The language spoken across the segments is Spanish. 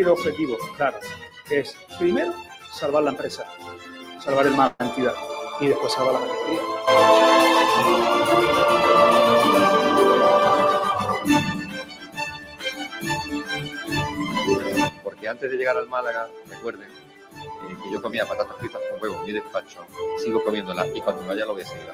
Dos objetivos claros, es, primero, salvar la empresa, salvar el mar, la entidad, y después salvar la categoría. Porque antes de llegar al Málaga, recuerden eh, que yo comía patatas fritas con huevo en mi despacho, sigo comiéndolas y cuando vaya lo voy a seguir.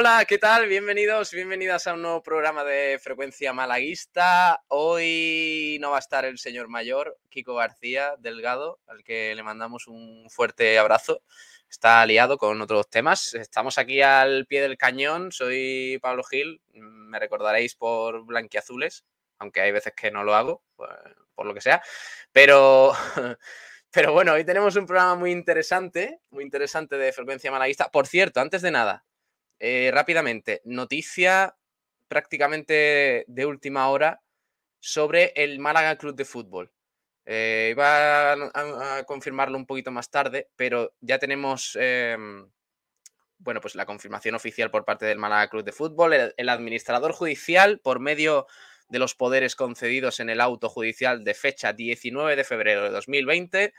Hola, ¿qué tal? Bienvenidos, bienvenidas a un nuevo programa de Frecuencia Malaguista. Hoy no va a estar el señor mayor, Kiko García Delgado, al que le mandamos un fuerte abrazo. Está aliado con otros temas. Estamos aquí al pie del cañón. Soy Pablo Gil. Me recordaréis por Blanquiazules, aunque hay veces que no lo hago, pues, por lo que sea. Pero. Pero bueno, hoy tenemos un programa muy interesante, muy interesante de Frecuencia Malaguista. Por cierto, antes de nada, eh, rápidamente, noticia prácticamente de última hora sobre el Málaga Club de Fútbol. Eh, iba a, confirmarlo un poquito más tarde, pero ya tenemos, eh, bueno, pues la confirmación oficial por parte del Málaga Club de Fútbol. El, el, administrador judicial, por medio de los poderes concedidos en el auto judicial de fecha 19 de febrero de 2020,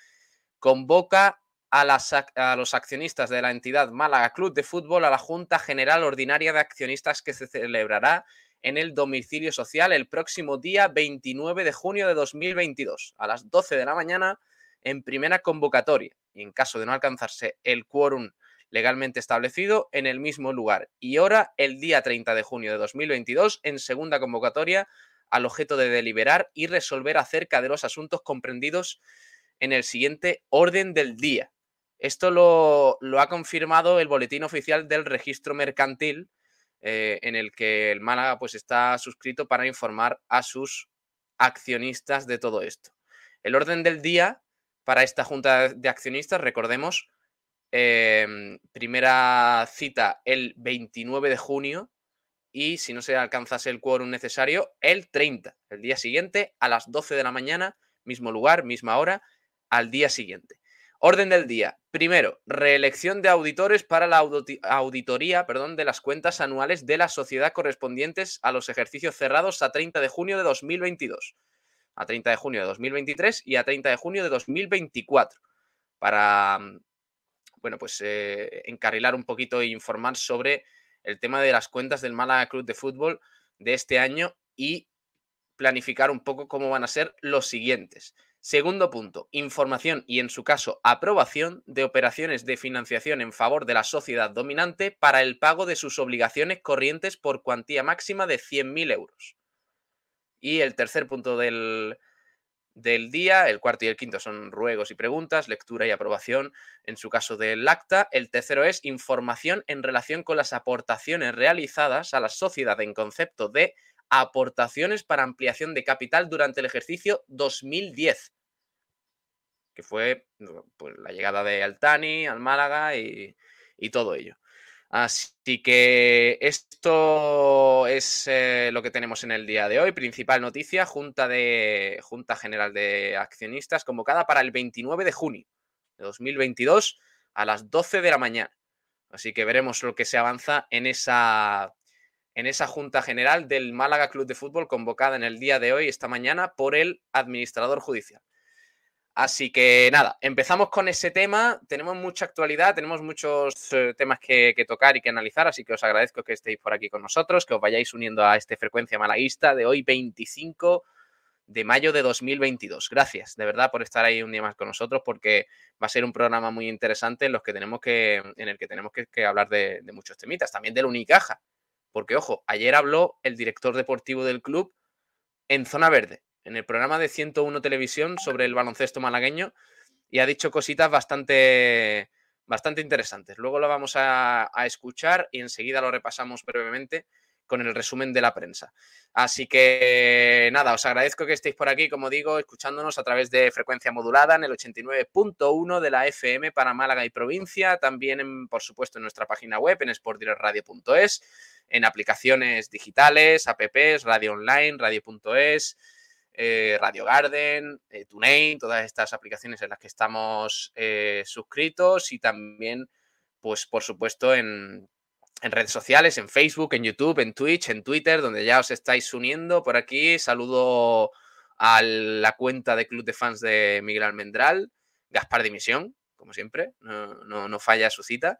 convoca a, las, a, los accionistas de la entidad Málaga Club de Fútbol a la Junta General Ordinaria de Accionistas que se celebrará en el domicilio social el próximo día 29 de junio de 2022 a las 12 de la mañana en primera convocatoria y en caso de no alcanzarse el quórum legalmente establecido en el mismo lugar y hora el día 30 de junio de 2022 en segunda convocatoria al objeto de deliberar y resolver acerca de los asuntos comprendidos en el siguiente orden del día. Esto lo, ha confirmado el boletín oficial del registro mercantil, eh, en el que el Málaga pues, está suscrito para informar a sus accionistas de todo esto. El orden del día para esta junta de accionistas, recordemos, eh, primera cita el 29 de junio y si no se alcanzase el quórum necesario, el 30, el día siguiente a las 12 de la mañana, mismo lugar, misma hora, al día siguiente. Orden del día. Primero, reelección de auditores para la auditoría perdón, de las cuentas anuales de la sociedad correspondientes a los ejercicios cerrados a 30 de junio de 2022, a 30 de junio de 2023 y a 30 de junio de 2024. Para, bueno, pues eh, encarrilar un poquito e informar sobre el tema de las cuentas del Málaga Club de Fútbol de este año y planificar un poco cómo van a ser los siguientes. Segundo punto, información y en su caso aprobación de operaciones de financiación en favor de la sociedad dominante para el pago de sus obligaciones corrientes por cuantía máxima de 100.000 euros. Y el tercer punto del, del día, el cuarto y el quinto son ruegos y preguntas, lectura y aprobación en su caso del acta. El tercero es información en relación con las aportaciones realizadas a la sociedad en concepto de aportaciones para ampliación de capital durante el ejercicio 2010, que fue pues, la llegada de Altani al Málaga y, todo ello. Así que esto es eh, lo que tenemos en el día de hoy. Principal noticia, Junta, de, Junta General de Accionistas convocada para el 29 de junio de 2022 a las 12 de la mañana. Así que veremos lo que se avanza en esa en esa Junta General del Málaga Club de Fútbol convocada en el día de hoy, esta mañana, por el administrador judicial. Así que nada, empezamos con ese tema. Tenemos mucha actualidad, tenemos muchos eh, temas que, que, tocar y que analizar, así que os agradezco que estéis por aquí con nosotros, que os vayáis uniendo a este frecuencia malaguista de hoy, 25 de mayo de 2022. Gracias, de verdad, por estar ahí un día más con nosotros, porque va a ser un programa muy interesante en, los que tenemos que, en el que tenemos que, que hablar de, de muchos temitas, también del Unicaja, porque, ojo, ayer habló el director deportivo del club en Zona Verde, en el programa de 101 Televisión sobre el baloncesto malagueño, y ha dicho cositas bastante, bastante interesantes. Luego lo vamos a, a escuchar y enseguida lo repasamos brevemente, con el resumen de la prensa. Así que nada, os agradezco que estéis por aquí, como digo, escuchándonos a través de frecuencia modulada en el 89.1 de la FM para Málaga y provincia, también por supuesto en nuestra página web en sportdirectradio.es, en aplicaciones digitales, apps, radio online, radio.es, eh, Radio Garden, eh, TuneIn, todas estas aplicaciones en las que estamos eh, suscritos y también, pues por supuesto, en en redes sociales, en Facebook, en YouTube, en Twitch, en Twitter, donde ya os estáis uniendo por aquí. Saludo a la cuenta de Club de Fans de Miguel Almendral, Gaspar Dimisión, como siempre, no, no, falla su cita.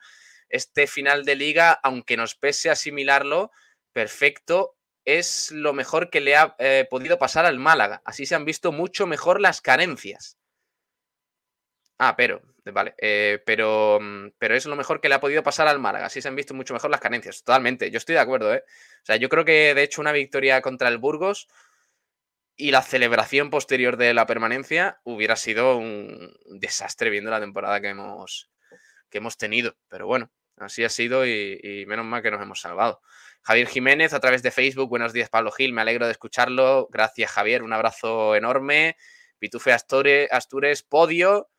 Este final de liga, aunque nos pese asimilarlo, perfecto, es lo mejor que le ha eh, podido pasar al Málaga. Así se han visto mucho mejor las carencias. Ah, pero, vale. Eh, pero, mm, pero es lo mejor que le ha podido pasar al Málaga. Así se han visto mucho mejor las carencias. Totalmente. Yo estoy de acuerdo, ¿eh? O sea, yo creo que de hecho una victoria contra el Burgos y la celebración posterior de la permanencia hubiera sido un desastre viendo la temporada que hemos, que hemos tenido. Pero bueno, así ha sido y, menos mal que nos hemos salvado. Javier Jiménez a través de Facebook. Buenos días, Pablo Gil. Me alegro de escucharlo. Gracias, Javier. Un abrazo enorme. Pitufe Astures, Astures podio.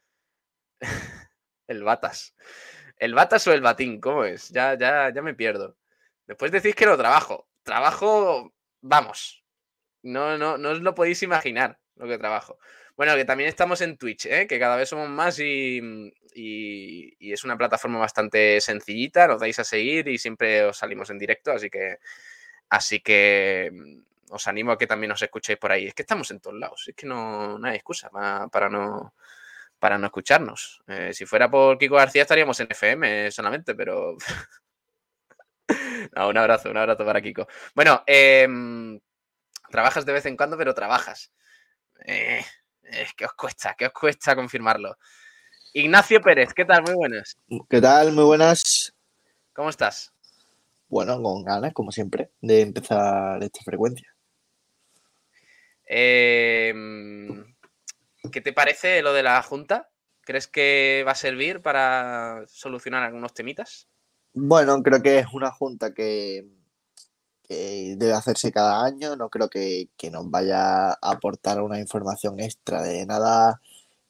el Batas. ¿El Batas o el Batín? ¿Cómo es? Ya, ya, ya me pierdo. Después decís que no trabajo. Trabajo, vamos. No, no, no os lo podéis imaginar lo que trabajo. Bueno, que también estamos en Twitch, ¿eh? que cada vez somos más y, y, es una plataforma bastante sencillita. Nos dais a seguir y siempre os salimos en directo, así que, así que mm, os animo a que también os escuchéis por ahí. Es que estamos en todos lados, es que no hay excusa para no, para no escucharnos. Eh, si fuera por Kiko García estaríamos en FM solamente, pero... un abrazo, un abrazo para Kiko. Bueno, em, trabajas de vez en cuando, pero trabajas. Eh, ¿Qué os cuesta? ¿Qué os cuesta confirmarlo? Ignacio Pérez, ¿qué tal? Muy buenas. ¿Qué tal? Muy buenas. ¿Cómo estás? Bueno, con ganas, como siempre, de empezar esta frecuencia. Eh, ¿Qué te parece lo de la Junta? ¿Crees que va a servir para solucionar algunos temitas? Bueno, creo que es una Junta que, debe hacerse cada año. No creo que, nos vaya a aportar una información extra de nada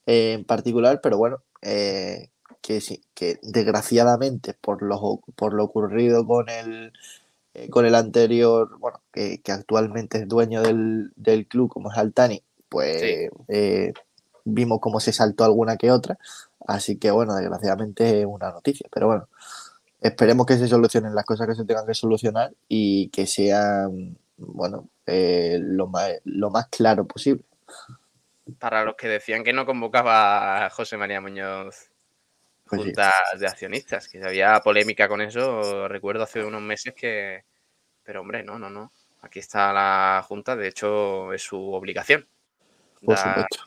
en particular, pero bueno, eh, que sí, que desgraciadamente por lo, por lo ocurrido con el, eh, con el anterior, bueno, que, actualmente es dueño del, del club como es Altani, pues eh, vimos cómo se saltó alguna que otra. Así que bueno, desgraciadamente es una noticia. Pero bueno, esperemos que se solucionen las cosas que se tengan que solucionar y que sean, bueno, eh, lo, más, lo más claro posible. Para los que decían que no convocaba a José María Muñoz pues juntas de accionistas, que había polémica con eso, recuerdo hace unos meses que... Pero hombre, no, no, no. Aquí está la Junta, de hecho es su obligación. Por supuesto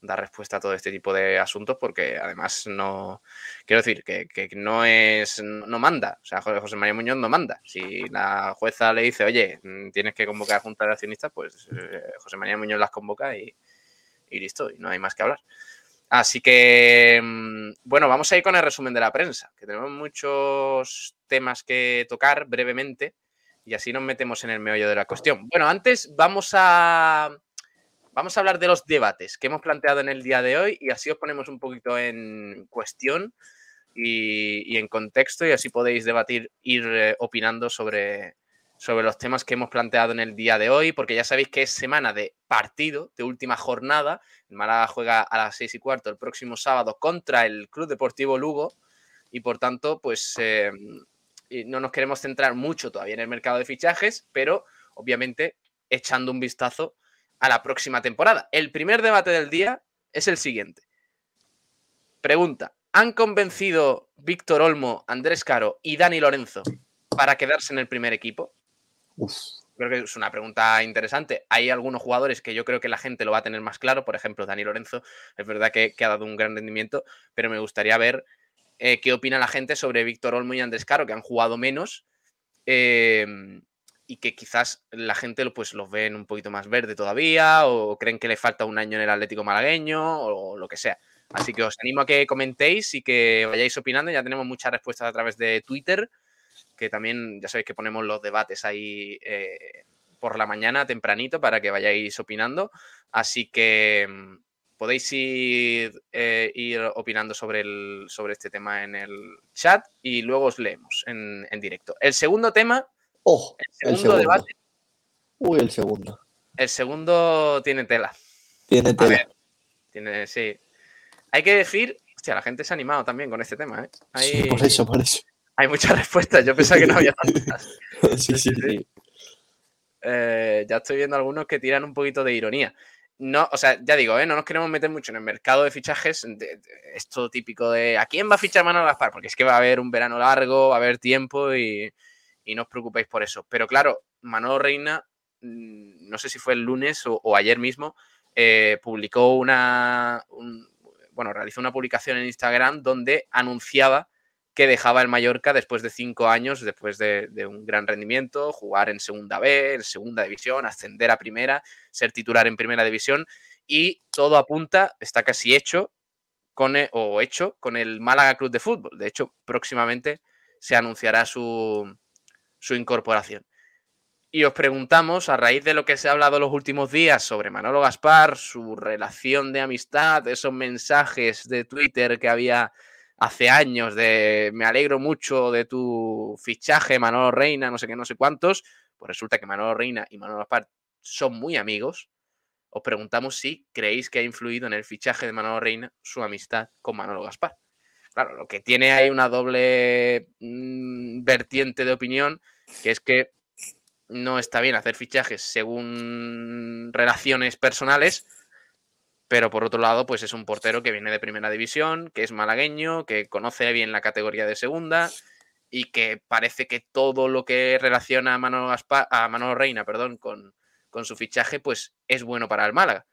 dar respuesta a todo este tipo de asuntos porque además no, quiero decir, que, no es, no manda, o sea, José María Muñoz no manda. Si la jueza le dice, oye, mm, tienes que convocar a Junta de Accionistas, pues eh, José María Muñoz las convoca y, y listo, y no hay más que hablar. Así que, mm, bueno, vamos a ir con el resumen de la prensa, que tenemos muchos temas que tocar brevemente y así nos metemos en el meollo de la cuestión. Bueno, antes vamos a Vamos a hablar de los debates que hemos planteado en el día de hoy y así os ponemos un poquito en cuestión y, en contexto y así podéis debatir, ir eh, opinando sobre, sobre los temas que hemos planteado en el día de hoy, porque ya sabéis que es semana de partido, de última jornada. El Málaga juega a las seis y cuarto el próximo sábado contra el Club Deportivo Lugo y por tanto, pues eh, no nos queremos centrar mucho todavía en el mercado de fichajes, pero obviamente echando un vistazo a la próxima temporada. El primer debate del día es el siguiente. Pregunta, ¿han convencido Víctor Olmo, Andrés Caro y Dani Lorenzo para quedarse en el primer equipo? Creo que es una pregunta interesante. Hay algunos jugadores que yo creo que la gente lo va a tener más claro. Por ejemplo, Dani Lorenzo, es verdad que, ha dado un gran rendimiento, pero me gustaría ver eh, qué opina la gente sobre Víctor Olmo y Andrés Caro, que han jugado menos. Eh, y que quizás la gente pues, los ve un poquito más verde todavía o creen que le falta un año en el Atlético malagueño o lo que sea. Así que os animo a que comentéis y que vayáis opinando. Ya tenemos muchas respuestas a través de Twitter. que también ya sabéis que ponemos los debates ahí eh, por la mañana tempranito para que vayáis opinando. Así que mm, podéis ir, eh, ir opinando sobre, el, sobre este tema en el chat y luego os leemos en, en directo. El segundo tema, Oh, el el segundo debate, Uy, el segundo. el segundo tiene tela. Tiene tela. ver. Tiene, sí. Hay que decir, hostia, la gente se ha animado también con este tema, ¿eh? Hay, Sí, por eso, por eso. hay muchas respuestas. Yo pensaba que no había tantas. Sí, sí, sí. Eh, ya estoy viendo algunos que tiran un poquito de ironía. No, o sea, ya digo, ¿eh? no nos queremos meter mucho en el mercado de fichajes. de- de- esto típico de ¿a quién va a fichar Manuel Gaspar? Porque es que va a haber un verano largo, va a haber tiempo y, y no os preocupéis por eso. Pero claro, Manolo Reina, mm, no sé si fue el lunes o, ayer mismo, eh, publicó una. un- bueno, realizó una publicación en Instagram donde anunciaba que dejaba el Mallorca después de cinco años, después de, de un gran rendimiento, jugar en segunda B, en segunda división, ascender a primera, ser titular en primera división y todo apunta, está casi hecho con e- o hecho con el Málaga Club de Fútbol. De hecho, próximamente se anunciará su, su incorporación. Y os preguntamos, a raíz de lo que se ha hablado los últimos días sobre Manolo Gaspar, su relación de amistad, esos mensajes de Twitter que había hace años de me alegro mucho de tu fichaje, Manolo Reina, no sé qué, no sé cuántos, pues resulta que Manolo Reina y Manolo Gaspar son muy amigos. Os preguntamos si creéis que ha influido en el fichaje de Manolo Reina su amistad con Manolo Gaspar. Claro, lo que tiene ahí una doble mm, vertiente de opinión, que es que no está bien hacer fichajes según relaciones personales, pero por otro lado, pues es un portero que viene de primera división, que es malagueño, que conoce bien la categoría de segunda y que parece que todo lo que relaciona a Manolo, a Manolo Reina perdón, con, con su fichaje, pues es bueno para el Málaga.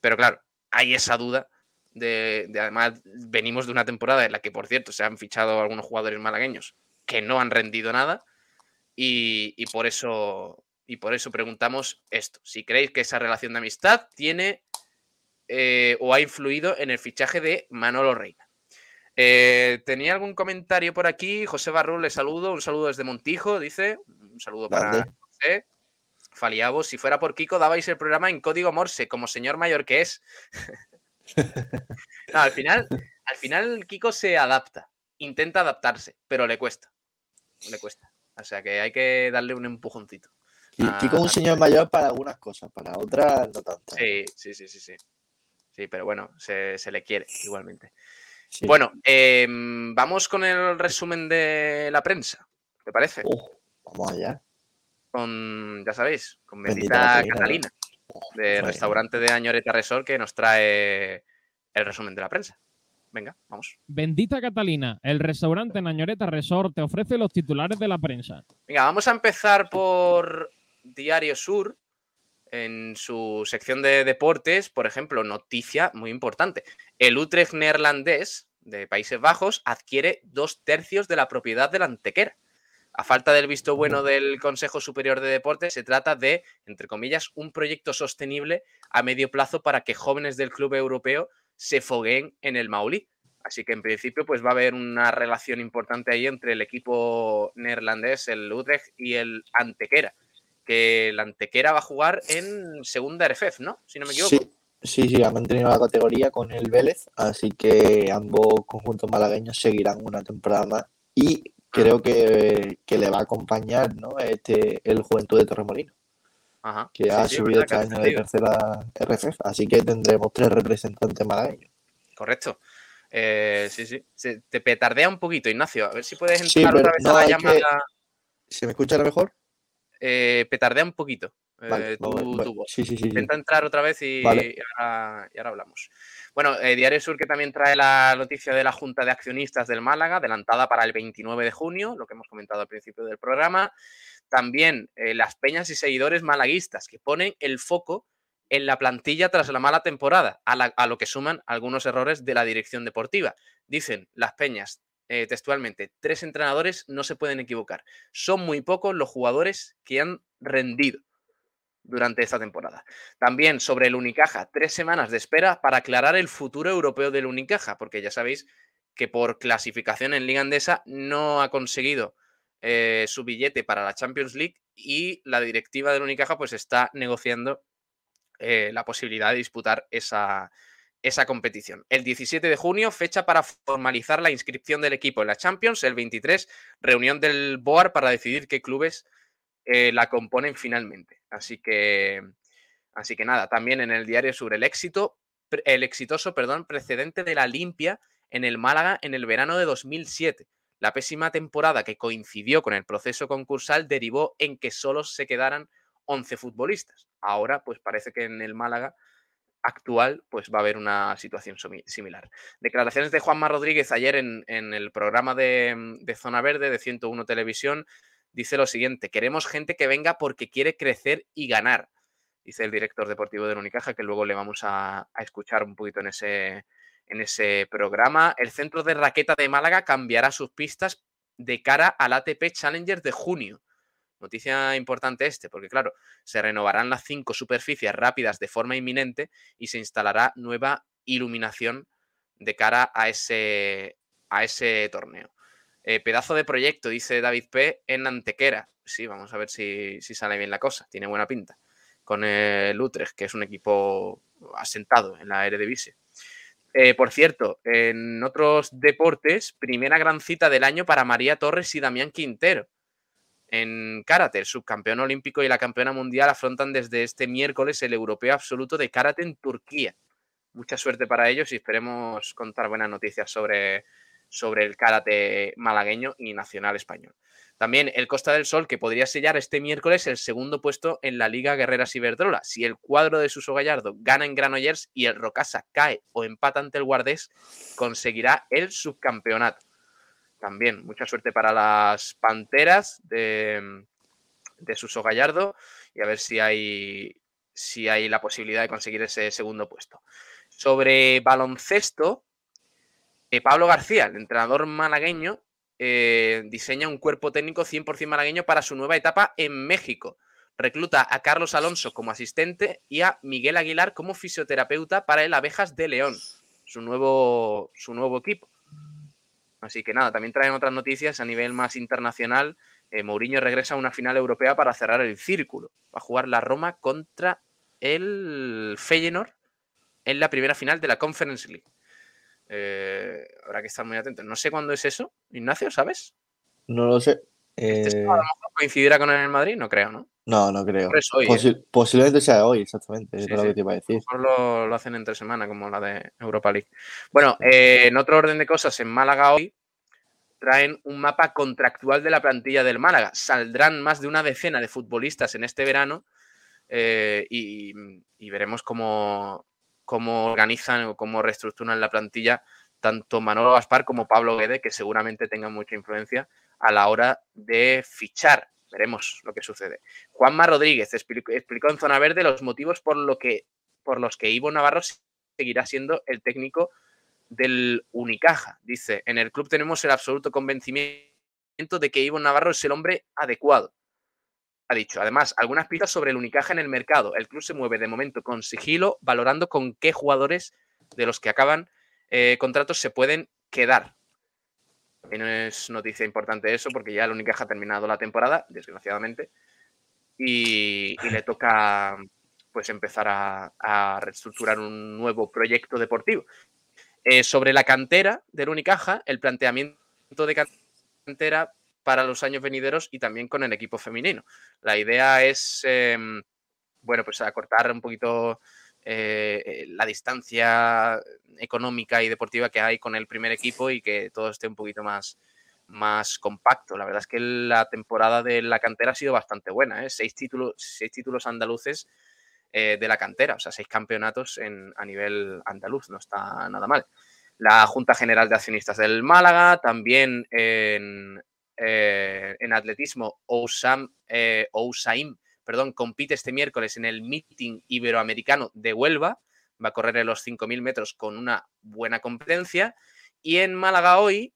Pero claro, hay esa duda de, de además venimos de una temporada en la que, por cierto, se han fichado algunos jugadores malagueños que no han rendido nada y, y por eso y por eso preguntamos esto. Si creéis que esa relación de amistad tiene eh, o ha influido en el fichaje de Manolo Reina. Eh, Tenía algún comentario por aquí. José Barrul, le saludo. Un saludo desde Montijo, dice. Un saludo para. José. Faliabo, si fuera por Kiko, dabais el programa en código Morse, como señor mayor que es. No, al final, al final Kiko se adapta, intenta adaptarse, pero le cuesta. Le cuesta. O sea que hay que darle un empujoncito. Y, y con un señor mayor para algunas cosas, para otras no tanto. Sí, sí, sí, sí, sí. Sí, pero bueno, se, se le quiere igualmente. Sí. Bueno, em, vamos con el resumen de la prensa. ¿Te parece? Uh, vamos allá. Con, ya sabéis, con Bendita Bendita Catalina. Catalina, de Bueno. restaurante de Añoreta Resort, que nos trae el resumen de la prensa. Venga, vamos. Bendita Catalina, el restaurante Nañoreta Resort te ofrece los titulares de la prensa. Venga, vamos a empezar por Diario Sur. En su sección de deportes, por ejemplo, noticia muy importante. El Utrecht neerlandés de Países Bajos adquiere dos tercios de la propiedad del Antequera. A falta del visto bueno del Consejo Superior de Deportes, se trata de, entre comillas, un proyecto sostenible a medio plazo para que jóvenes del club europeo se fogueen en el Maulí. Así que en principio pues va a haber una relación importante ahí entre el equipo neerlandés, el Utrecht y el Antequera. Que el Antequera va a jugar en segunda RFF, ¿no? Si no me equivoco. Sí, sí, sí, ha mantenido la categoría con el Vélez, así que ambos conjuntos malagueños seguirán una temporada más y creo que, que le va a acompañar ¿no? este, el Juventud de Torremolino, Ajá. que Sí, ha sí, subido este año de tercera RFF, así que tendremos tres representantes malagueños. Correcto. Eh, sí, sí. Se- te petardea un poquito, Ignacio. A ver si puedes entrar otra vez no, a la que- llamada. ¿Se me escucha ahora mejor? Eh, petardea un poquito. eh, Vale, tu, vale, vale. tu voz. Sí, sí, sí, sí. Intenta entrar otra vez y, Vale. y ahora, y ahora hablamos. Bueno, eh, Diario Sur que también trae la noticia de la Junta de Accionistas del Málaga, adelantada para el 29 de junio, lo que hemos comentado al principio del programa. También eh, las peñas y seguidores malaguistas que ponen el foco en la plantilla tras la mala temporada, a, a lo que suman algunos errores de la dirección deportiva. Dicen las peñas eh, textualmente, tres entrenadores no se pueden equivocar. Son muy pocos los jugadores que han rendido durante esta temporada. También sobre el Unicaja, tres semanas de espera para aclarar el futuro europeo del Unicaja, porque ya sabéis que por clasificación en Liga Andesa no ha conseguido eh, su billete para la Champions League y la directiva del Unicaja pues está negociando eh, la posibilidad de disputar esa, esa competición. El 17 de junio, fecha para formalizar la inscripción del equipo en la Champions. El 23, reunión del BOAR para decidir qué clubes eh, la componen finalmente. Así que, así que nada, también en el diario sobre el éxito, el exitoso, perdón, precedente de la limpia en el Málaga en el verano de 2007. La pésima temporada que coincidió con el proceso concursal derivó en que solo se quedaran 11 futbolistas. Ahora, pues parece que en el Málaga actual, pues va a haber una situación similar. Declaraciones de Juanma Rodríguez ayer en, el programa de, de, Zona Verde de 101 Televisión. Dice lo siguiente, queremos gente que venga porque quiere crecer y ganar, dice el director deportivo de Unicaja, que luego le vamos a, escuchar un poquito en ese, en ese programa. El centro de raqueta de Málaga cambiará sus pistas de cara al ATP Challenger de junio. Noticia importante este, porque claro, se renovarán las cinco superficies rápidas de forma inminente y se instalará nueva iluminación de cara a ese, a ese torneo. Eh, pedazo de proyecto, dice David P. en Antequera. Sí, vamos a ver si, sale bien la cosa. Tiene buena pinta. Con el Utrecht, que es un equipo asentado en la Eredivisie. Eh, por cierto, en otros deportes, primera gran cita del año para María Torres y Damián Quintero. En karate, el subcampeón olímpico y la campeona mundial afrontan desde este miércoles el europeo absoluto de karate en Turquía. Mucha suerte para ellos y esperemos contar buenas noticias sobre, sobre el karate malagueño y nacional español. También el Costa del Sol, que podría sellar este miércoles el segundo puesto en la Liga Guerreras Iberdrola. Si el cuadro de Suso Gallardo gana en Granollers y el Rocasa cae o empata ante el Guardés, conseguirá el subcampeonato. También mucha suerte para las Panteras de, de Suso Gallardo y a ver si hay, si hay la posibilidad de conseguir ese segundo puesto. Sobre baloncesto, eh, Pablo García, el entrenador malagueño, eh, diseña un cuerpo técnico 100% malagueño para su nueva etapa en México. Recluta a Carlos Alonso como asistente y a Miguel Aguilar como fisioterapeuta para el Abejas de León, su nuevo, su nuevo equipo. Así que nada, también traen otras noticias a nivel más internacional. Eh, Mourinho regresa a una final europea para cerrar el círculo. Va a jugar la Roma contra el Feyenoord en la primera final de la Conference League. Eh, habrá que estar muy atentos. No sé cuándo es eso, Ignacio, ¿sabes? No lo sé. ¿Este a lo mejor coincidirá con el Madrid? No creo, ¿no? No, no creo. ¿eh? Posiblemente sea hoy, exactamente. es lo que te iba a decir. A lo mejor lo, hacen entre semana, como la de Europa League. Bueno, eh, en otro orden de cosas, en Málaga hoy traen un mapa contractual de la plantilla del Málaga. Saldrán más de una decena de futbolistas en este verano y, y, veremos cómo, cómo organizan o cómo reestructuran la plantilla tanto Manolo Gaspar como Pablo Guede, que seguramente tengan mucha influencia a la hora de fichar. Veremos lo que sucede. Juanma Rodríguez explicó, en Zona Verde los motivos por, por los que Ivo Navarro seguirá siendo el técnico del Unicaja. Dice, en el club tenemos el absoluto convencimiento de que Ivo Navarro es el hombre adecuado ha dicho. Además, algunas pistas sobre el Unicaja en el mercado. El club se mueve de momento con sigilo, valorando con qué jugadores de los que acaban eh, contratos se pueden quedar. No es noticia importante eso, porque ya el Unicaja ha terminado la temporada, desgraciadamente, y, le toca pues empezar a, reestructurar un nuevo proyecto deportivo. Eh, sobre la cantera del Unicaja, el planteamiento de cantera para los años venideros y también con el equipo femenino. La idea es, em, bueno, pues acortar un poquito eh, eh, la distancia económica y deportiva que hay con el primer equipo y que todo esté un poquito más, más compacto. La verdad es que la temporada de la cantera ha sido bastante buena, ¿eh? seis, títulos, seis títulos andaluces de la cantera, o sea, seis campeonatos en, a nivel andaluz, no está nada mal. La Junta General de Accionistas del Málaga, también en, eh, en atletismo, Ousam, eh, Ousaim, perdón, compite este miércoles en el Meeting Iberoamericano de Huelva. Va a correr en los 5.000 metros con una buena competencia. Y en Málaga hoy,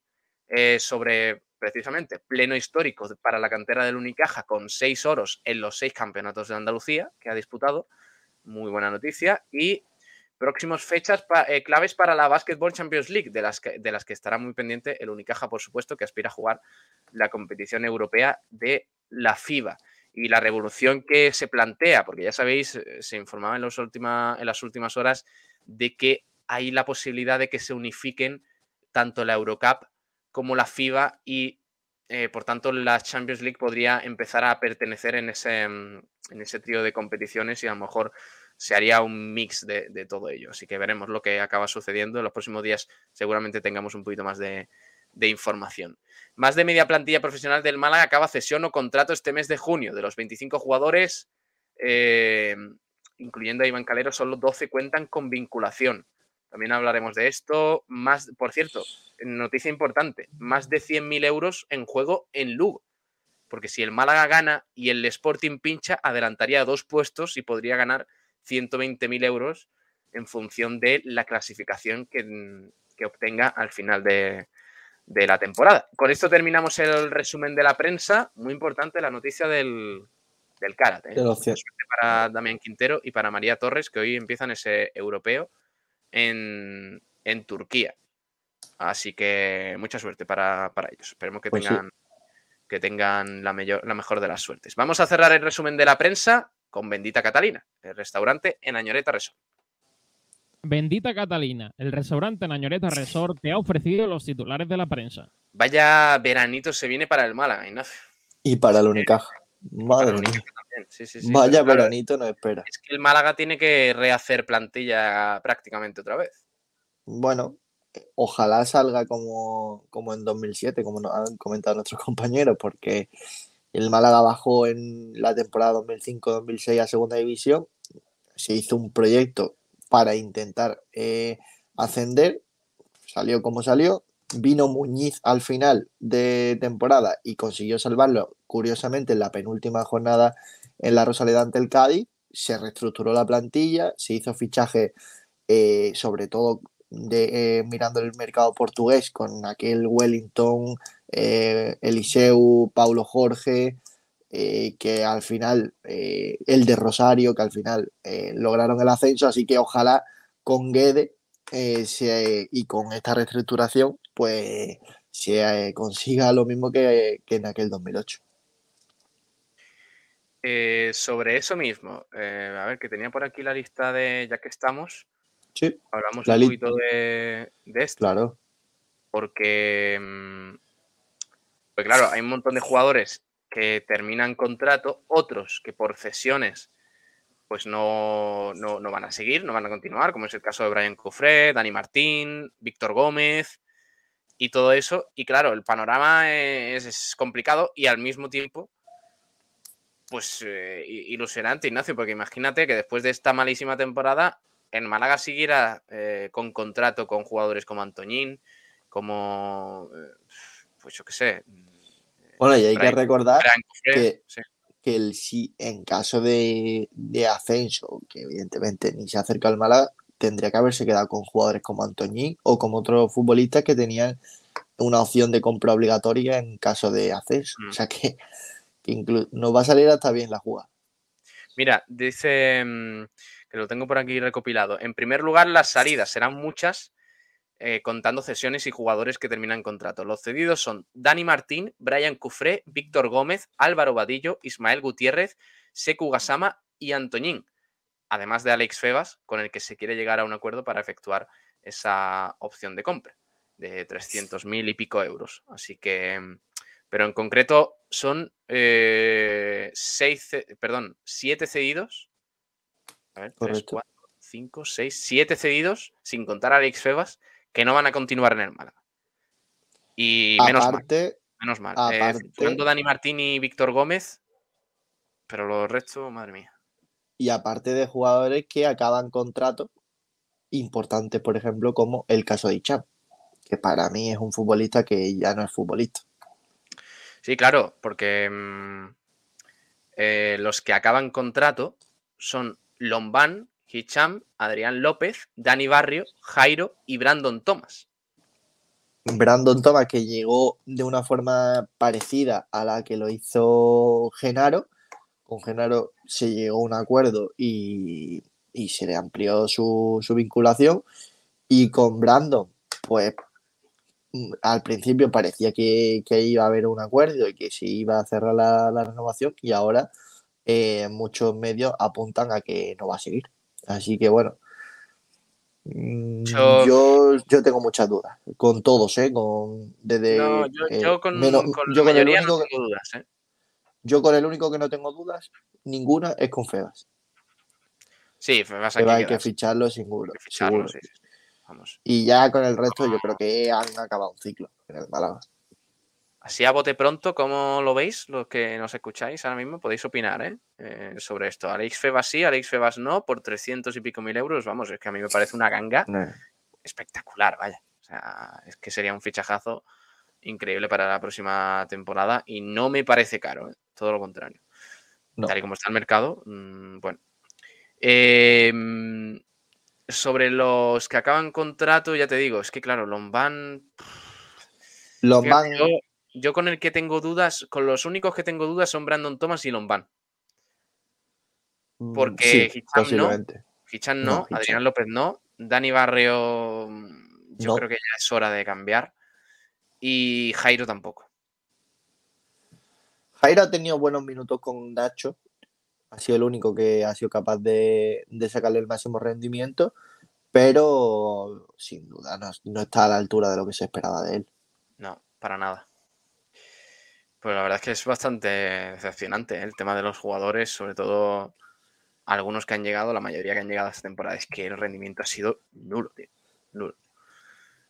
eh, sobre precisamente pleno histórico para la cantera del Unicaja, con seis oros en los seis campeonatos de Andalucía que ha disputado. Muy buena noticia. Y Próximas fechas eh, claves para la Basketball Champions League, de las, que, de las que estará muy pendiente el Unicaja, por supuesto, que aspira a jugar la competición europea de la FIBA. Y la revolución que se plantea, porque ya sabéis, eh, se informaba en, los última- en las últimas horas de que hay la posibilidad de que se unifiquen tanto la Eurocup como la FIBA y eh, por tanto la Champions League podría empezar a pertenecer en ese, mm, en ese trío de competiciones y a lo mejor se haría un mix de, de todo ello. Así que veremos lo que acaba sucediendo. En los próximos días seguramente tengamos un poquito más de, de información. Más de media plantilla profesional del Málaga acaba cesión o contrato este mes de junio. De los 25 jugadores, eh, incluyendo a Iván Calero, solo 12 cuentan con vinculación. También hablaremos de esto. Más, por cierto, noticia importante, más de 100.000 euros en juego en Lugo. Porque si el Málaga gana y el Sporting pincha, adelantaría dos puestos y podría ganar 120.000 euros en función de la clasificación que, que obtenga al final de, de la temporada. Con esto terminamos el resumen de la prensa. Muy importante la noticia del, del karate. ¿eh? Suerte para Damián Quintero y para María Torres, que hoy empiezan ese europeo en, en Turquía. Así que mucha suerte para, para ellos. Esperemos que Pues sí. tengan, que tengan la, mayor- la mejor de las suertes. Vamos a cerrar el resumen de la prensa con Bendita Catalina, el restaurante en Añoreta Resort. Bendita Catalina, el restaurante Nañoreta Resort te ha ofrecido los titulares de la prensa. Vaya veranito se viene para el Málaga, Ignacio. Y para el Unicaja. Madre mía. Unicaja también. Sí, sí, sí, Vaya claro, veranito nos espera. Es que el Málaga tiene que rehacer plantilla prácticamente otra vez. Bueno, ojalá salga como, como en 2007, como nos han comentado nuestros compañeros, porque el Málaga bajó en la temporada 2005-2006 a Segunda División. Se hizo un proyecto para intentar eh, ascender. Salió como salió. Vino Muñiz al final de temporada y consiguió salvarlo, curiosamente, en la penúltima jornada en la Rosaleda ante el Cádiz. Se reestructuró la plantilla, se hizo fichaje, eh, sobre todo de, eh, mirando el mercado portugués con aquel Wellington, eh, Eliseu, Paulo Jorge, eh, que al final, eh, el de Rosario, que al final lograron el ascenso, así que ojalá con Guede se- y con esta reestructuración, pues se consiga lo mismo que, que en aquel 2008. Eh, sobre eso mismo, a ver, que tenía por aquí la lista de, ya que estamos, Sí, hablamos La un poquito de, de esto, claro. porque, pues claro, hay un montón de jugadores que terminan contrato, otros que por cesiones pues no, no, no van a seguir, no van a continuar, como es el caso de Brian Cofré, Dani Martín, Víctor Gómez y todo eso. Y claro, el panorama es, complicado y al mismo tiempo, pues eh, ilusionante, Ignacio, porque imagínate que después de esta malísima temporada, en Málaga siguiera eh, con contrato con jugadores como Antoñín, como, eh, pues yo qué sé, Bueno, y hay que recordar que- sí. que el sí, en caso de, de ascenso, que evidentemente ni se acerca al Málaga, tendría que haberse quedado con jugadores como Antoñín o como otros futbolistas que tenían una opción de compra obligatoria en caso de ascenso. Mm. O sea que, que nos va a salir hasta bien la jugada. Mira, dice mm, que lo tengo por aquí recopilado. En primer lugar, las salidas serán muchas, eh, contando cesiones y jugadores que terminan contrato. Los cedidos son Dani Martín, Brian Cufré, Víctor Gómez, Álvaro Vadillo, Ismael Gutiérrez, Seku Gasama y Antoñín, además de Alex Febas, con el que se quiere llegar a un acuerdo para efectuar esa opción de compra de 300.000 y pico euros. Así que, mm, pero en concreto son eh, seis, perdón, siete cedidos. A ver, tres, Correcto. cuatro, cinco, seis, siete cedidos, sin contar a Alex Febas, que no van a continuar en el Málaga. Y menos mal, Aparte, menos mal. Eh, aparte- jugando Dani Martín y Víctor Gómez, pero los restos, madre mía. y aparte de jugadores que acaban contratos importantes, por ejemplo, como el caso de Icham, que para mí es un futbolista que ya no es futbolista. Sí, claro, porque mm, eh, los que acaban contrato son Lombán, Hicham, Adrián López, Dani Barrio, Jairo y Brandon Thomas. Brandon Thomas, que llegó de una forma parecida a la que lo hizo Genaro. Con Genaro se llegó a un acuerdo y, se le amplió su, vinculación. Y con Brandon, pues mm, al principio parecía que, iba a haber un acuerdo y que se iba a cerrar la, la renovación y ahora eh, muchos medios apuntan a que no va a seguir. Así que bueno, mm, Yo- yo, yo tengo muchas dudas con todos, ¿eh? Con, desde, No, yo, eh, yo con, menos- con yo la con el mayoría no único que- tengo dudas. ¿eh? yo con el único que no tengo dudas, ninguna, es con Febas. Sí, Febas hay que ficharlo seguro. Que ficharlo, seguro. sí, sí. Vamos. Y ya con el resto yo creo que han acabado un ciclo en el Málaga. Así a bote pronto, ¿cómo lo veis? Los que nos escucháis ahora mismo podéis opinar ¿eh? Eh, sobre esto. Alex Febas sí, Alex Febas no, por 300 y pico mil euros. Vamos, es que a mí me parece una ganga espectacular, vaya. O sea, es que sería un fichajazo increíble para la próxima temporada y no me parece caro, ¿eh? todo lo contrario. No. Tal y como está el mercado, mm, bueno. Mm, sobre los que acaban contrato, ya te digo, es que claro, Lombán. Fíjate, van, yo, con el que tengo dudas, con los únicos que tengo dudas son Brandon Thomas y Lombán. mm, porque sí, no. Adrián López no, Dani Barrio mm, yo No. creo que ya es hora de cambiar y Jairo tampoco. Jairo ha tenido buenos minutos con Nacho. Ha sido el único que ha sido capaz de, de sacarle el máximo rendimiento, pero sin duda no, no está a la altura de lo que se esperaba de él. No, para nada. Pues la verdad es que es bastante decepcionante ¿eh? el tema de los jugadores, sobre todo algunos que han llegado, la mayoría que han llegado esta temporada, es que el rendimiento ha sido nulo, tío. Nulo.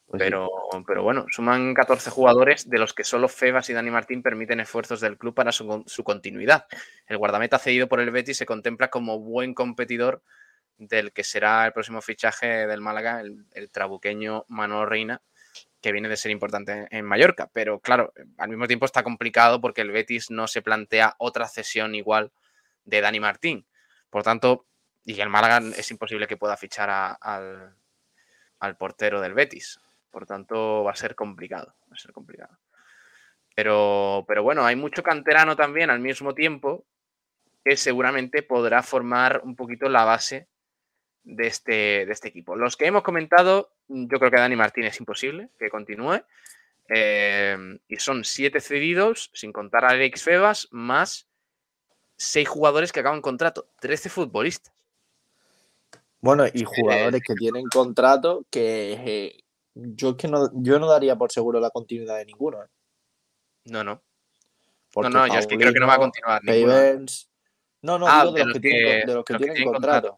Pues sí. Pero, pero bueno, suman 14 jugadores, de los que solo Febas y Dani Martín permiten esfuerzos del club para su, su continuidad. El guardameta cedido por el Betis se contempla como buen competidor del que será el próximo fichaje del Málaga, el, el trabuqueño Manuel Reina, que viene de ser importante en Mallorca. Pero claro, al mismo tiempo está complicado porque el Betis no se plantea otra cesión igual de Dani Martín. Por tanto, y el Málaga es imposible que pueda fichar al, al portero del Betis. Por tanto, va a ser complicado. Va a ser complicado. Pero, pero bueno, hay mucho canterano también al mismo tiempo que seguramente podrá formar un poquito la base de este, de este equipo. Los que hemos comentado, yo creo que Dani Martín es imposible que continúe. Eh, y son siete cedidos, sin contar a Alex Febas, más seis jugadores que acaban contrato. 13 futbolistas. Bueno, y jugadores que tienen contrato que eh, yo es que no, yo no daría por seguro la continuidad de ninguno. ¿eh? No, no. Porque no, no, yo es que creo que no va a continuar. ninguno. No, no, Ah, digo de, los que, tienen, de los que tienen contrato.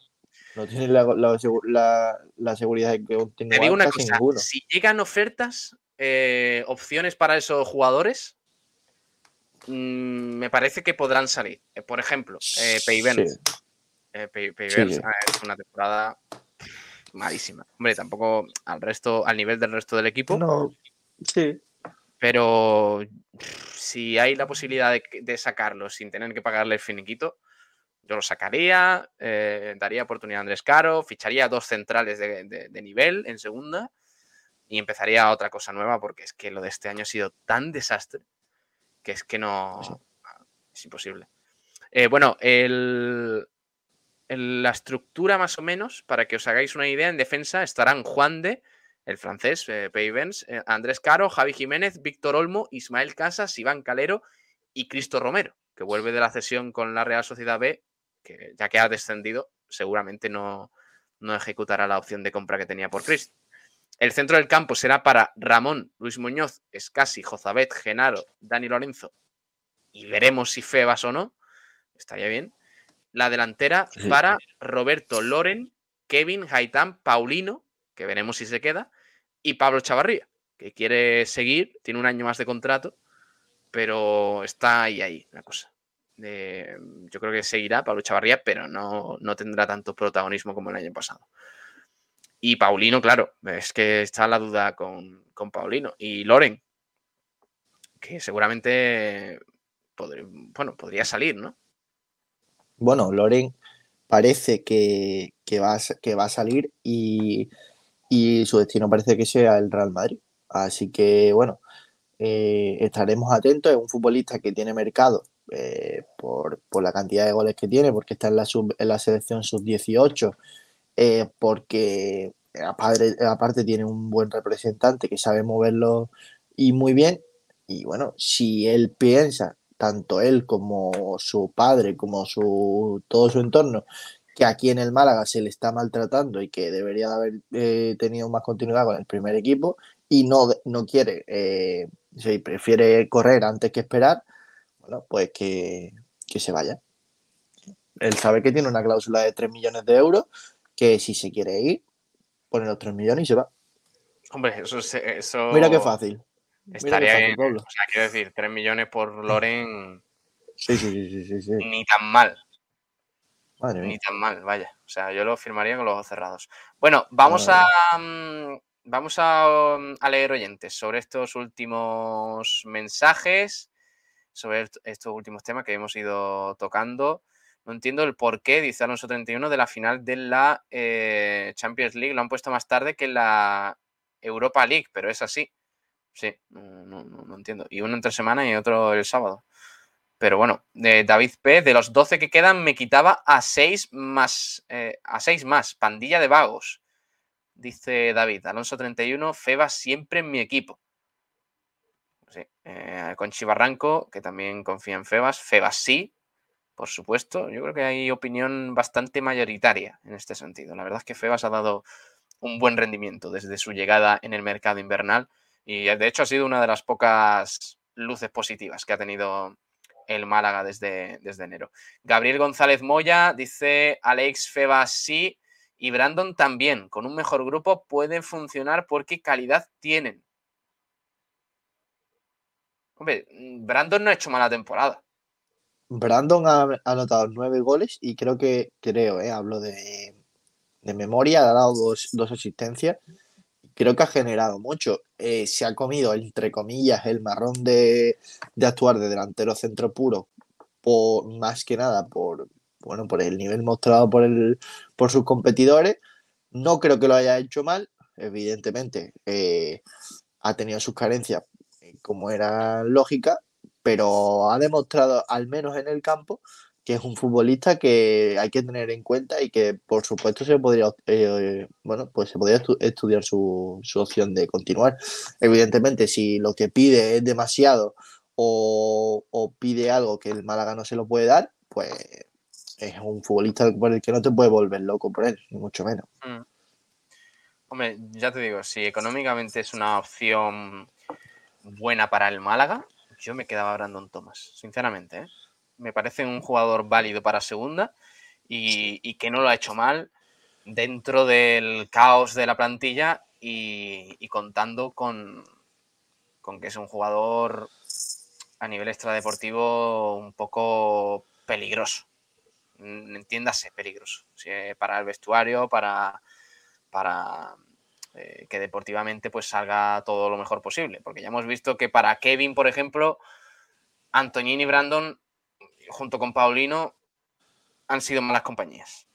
No tienen la, la la- la seguridad de que Te continúan digo una cosa, ninguno. si llegan ofertas, eh, opciones para esos jugadores, mm, me parece que podrán salir. Eh, por ejemplo, eh, Pavens. Sí. Eh, Pavers, Sí. es una temporada malísima. Hombre, tampoco al resto, al nivel del resto del equipo, No, sí. pero si hay la posibilidad de, de sacarlo sin tener que pagarle el finiquito, yo lo sacaría, eh, daría oportunidad a Andrés Caro, ficharía dos centrales de, de- de nivel en segunda y empezaría otra cosa nueva porque es que lo de este año ha sido tan desastre que es que no... Es imposible. Eh, bueno, el, el- la estructura más o menos, para que os hagáis una idea, en defensa estarán Juan de, el francés, eh, eh, Andrés Caro, Javi Jiménez, Víctor Olmo, Ismael Casas, Iván Calero y Cristo Romero, que vuelve de la cesión con la Real Sociedad B, que ya que ha descendido, seguramente no, no ejecutará la opción de compra que tenía por Cristo. El centro del campo será para Ramón, Luis Muñoz, Escasi, Jozabet, Genaro, Dani Lorenzo y veremos si Febas o no. Estaría bien. La delantera para Roberto Loren, Kevin, Haitán, Paulino, que veremos si se queda, y Pablo Chavarría, que quiere seguir, tiene un año más de contrato, pero está ahí, ahí, la cosa. Eh, yo creo que seguirá Pablo Chavarría, pero no, no tendrá tanto protagonismo como el año pasado. Y Paulino, claro, es que está la duda con, con Paulino. Y Loren, que seguramente podría, bueno, podría salir, ¿no? Bueno, Loren parece que, que va, a, que va a salir y, y su destino parece que sea el Real Madrid. Así que, bueno, eh, estaremos atentos. Es un futbolista que tiene mercado eh, por, la cantidad de goles que tiene, porque está en la, sub, en la selección sub-18, eh, porque aparte, tiene un buen representante que sabe moverlo y muy bien. Y bueno, si él piensa, tanto él como su padre, como su, todo su entorno, que aquí en el Málaga se le está maltratando y que debería de haber eh, tenido más continuidad con el primer equipo y no, no quiere, eh, prefiere correr antes que esperar, bueno, pues que, que se vaya. Él sabe que tiene una cláusula de 3 millones de euros, que si se quiere ir, pone los 3 millones y se va. Hombre, eso... eso... Mira qué fácil. Estaría bien. O sea, quiero decir, 3 millones por Loren... Sí, sí, sí, sí. Ni tan mal. Ni tan mal, vaya. O sea, yo lo firmaría con los ojos cerrados. Bueno, vamos a, mm, vamos mm, a, leer oyentes sobre estos últimos mensajes, sobre estos últimos temas que hemos ido tocando. No entiendo el por qué, dice Alonso 31, de la final de la eh, Champions League. Lo han puesto más tarde que la Europa League, pero es así. Sí, no, no entiendo. Y uno entre semana y otro el sábado. Pero bueno, de David P, de los 12 que quedan, me quitaba a 6 más, eh, a 6 más, pandilla de vagos. Dice David, Alonso 31, Feba siempre en mi equipo. Sí, eh, con Chivarranco, que también confía en Febas. Febas sí, por supuesto. Yo creo que hay opinión bastante mayoritaria en este sentido. La verdad es que Febas ha dado un buen rendimiento desde su llegada en el mercado invernal y de hecho ha sido una de las pocas luces positivas que ha tenido el Málaga desde, desde enero. Gabriel González Moya dice Alex Febas sí y Brandon también. Con un mejor grupo pueden funcionar porque calidad tienen. Hombre, Brandon no ha hecho mala temporada. Brandon ha anotado nueve goles y creo que, creo, eh, hablo de, de memoria, ha dado dos, dos asistencias creo que ha generado mucho. Eh, se ha comido, entre comillas, el marrón de, actuar de delantero centro puro, por, más que nada por, bueno, por el nivel mostrado por, el, por sus competidores. No creo que lo haya hecho mal, evidentemente. Eh, ha tenido sus carencias, como era lógica, pero ha demostrado, al menos en el campo, que es un futbolista que hay que tener en cuenta y que por supuesto se podría eh, bueno pues se podría estudiar su, opción de continuar evidentemente si lo que pide es demasiado o, pide algo que el Málaga no se lo puede dar pues es un futbolista por el que no te puede volver loco por él ni mucho menos mm. hombre ya te digo si económicamente es una opción buena para el Málaga yo me quedaba Brandon Thomas sinceramente ¿eh? me parece un jugador válido para segunda y, que no lo ha hecho mal dentro del caos de la plantilla y, contando con, con, que es un jugador a nivel extradeportivo un poco peligroso. Entiéndase, peligroso. Para el vestuario, para, para eh, que deportivamente pues salga todo lo mejor posible. Porque ya hemos visto que para Kevin, por ejemplo, Antonini y Brandon junto con Paulino han sido malas compañías.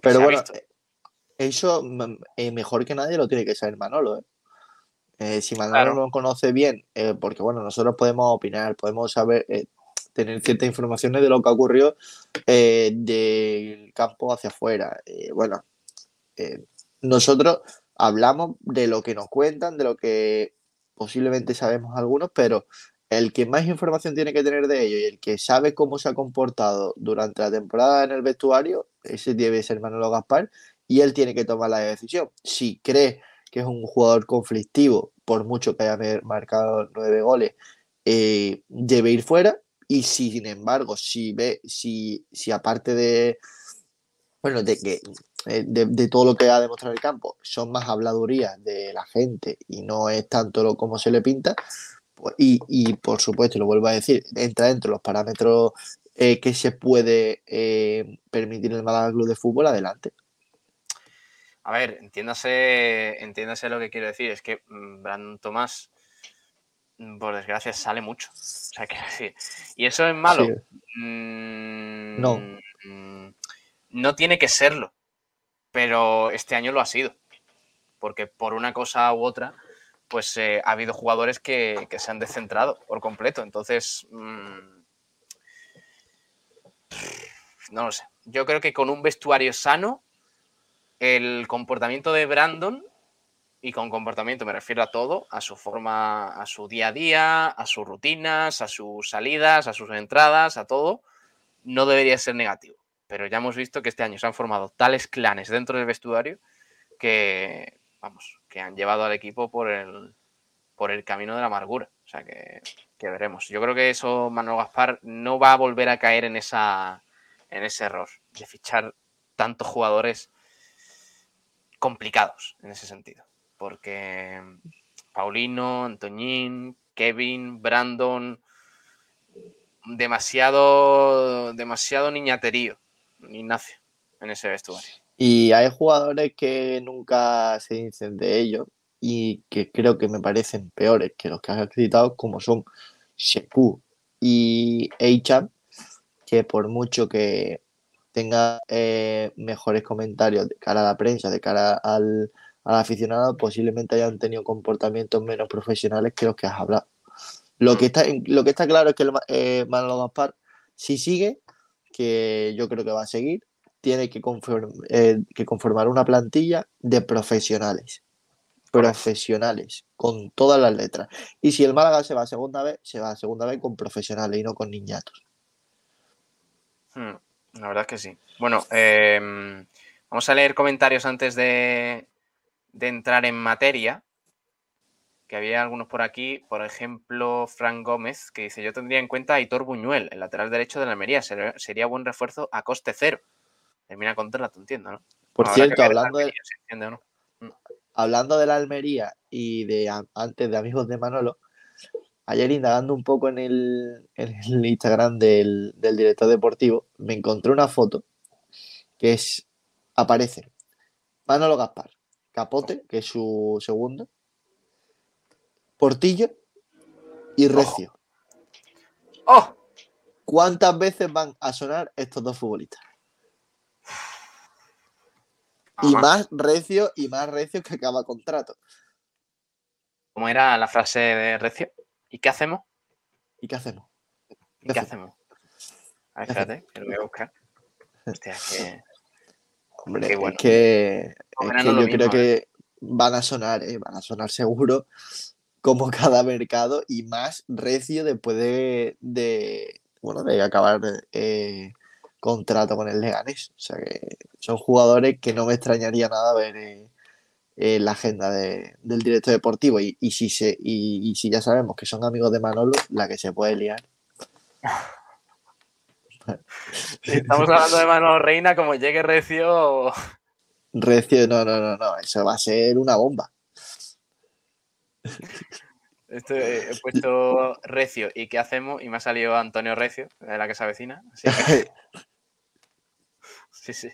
Pero bueno, eh, eso mm, eh, mejor que nadie lo tiene que saber Manolo. ¿eh? eh si Manolo no conoce bien, porque bueno, nosotros podemos opinar, podemos saber, tener ciertas informaciones de lo que ha ocurrido del campo hacia afuera. bueno, nosotros hablamos de lo que nos cuentan, de lo que posiblemente sabemos algunos, pero el que más información tiene que tener de ello y el que sabe cómo se ha comportado durante la temporada en el vestuario, ese debe ser Manolo Gaspar y él tiene que tomar la decisión. Si cree que es un jugador conflictivo, por mucho que haya marcado nueve goles, eh, debe ir fuera. Y si, sin embargo, si ve, si, si aparte de, bueno, de que eh, de, todo lo que ha demostrado el campo son más habladurías de la gente y no es tanto lo como se le pinta, y, por supuesto, lo vuelvo a decir, entra dentro de los parámetros eh, que se puede eh, permitir el Málaga Club de Fútbol, adelante. A ver, entiéndase, entiéndase lo que quiero decir. Es que mm, Brandon Tomás, mm, por desgracia, sale mucho. O sea, decir. ¿Y eso es malo? Mm, no. No tiene que serlo. Pero este año lo ha sido. Porque por una cosa u otra pues eh, ha habido jugadores que, se han descentrado por completo. Entonces, mm, no lo sé. Yo creo que con un vestuario sano, el comportamiento de Brandon, y con comportamiento me refiero a todo, a su forma, a su día a día, a sus rutinas, a sus salidas, a sus entradas, a todo, no debería ser negativo. Pero ya hemos visto que este año se han formado tales clanes dentro del vestuario que, vamos, que han llevado al equipo por el, por el camino de la amargura. O sea que, que veremos. Yo creo que eso Manuel Gaspar no va a volver a caer en, esa, en ese error de fichar tantos jugadores complicados en ese sentido. Porque Paulino, Antoñín, Kevin, Brandon, demasiado, demasiado niñaterío, Ignacio, en ese vestuario. Y hay jugadores que nunca se dicen de ellos y que creo que me parecen peores que los que has citado, como son Sheku y Eichan, que por mucho que tenga eh, mejores comentarios de cara a la prensa, de cara al, al aficionado, posiblemente hayan tenido comportamientos menos profesionales que los que has hablado. Lo que está, lo que está claro es que el, eh, Manolo Gaspar, si sigue, que yo creo que va a seguir, tiene eh, que conformar una plantilla de profesionales. Profesionales, con todas las letras. Y si el Málaga se va a segunda vez, se va a segunda vez con profesionales y no con niñatos. Hmm, la verdad es que sí. Bueno, eh, vamos a leer comentarios antes de, de entrar en materia. Que había algunos por aquí, por ejemplo, Frank Gómez, que dice: Yo tendría en cuenta a Aitor Buñuel, el lateral derecho de la Almería. Sería, sería buen refuerzo a coste cero. Termina contrato, entiendo, ¿no? Por cierto, hablando la de, Almería, entiende no. hablando de la Almería y de antes de amigos de Manolo, ayer indagando un poco en el, en el Instagram del, del director deportivo, me encontré una foto que es, aparece Manolo Gaspar, Capote, que es su segundo, Portillo y Recio. ¡Oh! ¿Cuántas veces van a sonar estos dos futbolistas? Y Ajá. más Recio y más Recio que acaba contrato. ¿Cómo era la frase de Recio? ¿Y qué hacemos? ¿Y qué hacemos? ¿Y qué ¿Qué hacemos? A ver, ¿Qué espérate, que lo voy a buscar. Hostia, que. Hombre, Qué es que, es yo creo mismo, que van a sonar, ¿eh? van a sonar seguro como cada mercado y más recio después de, de, bueno, de acabar eh, contrato con el Leganés. O sea que son jugadores que no me extrañaría nada ver eh, en la agenda de- del director deportivo y, y si se, y, y si ya sabemos que son amigos de Manolo, la que se puede liar. Estamos hablando de Manolo Reina, como llegue Recio. Recio, no, no, no, no, eso va a ser una bomba. Esto, eh, he puesto Recio y qué hacemos y me ha salido Antonio Recio, de la que se avecina. Que, sí, sí,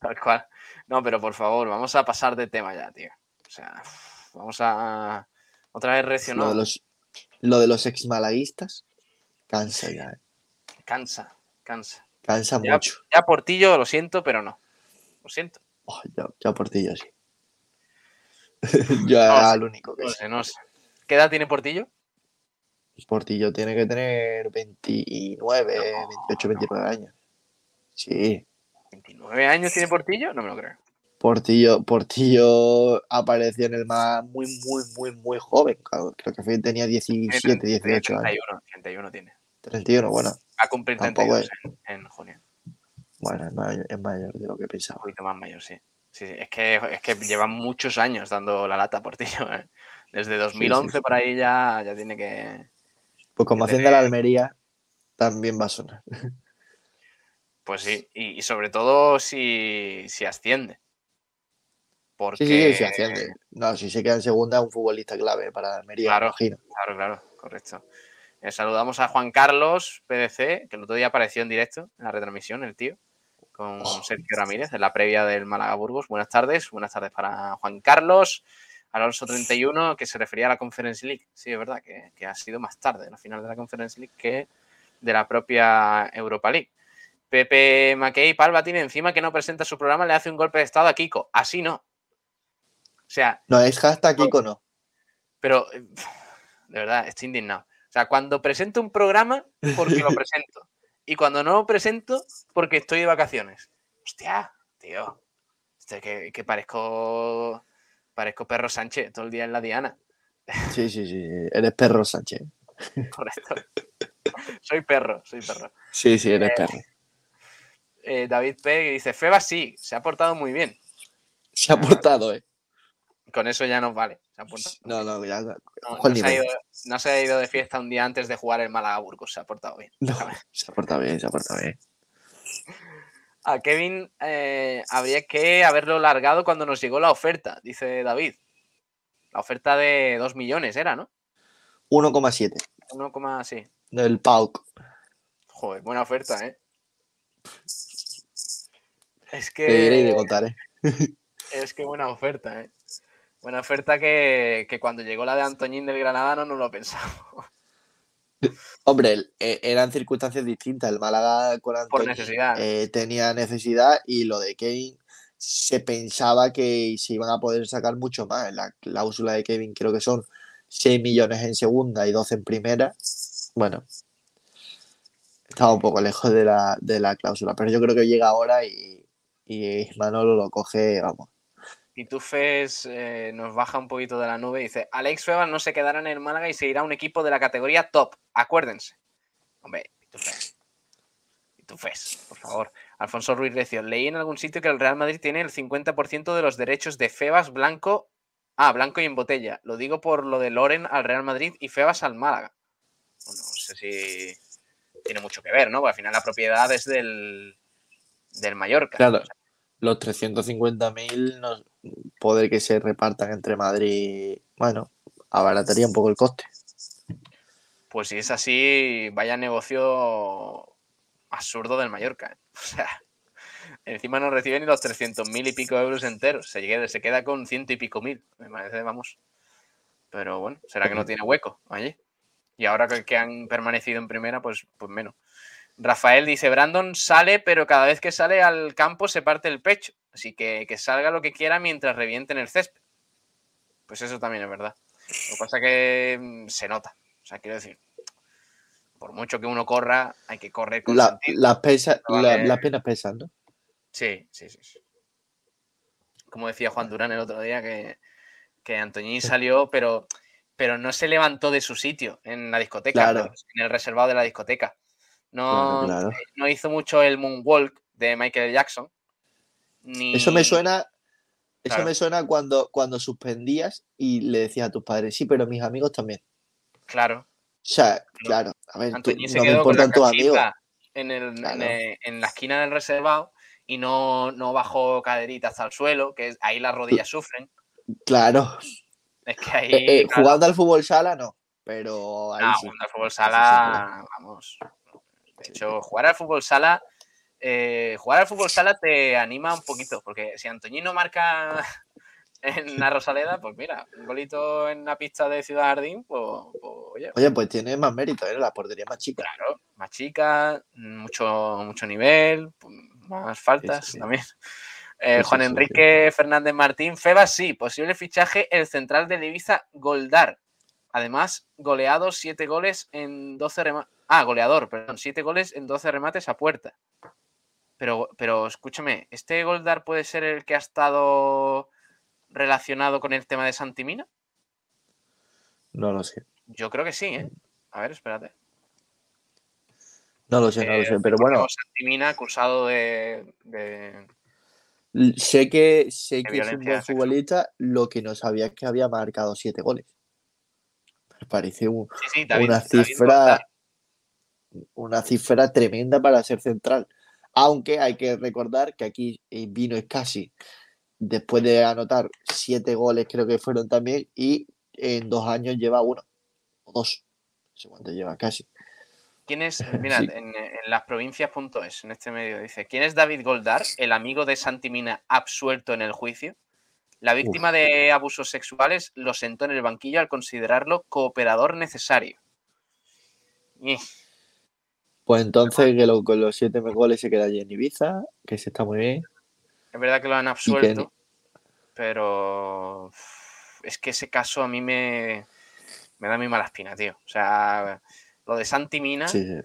tal cual. No, pero por favor, vamos a pasar de tema ya, tío. O sea, vamos a. Otra vez Recio, Lo ¿no? de los, lo de los ex malaguistas cansa ya, ¿eh? Cansa, cansa. cansa Ya. mucho. Ya Portillo, lo siento, pero no. Lo siento. Oh, ya, ya Portillo sí. yo No, era el único que No sé. no sé. ¿Qué edad tiene Portillo? Portillo tiene que tener 29, 28, 29 años. Sí. ¿29 años tiene Portillo? No me lo creo. Portillo, Portillo apareció en el más muy, muy, muy, muy joven. Creo que tenía Tiene 17, 18 años. 31, 31 tiene. 31, bueno, a cumplir Tampoco 32 en, en junio. bueno, es mayor, es mayor de lo que Un pensaba. poquito más mayor, sí. Sí, sí. Es, que, es que lleva muchos años dando la lata Portillo. ¿eh? Desde 2011 sí. por ahí ya, ya tiene que... Pues como hacienda la Almería, también va a sonar. Pues sí, y, y sobre todo si, si asciende. Porque... Sí, sí, sí, sí, asciende. No, si se queda en segunda, es un futbolista clave para Almería, Claro. imagino. Claro, claro, correcto. Eh, saludamos a Juan Carlos PDC, que el otro día apareció en directo en la retransmisión, el tío, con Oh. Sergio Ramírez, en la previa del Málaga Burgos. Buenas tardes, buenas tardes para Juan Carlos. Alonso 31, que se refería a la Conference League. Sí, es verdad, que, que ha sido más tarde la final de la Conference League que de la propia Europa League. Pepe Mackey Palva tiene encima que no presenta su programa, le hace un golpe de estado a Kiko. Así no. O sea, No, es hashtag Kiko no. pero eh, de verdad, estoy indignado. O sea, cuando presento un programa, porque lo presento. Y cuando no lo presento, porque estoy de vacaciones. Hostia, tío. Que, que parezco. Parezco perro Sánchez todo el día en la Diana. Sí, sí, sí. Eres perro Sánchez. Correcto. soy perro, soy perro. Sí, sí, eres perro. Eh, David P. dice: Feba sí, se ha portado muy bien. Se ha portado, ¿eh? Con eso ya nos vale. No, no, ya. No, se ha ido, no se ha ido de fiesta un día antes de jugar el Málaga Burgos. Se ha portado bien. No, se ha portado bien, se ha portado bien. A Kevin eh, habría que haberlo largado cuando nos llegó la oferta, dice David. La oferta de 2 millones era, ¿no? 1,7 1, sí. del PAOK. Joder, buena oferta, ¿eh? Es Te diré y de que, contar, ¿eh? es que buena oferta, ¿eh? Buena oferta que, que cuando llegó la de Antoñín del Granada no nos lo pensamos. Hombre, eh, eran circunstancias distintas. El Málaga con Antonio necesidad. eh, tenía necesidad y lo de Kevin se pensaba que se iban a poder sacar mucho más. La cláusula de Kevin creo que son 6 millones en segunda y 12 en primera. Bueno, estaba un poco lejos de la, de la cláusula, pero yo creo que llega ahora y, y Manolo lo coge, vamos. Pitufes eh, nos baja un poquito de la nube y dice: Alex Febas no se quedará en el Málaga y seguirá un equipo de la categoría top. Acuérdense. Hombre, Pitufes. Pitufes, por favor. Alfonso Ruiz Recio. Leí en algún sitio que el Real Madrid tiene el 50% de los derechos de Febas Blanco. Ah, Blanco y en botella. Lo digo por lo de Loren al Real Madrid y Febas al Málaga. Bueno, no sé si tiene mucho que ver, ¿no? Porque al final la propiedad es del, del Mallorca. Claro, los 350.000 no poder que se repartan entre Madrid, bueno, abarataría un poco el coste. Pues si es así, vaya negocio absurdo del Mallorca. ¿eh? O sea, encima no recibe ni los 300.000 y pico euros enteros. Se queda, se queda con ciento y pico mil. Me parece, vamos. Pero bueno, será que no tiene hueco allí. Y ahora que han permanecido en primera, pues, pues menos. Rafael dice, Brandon sale, pero cada vez que sale al campo se parte el pecho. Así que que salga lo que quiera mientras revienten el césped. Pues eso también es verdad. Lo que pasa es que mm, se nota. O sea, quiero decir, por mucho que uno corra, hay que correr con La- sentido. las, pesa- No la- penas pesan, ¿no? Sí, sí, sí, sí. Como decía Juan Durán el otro día, que, que Antoñín salió, pero, pero no se levantó de su sitio en la discoteca, Claro. en el reservado de la discoteca. No, Claro, claro. no hizo mucho el moonwalk de Michael Jackson. Ni... Eso me suena, eso Claro. me suena cuando, cuando suspendías y le decías a tus padres, sí, pero mis amigos también. Claro. O sea, claro, a ver, tú- no me importan tus amigos. en, el- en, eh, en la esquina del reservado y no, no bajó caderita hasta el suelo, que es- ahí las rodillas sufren. Claro, Es que ahí. Eh, eh, claro, jugando al fútbol sala no, pero ahí no, sí. jugando al fútbol sala, vamos. De hecho, jugar al fútbol sala, eh, jugar al fútbol sala te anima un poquito, porque si Antoñino marca en la Rosaleda, pues mira, un golito en la pista de Ciudad Jardín, pues, pues, oye, Oye, pues tiene más mérito, ¿eh? La portería más chica. claro, más chica, mucho, mucho nivel, más faltas Sí, sí, sí. también. Eh, Juan Enrique Fernández Martín, Febas sí, posible fichaje el central de Ibiza, Goldar. Además, goleado 7 goles en 12 remates. Ah, goleador, perdón, 7 goles en 12 remates a puerta. Pero, pero escúchame, ¿este Goldar puede ser el que ha estado relacionado con el tema de Santimina? No lo sé. Yo creo que sí, ¿eh? A ver, espérate. No lo sé, no lo Eh, sé. Pero bueno, Santimina acusado de, sé que, sé que es un buen futbolista. Lo que no sabía es que había marcado siete goles. Me parece un- Sí, sí, David- una David cifra Goldar. Una cifra tremenda para ser central. Aunque hay que recordar que aquí eh, vino casi después de anotar siete goles, creo que fueron también, y en dos años lleva uno o dos. No sé cuánto lleva casi. ¿Quién es? Mirad, Sí. en, en las provincias.es, en este medio, dice: ¿Quién es David Goldar, el amigo de Santimina absuelto en el juicio? La víctima de abusos sexuales lo sentó en el banquillo al considerarlo cooperador necesario. Y- Pues entonces que lo- con los siete goles se queda allí en Ibiza, que se está muy bien. Es verdad que lo han absuelto, pero es que ese caso a mí me, me da muy mala espina, tío. O sea, lo de Santimina, Sí, sí.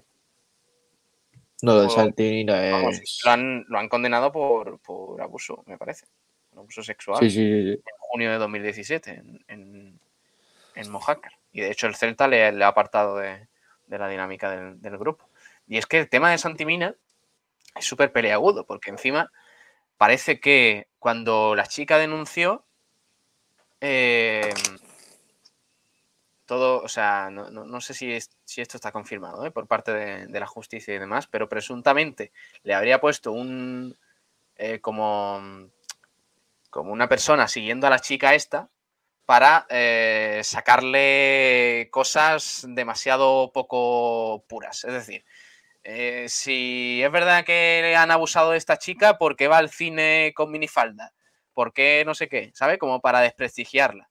No, lo de O- Santinina Vamos, es. lo, han, lo han condenado por, por abuso, me parece. Por abuso sexual. Sí, sí, sí, sí. en junio de 2017 en, en, en Mojácar. Y de hecho el Celta le, le ha apartado de, de la dinámica del, del grupo. Y es que el tema de Santimina es súper peleagudo, porque encima parece que cuando la chica denunció, eh, todo, o sea, no, sé si, si esto está confirmado ¿eh? por parte de, de la justicia y demás, pero presuntamente le habría puesto un, eh, como, como una persona siguiendo a la chica esta para eh, sacarle cosas demasiado poco puras. Es decir, eh, si es verdad que le han abusado de esta chica, ¿por qué va al cine con minifalda? ¿Por qué no sé qué? ¿Sabe? Como para desprestigiarla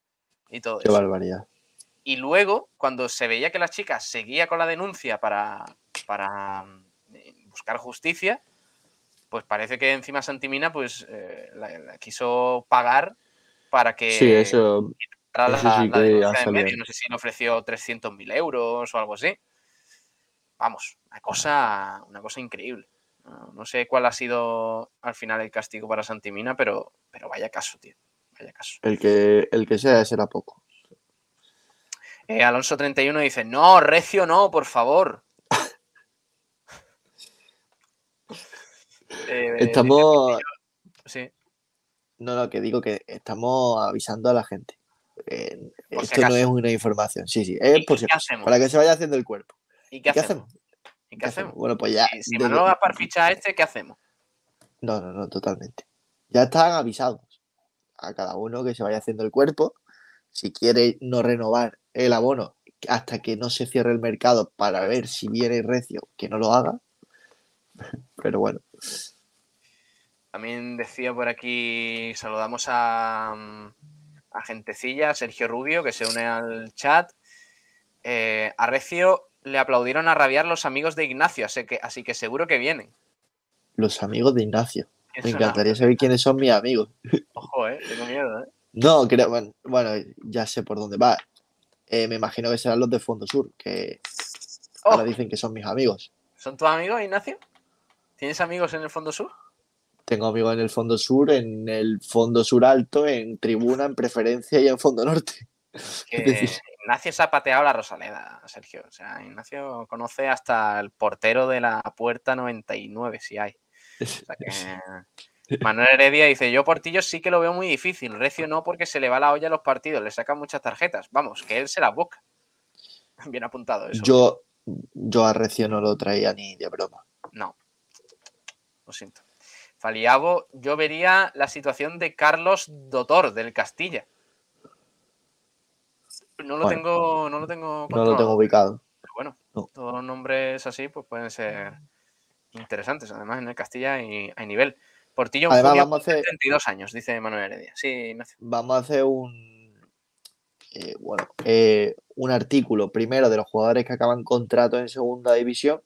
y todo Qué eso. barbaridad. Y luego, cuando se veía que la chica seguía con la denuncia para, para eh, buscar justicia, pues parece que encima Santimina pues eh, la, la quiso pagar para que Sí, eso. la, eso sí la denuncia en medio. No sé si le ofreció 300.000 euros o algo así. Vamos, una cosa, una cosa increíble. No, no sé cuál ha sido al final el castigo para Santimina, pero, pero vaya caso, tío. Vaya caso. El que, el que sea será poco. Eh, Alonso 31 dice, no, Recio no, por favor. Eh, Estamos. sí, No, no, que digo que estamos avisando a la gente. Eh, si esto no es una información. Sí, sí, ¿Y es por si? Para que se vaya haciendo el cuerpo. ¿Y qué, ¿Y qué hacemos? hacemos? ¿Y qué hacemos? Bueno, pues ya. Si, Manolo Gaspar ficha a este, ¿qué hacemos? No, no, no, totalmente. Ya están avisados a cada uno que se vaya haciendo el cuerpo. Si quiere no renovar el abono hasta que no se cierre el mercado para ver si viene recio, que no lo haga. Pero bueno, También decía por aquí, saludamos a, mm, a Gentecilla, a Sergio Rubio, que se une al chat. Eh, a Recio le aplaudieron a rabiar los amigos de Ignacio, así que, así que seguro que vienen. los amigos de Ignacio. ¿Quién Me encantaría saber quiénes son mis amigos. Ojo, eh, tengo miedo, eh. No, creo, bueno, bueno, ya sé por dónde va. Eh, me imagino que serán los de Fondo Sur, que Oh, ahora dicen que son mis amigos. ¿Son tus amigos, Ignacio? ¿Tienes amigos en el fondo sur? Tengo amigos en el Fondo Sur, en el Fondo Sur Alto, en Tribuna, en Preferencia y en Fondo Norte. Que Es decir- Ignacio se ha pateado la Rosaleda, Sergio. O sea, Ignacio conoce hasta el portero de la puerta 99, si hay. O sea que- Manuel Heredia dice, yo Portillo sí que lo veo muy difícil, Recio no porque se le va la olla a los partidos, le sacan muchas tarjetas. Vamos, que él se las busca. Bien apuntado eso. Yo, yo a Recio no lo traía ni de broma. No. Lo siento. Faliabo, yo vería la situación de Carlos Dotor del Castilla. No lo Bueno, tengo, no lo tengo No lo tengo ubicado. pero bueno, No. todos los nombres así pues pueden ser interesantes. Además, en el Castilla hay, hay nivel. Portillo Además, junio, vamos a hacer, 32 años, dice Manuel Heredia. Sí, Ignacio. vamos a hacer un, eh, bueno, eh, un artículo primero de los jugadores que acaban contrato en segunda división,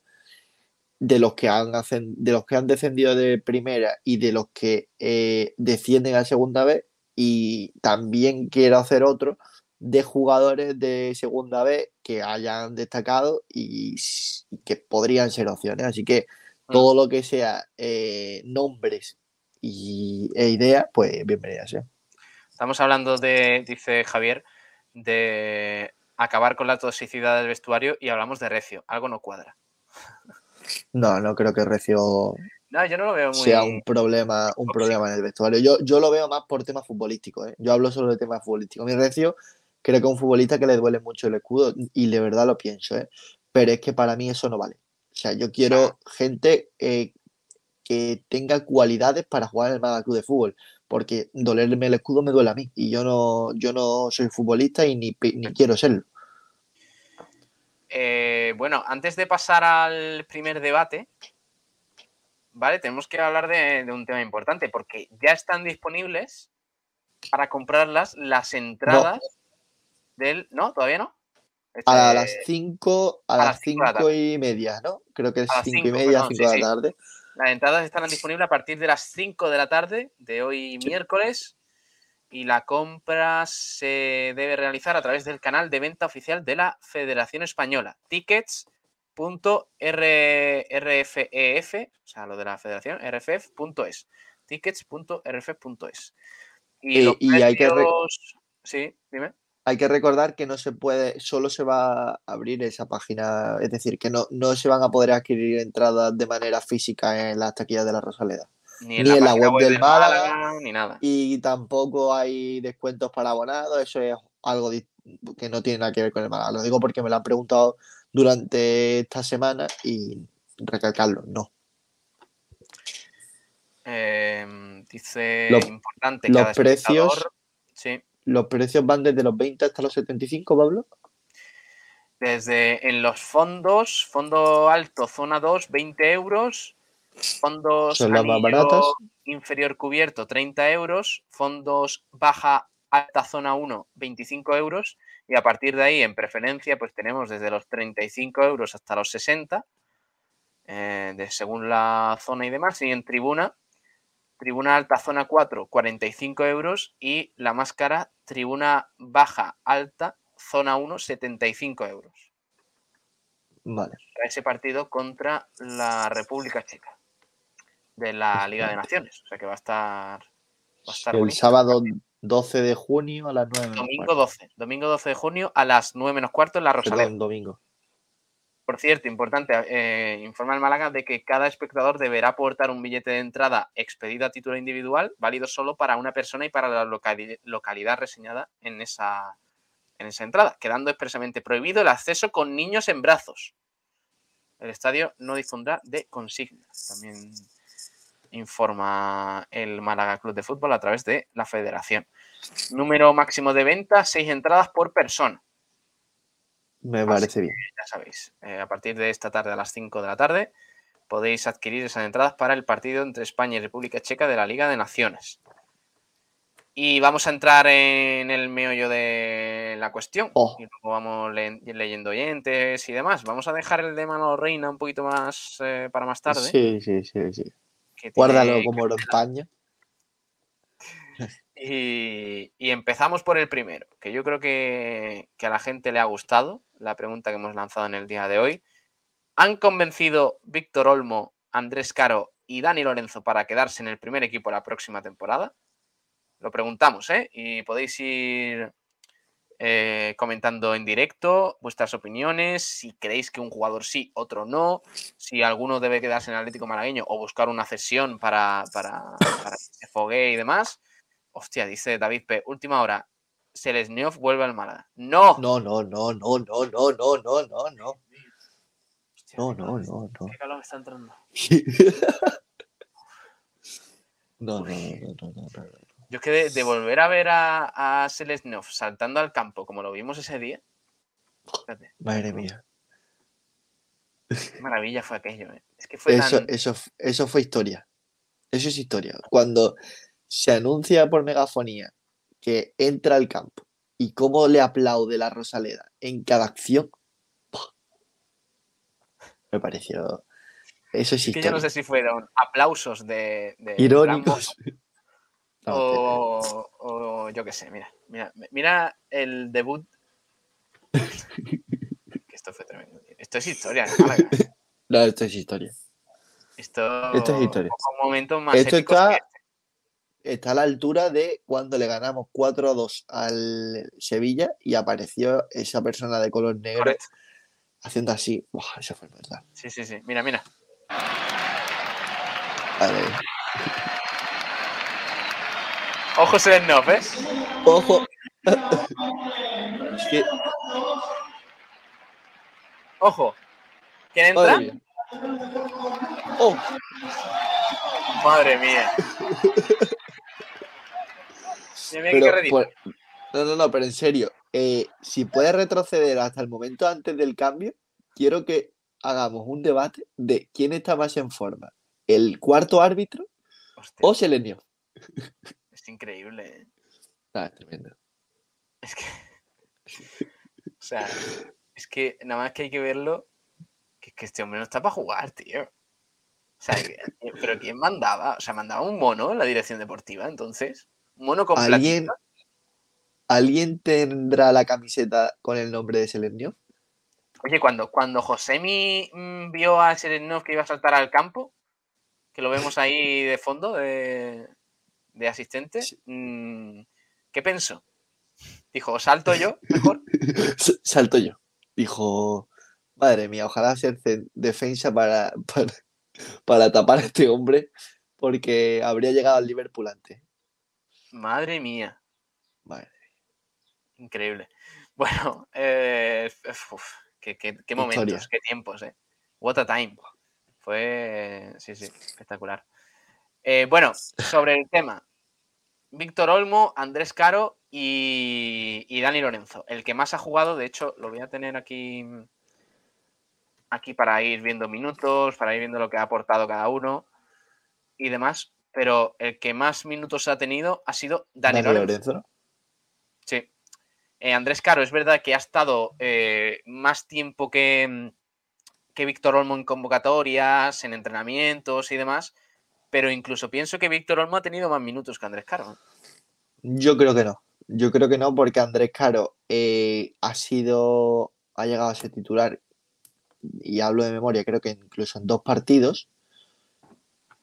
de los que han, hacen- de los que han descendido de primera y de los que eh, descienden a segunda vez. Y también quiero hacer otro de jugadores de segunda vez que hayan destacado y, que podrían ser opciones. Así que todo lo que sea eh, nombres y, e ideas, pues bienvenidas sea. Estamos hablando de, dice Javier, de acabar con la toxicidad del vestuario y hablamos de Recio. Algo no cuadra. No, no creo que Recio No, yo no lo veo muy. sea un problema, un problema en el vestuario. Yo, yo lo veo más por temas futbolísticos. ¿eh? Yo hablo solo de temas futbolísticos. Mi Recio creo que es un futbolista que le duele mucho el escudo y de verdad lo pienso. ¿eh? Pero es que para mí eso no vale. O sea, yo quiero gente eh, que tenga cualidades para jugar en el Málaga Club de Fútbol. Porque dolerme el escudo me duele a mí. Y yo no, yo no soy futbolista y ni, ni quiero serlo. Eh, bueno, antes de pasar al primer debate, ¿vale? Tenemos que hablar de, de un tema importante, porque ya están disponibles para comprarlas las entradas del. ¿No? ¿Todavía no? A Este, las 5 a, a las cinco de la 5 y media, ¿no? Creo que es A las 5 y media, perdón, 5 sí, de la tarde. Las entradas estarán disponibles a partir de las 5 de la tarde de hoy miércoles y la compra se debe realizar a través del canal de venta oficial de la Federación Española, Tickets tickets.rfef, o sea, lo de la federación, rff.es. Tickets.rff.es. Y, Eh, los y hay que Sí, dime. Hay que recordar que no se puede, solo se va a abrir esa página, es decir, que no, no se van a poder adquirir entradas de manera física en las taquillas de la Rosaleda. Ni en Ni la, en la página web del Málaga, ni nada. Y tampoco hay descuentos para abonados, eso es algo que no tiene nada que ver con el Málaga. Lo digo porque me lo han preguntado durante esta semana y recalcarlo, no. Eh, dice Los- importante los precios- Sí. Los precios van desde los 20 hasta los 75, Pablo. Desde en los fondos, fondo alto, zona 2, 20 euros. Fondos Son las más anillo baratas. inferior cubierto, 30 euros. Fondos baja, alta, zona 1, 25 euros. Y a partir de ahí, en preferencia, pues tenemos desde los 35 euros hasta los 60, eh, de, según la zona y demás. Y en tribuna, tribuna alta, zona 4, 45 euros. Y la más cara, tribuna baja, alta, zona 1, 75 euros Vale. para ese partido contra la República Checa de la Liga de Naciones. O sea que va a estar, va a estar El bonito. sábado 12 de junio a las 9 menos Domingo cuarto. 12. Domingo 12 de junio a las 9 menos cuarto en la Rosaleda. Perdón, domingo. Por cierto, importante, eh, informa el Málaga de que cada espectador deberá aportar un billete de entrada expedido a título individual, válido solo para una persona y para la locali- localidad reseñada en esa, en esa entrada, quedando expresamente prohibido el acceso con niños en brazos. El estadio no dispondrá de consignas. También informa el Málaga Club de Fútbol a través de la federación. Número máximo de venta, seis entradas por persona Me parece bien. ya sabéis, eh, a partir de esta tarde a las 5 de la tarde podéis adquirir esas entradas para el partido entre España y República Checa de la Liga de Naciones. Y vamos a entrar en el meollo de la cuestión. Oh. Y luego vamos le- leyendo oyentes y demás. Vamos a dejar el de Manolo Reina un poquito más eh, para más tarde. Sí, sí, sí, sí. Guárdalo como oro en paño. Y, empezamos por el primero, que yo creo que, que a la gente le ha gustado la pregunta que hemos lanzado en el día de hoy. ¿Han convencido Víctor Olmo, Andrés Caro y Dani Lorenzo para quedarse en el primer equipo la próxima temporada? Lo preguntamos, ¿eh? Y podéis ir eh, comentando en directo vuestras opiniones, si creéis que un jugador sí, otro no, si alguno debe quedarse en el Atlético Malagueño o buscar una cesión para, para, para que se fogue y demás. Hostia, dice David P. Última hora. Selesniov vuelve al Málaga. ¡No! No, no, no, no, no, no, no, no, no, no. No, no, no, no. Qué calor me está entrando. No, no, no, no, no, no, no. Yo es que de, de volver a ver a, a Selesniov saltando al campo como lo vimos ese día. Fíjate, Madre mía. qué maravilla fue aquello. ¿eh? Es que fue Eso, tan. eso, eso fue historia. Eso es historia. Cuando se anuncia por megafonía que entra al campo y cómo le aplaude la Rosaleda en cada acción, me pareció. Eso es es que yo no sé si fueron aplausos de. de Irónicos. No, O, o yo qué sé, mira, mira, mira el debut. esto fue tremendo. Esto es historia, no, esto es historia. Esto, Esto es historia. pocos momentos más Esto está-. Está a la altura de cuando le ganamos 4 a 2 al Sevilla y apareció esa persona de color negro Correcto. haciendo así. Buah, eso fue verdad. Sí, sí, sí. Mira, mira. Vale. Ojo Selesnov, ¿eh? Ojo. es que. Ojo. ¿Quién entra? Madre mía. Oh, Madre mía. Pero, por- no, no, no, pero en serio, eh, si puedes retroceder hasta el momento antes del cambio, quiero que hagamos un debate de quién está más en forma, el cuarto árbitro Hostia, o Selenio. es increíble. ¿eh? Ah, es tremendo. Es que. O sea, es que nada más que hay que verlo. Que, que este hombre no está para jugar, tío. O sea, que- pero ¿quién mandaba? O sea, mandaba un mono en la dirección deportiva, entonces. Mono con ¿Alguien, platita. ¿Alguien tendrá la camiseta con el nombre de Selenio? Oye, cuando, cuando Josemi mm, vio a Serenov que iba a saltar al campo, que lo vemos ahí de fondo, de, de asistente, mm, ¿qué pensó? Dijo, ¿salto yo mejor? Salto yo. Dijo, madre mía, ojalá ser ce- defensa para, para, para tapar a este hombre, porque habría llegado al Liverpool antes. Madre mía, Madre, increíble. Bueno, eh, uf, qué, qué- qué momentos, Historia. qué tiempos, ¿eh? What a time. Fue, sí, sí, espectacular. Eh, bueno, sobre el tema. Víctor Olmo, Andrés Caro y, y Dani Lorenzo. El que más ha jugado, de hecho, lo voy a tener aquí, aquí para ir viendo minutos, para ir viendo lo que ha aportado cada uno y demás. Pero el que más minutos ha tenido ha sido Dani, Dani Lorenzo. Lorenzo, ¿no? Sí. Eh, Andrés Caro, es verdad que ha estado eh, más tiempo que, mm, que Víctor Olmo en convocatorias, en entrenamientos y demás, pero incluso pienso que Víctor Olmo ha tenido más minutos que Andrés Caro. Yo creo que no. Yo creo que no, porque Andrés Caro eh, ha sido, ha llegado a ser titular, y hablo de memoria, creo que incluso en dos partidos,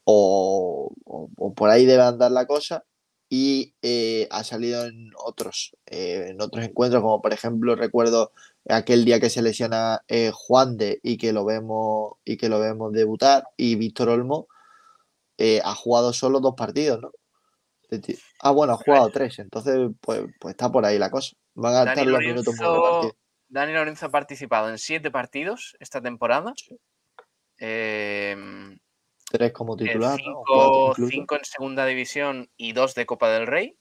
o, o- o por ahí debe andar la cosa, y eh, ha salido en otros, eh, en otros encuentros, como por ejemplo recuerdo aquel día que se lesiona eh, Juan de y que lo vemos y que lo vemos debutar, y Víctor Olmo ha jugado solo dos partidos, ¿no? Ah, bueno, ha jugado tres, entonces pues, pues está por ahí la cosa. Van a Dani estar los minutos muy repartidos. Dani Lorenzo ha participado en siete partidos esta temporada. Eh, Tres como eh, titular, cinco, en segunda división y dos de Copa del Rey.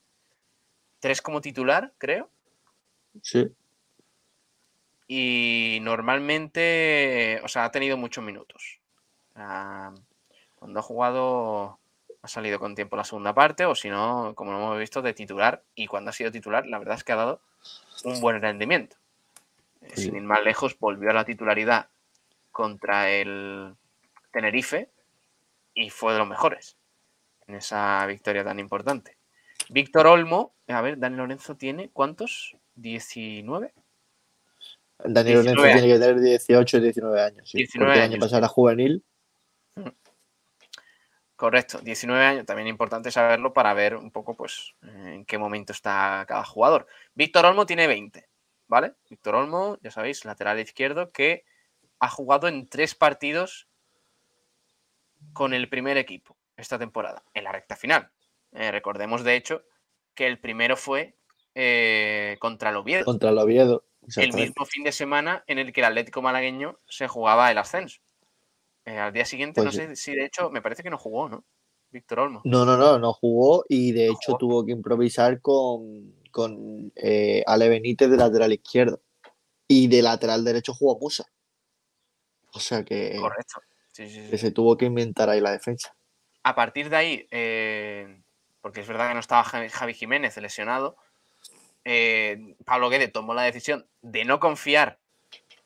Tres como titular, creo. Sí. y normalmente, o sea, ha tenido muchos minutos. Ah, cuando ha jugado, ha salido con tiempo la segunda parte, o si no, como lo hemos visto, de titular. Y cuando ha sido titular, la verdad es que ha dado un buen rendimiento. Eh, Sí. Sin ir más lejos, volvió a la titularidad contra el Tenerife y fue de los mejores en esa victoria tan importante. Víctor Olmo, a ver, Dani Lorenzo tiene ¿cuántos? ¿19? Dani Lorenzo 19 tiene que tener 18 y 19 años. Sí, 19 porque el año pasado era juvenil. Correcto, 19 años, también importante saberlo para ver un poco pues eh, en qué momento está cada jugador. Víctor Olmo tiene 20, ¿vale? Víctor Olmo, ya sabéis, lateral izquierdo que ha jugado en tres partidos con el primer equipo esta temporada, en la recta final. Eh, recordemos, de hecho, que el primero fue eh, contra el Oviedo, contra el Oviedo. el mismo fin de semana en el que el Atlético malagueño se jugaba el ascenso. Eh, al día siguiente, Pues no sé si de hecho, me parece que no jugó, ¿no? Víctor Olmo. No, no, no, no jugó y de No hecho jugó. tuvo que improvisar con, con Ale Benítez de lateral izquierdo. Y de lateral derecho jugó Musa. O sea que, Correcto. Sí, sí, sí. que se tuvo que inventar ahí la defensa. A partir de ahí, eh, porque es verdad que no estaba Javi Jiménez lesionado, eh, Pablo Guede tomó la decisión de no confiar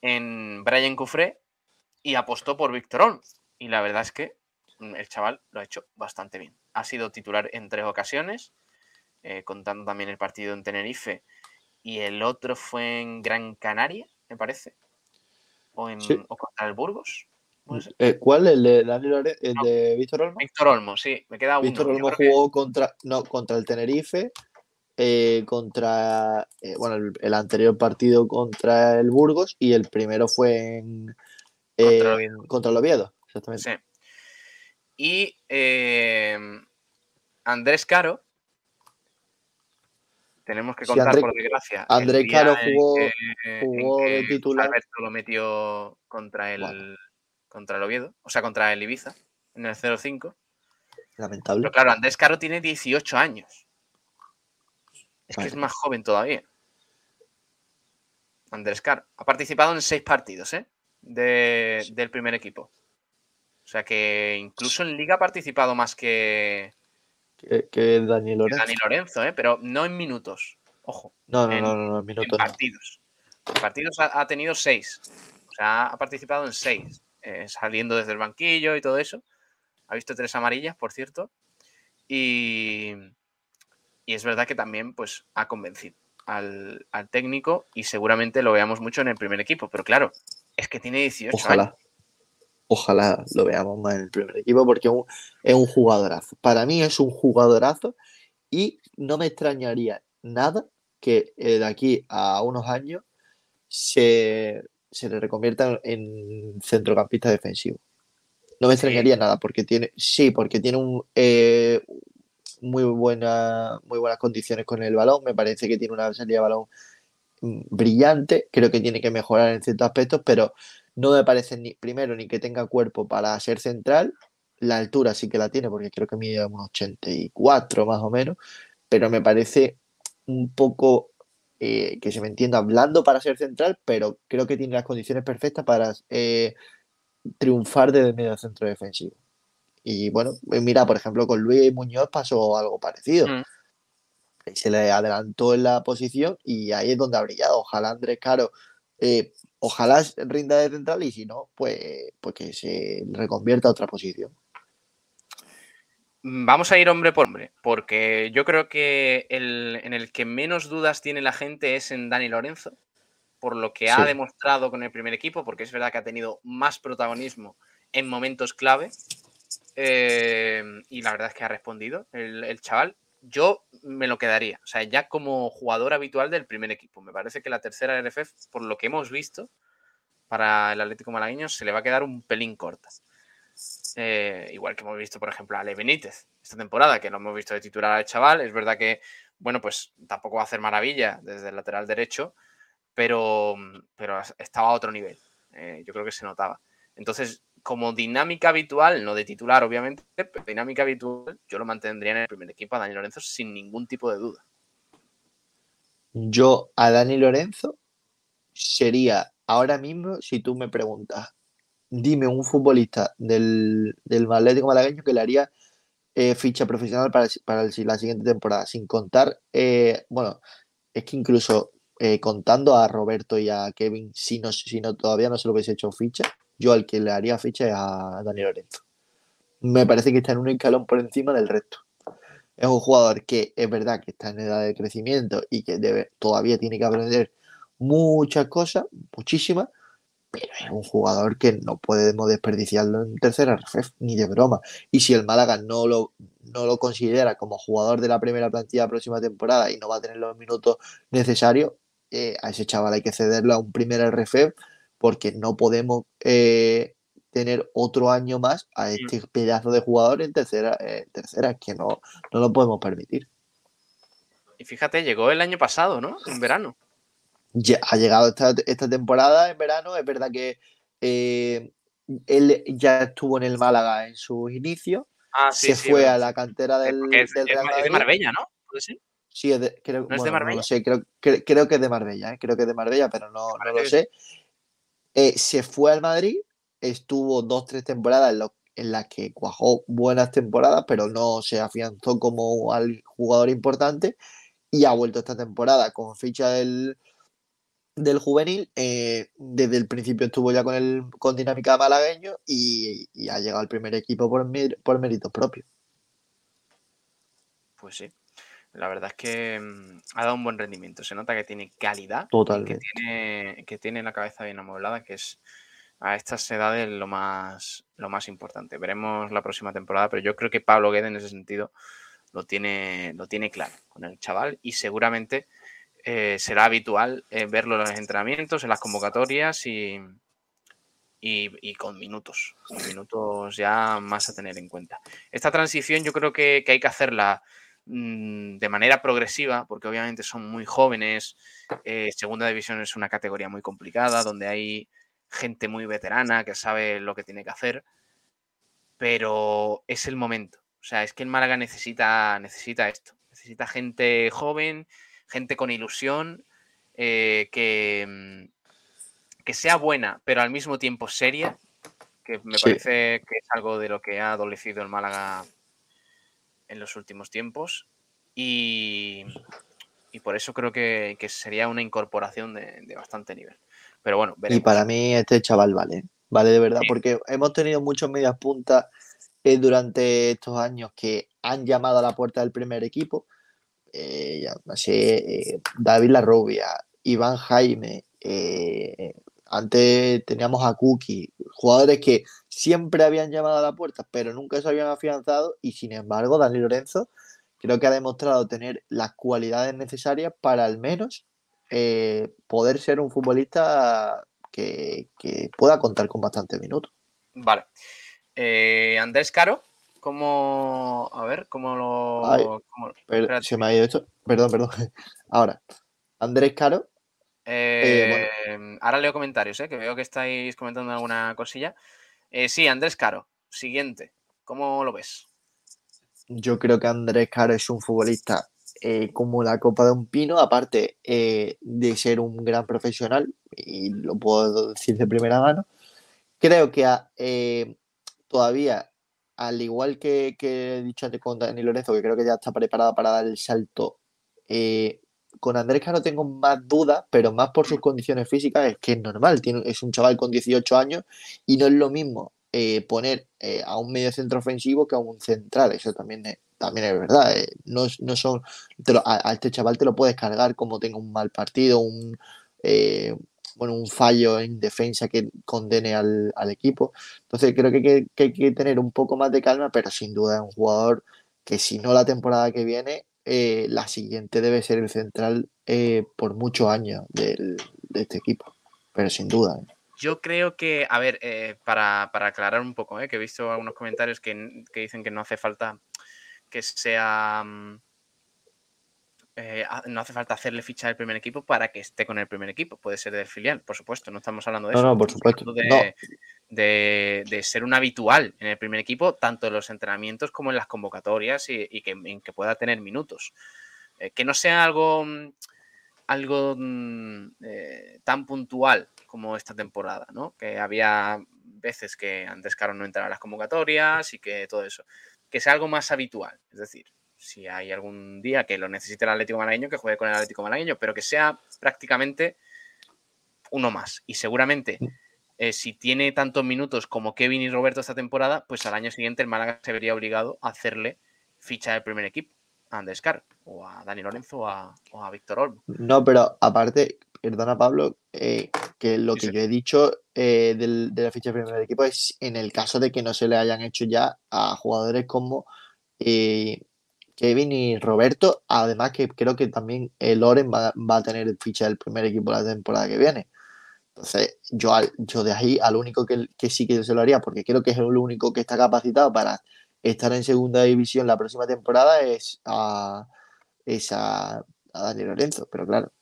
en Brian Cufré y apostó por Víctor Olmo. Y la verdad es que mm, el chaval lo ha hecho bastante bien. Ha sido titular en tres ocasiones, eh, contando también el partido en Tenerife y el otro fue en Gran Canaria, me parece, o, en, Sí. o contra el Burgos. Eh, ¿Cuál? ¿El de Dani Lore- ¿El No. de Víctor Olmo? Víctor Olmo, sí, me queda uno. Víctor Olmo que- jugó contra, no, contra el Tenerife, eh, contra eh, bueno, el, el anterior partido contra el Burgos y el primero fue en, Contra el contra el Oviedo. Exactamente. Sí. Y eh, Andrés Caro. Tenemos que Sí, contar, Andrés- por desgracia. Andrés Caro jugó- jugó de titular. Alberto lo metió contra el, Bueno. Contra el Oviedo, o sea, contra el Ibiza, en el 0-5. Lamentable. Pero claro, Andrés Caro tiene 18 años. Es que es más joven todavía. Andrés Caro. Ha participado en seis partidos, ¿eh? De- del primer equipo. O sea que incluso en Liga ha participado más que, Que, que Dani que Lorenzo. Dani Lorenzo, ¿eh? Pero no en minutos. Ojo, No, no, en- no, no, no, en en minutos no. partidos. En partidos ha, ha tenido seis. O sea, ha participado en seis. Eh, saliendo desde el banquillo y todo eso. Ha visto tres amarillas, por cierto. Y, y es verdad que también pues, ha convencido al, al técnico y seguramente lo veamos mucho en el primer equipo. Pero claro, Es que tiene 18 Ojalá. Ojalá lo veamos más en el primer equipo porque es un, es un jugadorazo. Para mí es un jugadorazo y no me extrañaría nada que eh, de aquí a unos años se, se le reconvierta en centrocampista defensivo. No me Sí. extrañaría nada porque tiene, sí, porque tiene un, eh, muy, buena, muy buenas condiciones con el balón. Me parece que tiene una salida de balón brillante. Creo que tiene que mejorar en ciertos aspectos, pero no me parece ni primero ni que tenga cuerpo para ser central. La altura sí que la tiene porque creo que mide unos 84 más o menos, pero me parece un poco eh, que se me entienda hablando para ser central, pero creo que tiene las condiciones perfectas para eh, triunfar desde el medio centro defensivo. Y bueno, eh, mira, por ejemplo, con Luis Muñoz pasó algo parecido. Mm. Se le adelantó en la posición y ahí es donde ha brillado. Ojalá Andrés Caro, eh, ojalá rinda de central y si no, pues, pues que se reconvierta a otra posición. Vamos a ir hombre por hombre, porque yo creo que el, en el que menos dudas tiene la gente es en Dani Lorenzo, por lo que ha Sí. demostrado con el primer equipo, porque es verdad que ha tenido más protagonismo en momentos clave. eh, y la verdad es que ha respondido el, el chaval. Yo me lo quedaría, o sea, ya como jugador habitual del primer equipo. Me parece que la tercera RFF, por lo que hemos visto, para el Atlético Malagueño se le va a quedar un pelín corta. Eh, igual que hemos visto, por ejemplo, a Ale Benítez esta temporada, que lo hemos visto de titular al chaval. Es verdad que, bueno, pues tampoco va a hacer maravilla desde el lateral derecho, pero, pero estaba a otro nivel. Eh, yo creo que se notaba. Entonces, como dinámica habitual, no de titular, obviamente, pero dinámica habitual, yo lo mantendría en el primer equipo a Dani Lorenzo sin ningún tipo de duda. Yo a Dani Lorenzo sería ahora mismo, si tú me preguntas, dime un futbolista del, del Atlético Malagueño que le haría eh, ficha profesional para, para la siguiente temporada, sin contar, eh, bueno, es que incluso eh, contando a Roberto y a Kevin, si no, si no todavía no se lo hubiese hecho ficha, yo al que le haría ficha es a Dani Lorenzo. Me parece que está en un escalón por encima del resto. Es un jugador que es verdad que está en edad de crecimiento y que todavía tiene que aprender muchas cosas, muchísimas, pero es un jugador que no podemos desperdiciarlo en tercera RFF, ni de broma. Y si el Málaga no lo, no lo considera como jugador de la primera plantilla la próxima temporada y no va a tener los minutos necesarios, eh, a ese chaval hay que cederlo a un primer RFF porque no podemos eh, tener otro año más a este pedazo de jugador en tercera, eh, tercera, que no, no lo podemos permitir. Y fíjate, llegó el año pasado, ¿no? En verano. Ya ha llegado esta, esta temporada en verano. Es verdad que eh, él ya estuvo en el Málaga en sus inicios. Ah, se fue a la cantera del, es, del Real ma- es de Madrid. Marbella, ¿no? ¿Puede ser? Sí, es de, creo, ¿No es de Marbella? lo sé, creo, cre- creo que es de Marbella, ¿eh? creo que es de Marbella, pero no, no lo sé. Eh, se fue al Madrid, estuvo dos, tres temporadas en, lo- en las que cuajó buenas temporadas, pero no se afianzó como al jugador importante y ha vuelto esta temporada con ficha del, del juvenil. eh, desde el principio estuvo ya con el con dinámica malagueño y, y ha llegado al primer equipo por, mé- por méritos propios. Pues sí. La verdad es que mm, ha dado un buen rendimiento. Se nota que tiene calidad. y Que Totalmente. tiene, que tiene la cabeza bien amueblada, que es a estas edades lo más, lo más importante. Veremos la próxima temporada, pero yo creo que Pablo Guede en ese sentido lo tiene, lo tiene claro con el chaval y seguramente eh, será habitual eh, verlo en los entrenamientos, en las convocatorias y, y, con minutos, minutos ya más a tener en cuenta. Esta transición yo creo que, que hay que hacerla mm, de manera progresiva, porque obviamente son muy jóvenes. eh, segunda división es una categoría muy complicada, donde hay gente muy veterana que sabe lo que tiene que hacer, pero es el momento. O sea, es que el Málaga necesita, necesita esto. Necesita gente joven, gente con ilusión, eh, que, mm, que sea buena, pero al mismo tiempo seria, que me Sí. parece que es algo de lo que ha adolecido el Málaga en los últimos tiempos. Y, y por eso creo que, que sería una incorporación de, de bastante nivel. Pero bueno, Y para mí este chaval vale, vale de verdad, Sí. porque hemos tenido muchos medias puntas eh, durante estos años que han llamado a la puerta del primer equipo. Eh, sé, eh, David Larrubia, Iván Jaime, eh, Antes teníamos a Cookie, jugadores que siempre habían llamado a la puerta, pero nunca se habían afianzado. Y sin embargo, Dani Lorenzo creo que ha demostrado tener las cualidades necesarias para al menos eh, poder ser un futbolista que, pueda contar con bastantes minutos. Vale. Andrés Caro, ¿cómo. A ver, ¿cómo lo. Ay, cómo- se me ha ido esto. Perdón, perdón. Ahora, Andrés Caro, Eh, Ahora leo comentarios, ¿eh? que veo que estáis comentando alguna cosilla. Eh, sí, Andrés Caro, siguiente. ¿Cómo lo ves? yo creo que Andrés Caro es un futbolista eh, como la copa de un pino, aparte eh, de ser un gran profesional, y lo puedo decir de primera mano. Creo que a- eh, todavía, al igual que, he dicho antes con Dani Lorenzo, que creo que ya está preparado para dar el salto, eh, con Andrés Caro tengo más dudas, pero más por sus condiciones físicas, es que es normal, tiene, es un chaval con 18 años y no es lo mismo eh, poner eh, a un medio centro ofensivo que a un central, eso también es, también es verdad, eh, no, no son, lo- a, a este chaval te lo puedes cargar como tenga un mal partido, un, eh, bueno, un fallo en defensa que condene al, al equipo. Entonces creo que, hay que tener un poco más de calma, pero sin duda es un jugador que si no la temporada que viene, eh, la siguiente debe ser el central eh, por muchos años del- de este equipo, pero sin duda. ¿eh? Yo creo que, a ver, para, para aclarar un poco, que he visto algunos comentarios que, que dicen que no hace falta que sea. mm, eh, no hace falta hacerle ficha del primer equipo para que esté con el primer equipo. Puede ser del filial, por supuesto. No estamos hablando de No, eso. no, por supuesto. De, de- de ser un habitual en el primer equipo, tanto en los entrenamientos como en las convocatorias y, y que, en que pueda tener minutos. Eh, que no sea algo, algo mm, eh, tan puntual como esta temporada, ¿no? Que había veces que antes Caro no entraba en las convocatorias y que todo eso. Que sea algo más habitual. Es decir, si hay algún día que lo necesite el Atlético Malagueño, que juegue con el Atlético Malagueño, pero que sea prácticamente uno más. Y seguramente, eh, si tiene tantos minutos como Kevin y Roberto esta temporada, pues al año siguiente el Málaga se vería obligado a hacerle ficha del primer equipo, a Andrés Caro, o a Dani Lorenzo, o a, o a Víctor Olmo. No, pero aparte, perdona Pablo, eh, que lo Sí, que sí. yo he dicho eh, del- de la ficha de primer equipo es en el caso de que no se le hayan hecho ya a jugadores como eh, Kevin y Roberto, además que creo que también el Loren va, a tener ficha del primer equipo la temporada que viene. Entonces, yo, al- yo de ahí al único que, que sí que se lo haría, porque creo que es el único que está capacitado para estar en segunda división la próxima temporada, es a, es a, a Dani Lorenzo, pero claro.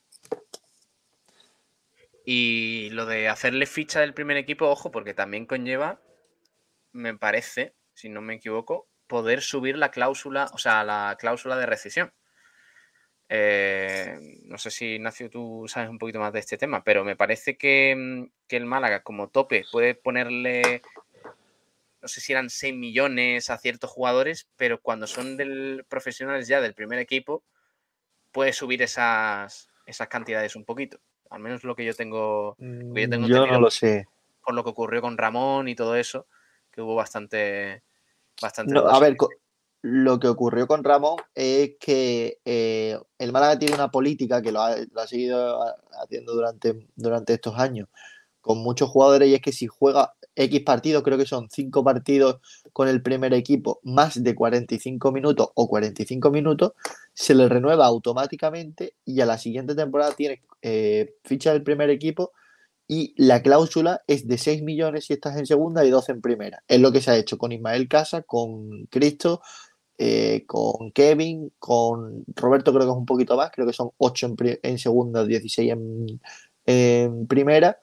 Y lo de hacerle ficha del primer equipo, ojo, porque también conlleva, me parece, si no me equivoco, poder subir la cláusula, o sea, la cláusula de rescisión. Eh, no sé si Ignacio tú sabes un poquito más de este tema, pero me parece que, mm, que el Málaga como tope puede ponerle, no sé si eran 6 millones a ciertos jugadores, pero cuando son del profesionales ya del primer equipo, puede subir esas, esas cantidades un poquito. Al menos lo que yo tengo Mm, yo tengo Yo no entendido lo sé. por lo que ocurrió con Ramón y todo eso, que hubo bastante. Bastante No, a ver, lo que ocurrió con Ramón es que eh, el Málaga tiene una política que lo ha, lo ha seguido haciendo durante, durante estos años con muchos jugadores y es que si juega X partidos, creo que son 5 partidos con el primer equipo, más de 45 minutos o 45 minutos, se le renueva automáticamente y a la siguiente temporada tiene eh, ficha del primer equipo y la cláusula es de 6 millones si estás en segunda y 12 en primera. Es lo que se ha hecho con Ismael Casa, con Cristo, eh, con Kevin, con Roberto creo que es un poquito más, creo que son 8 en, en segunda, 16 en, primera.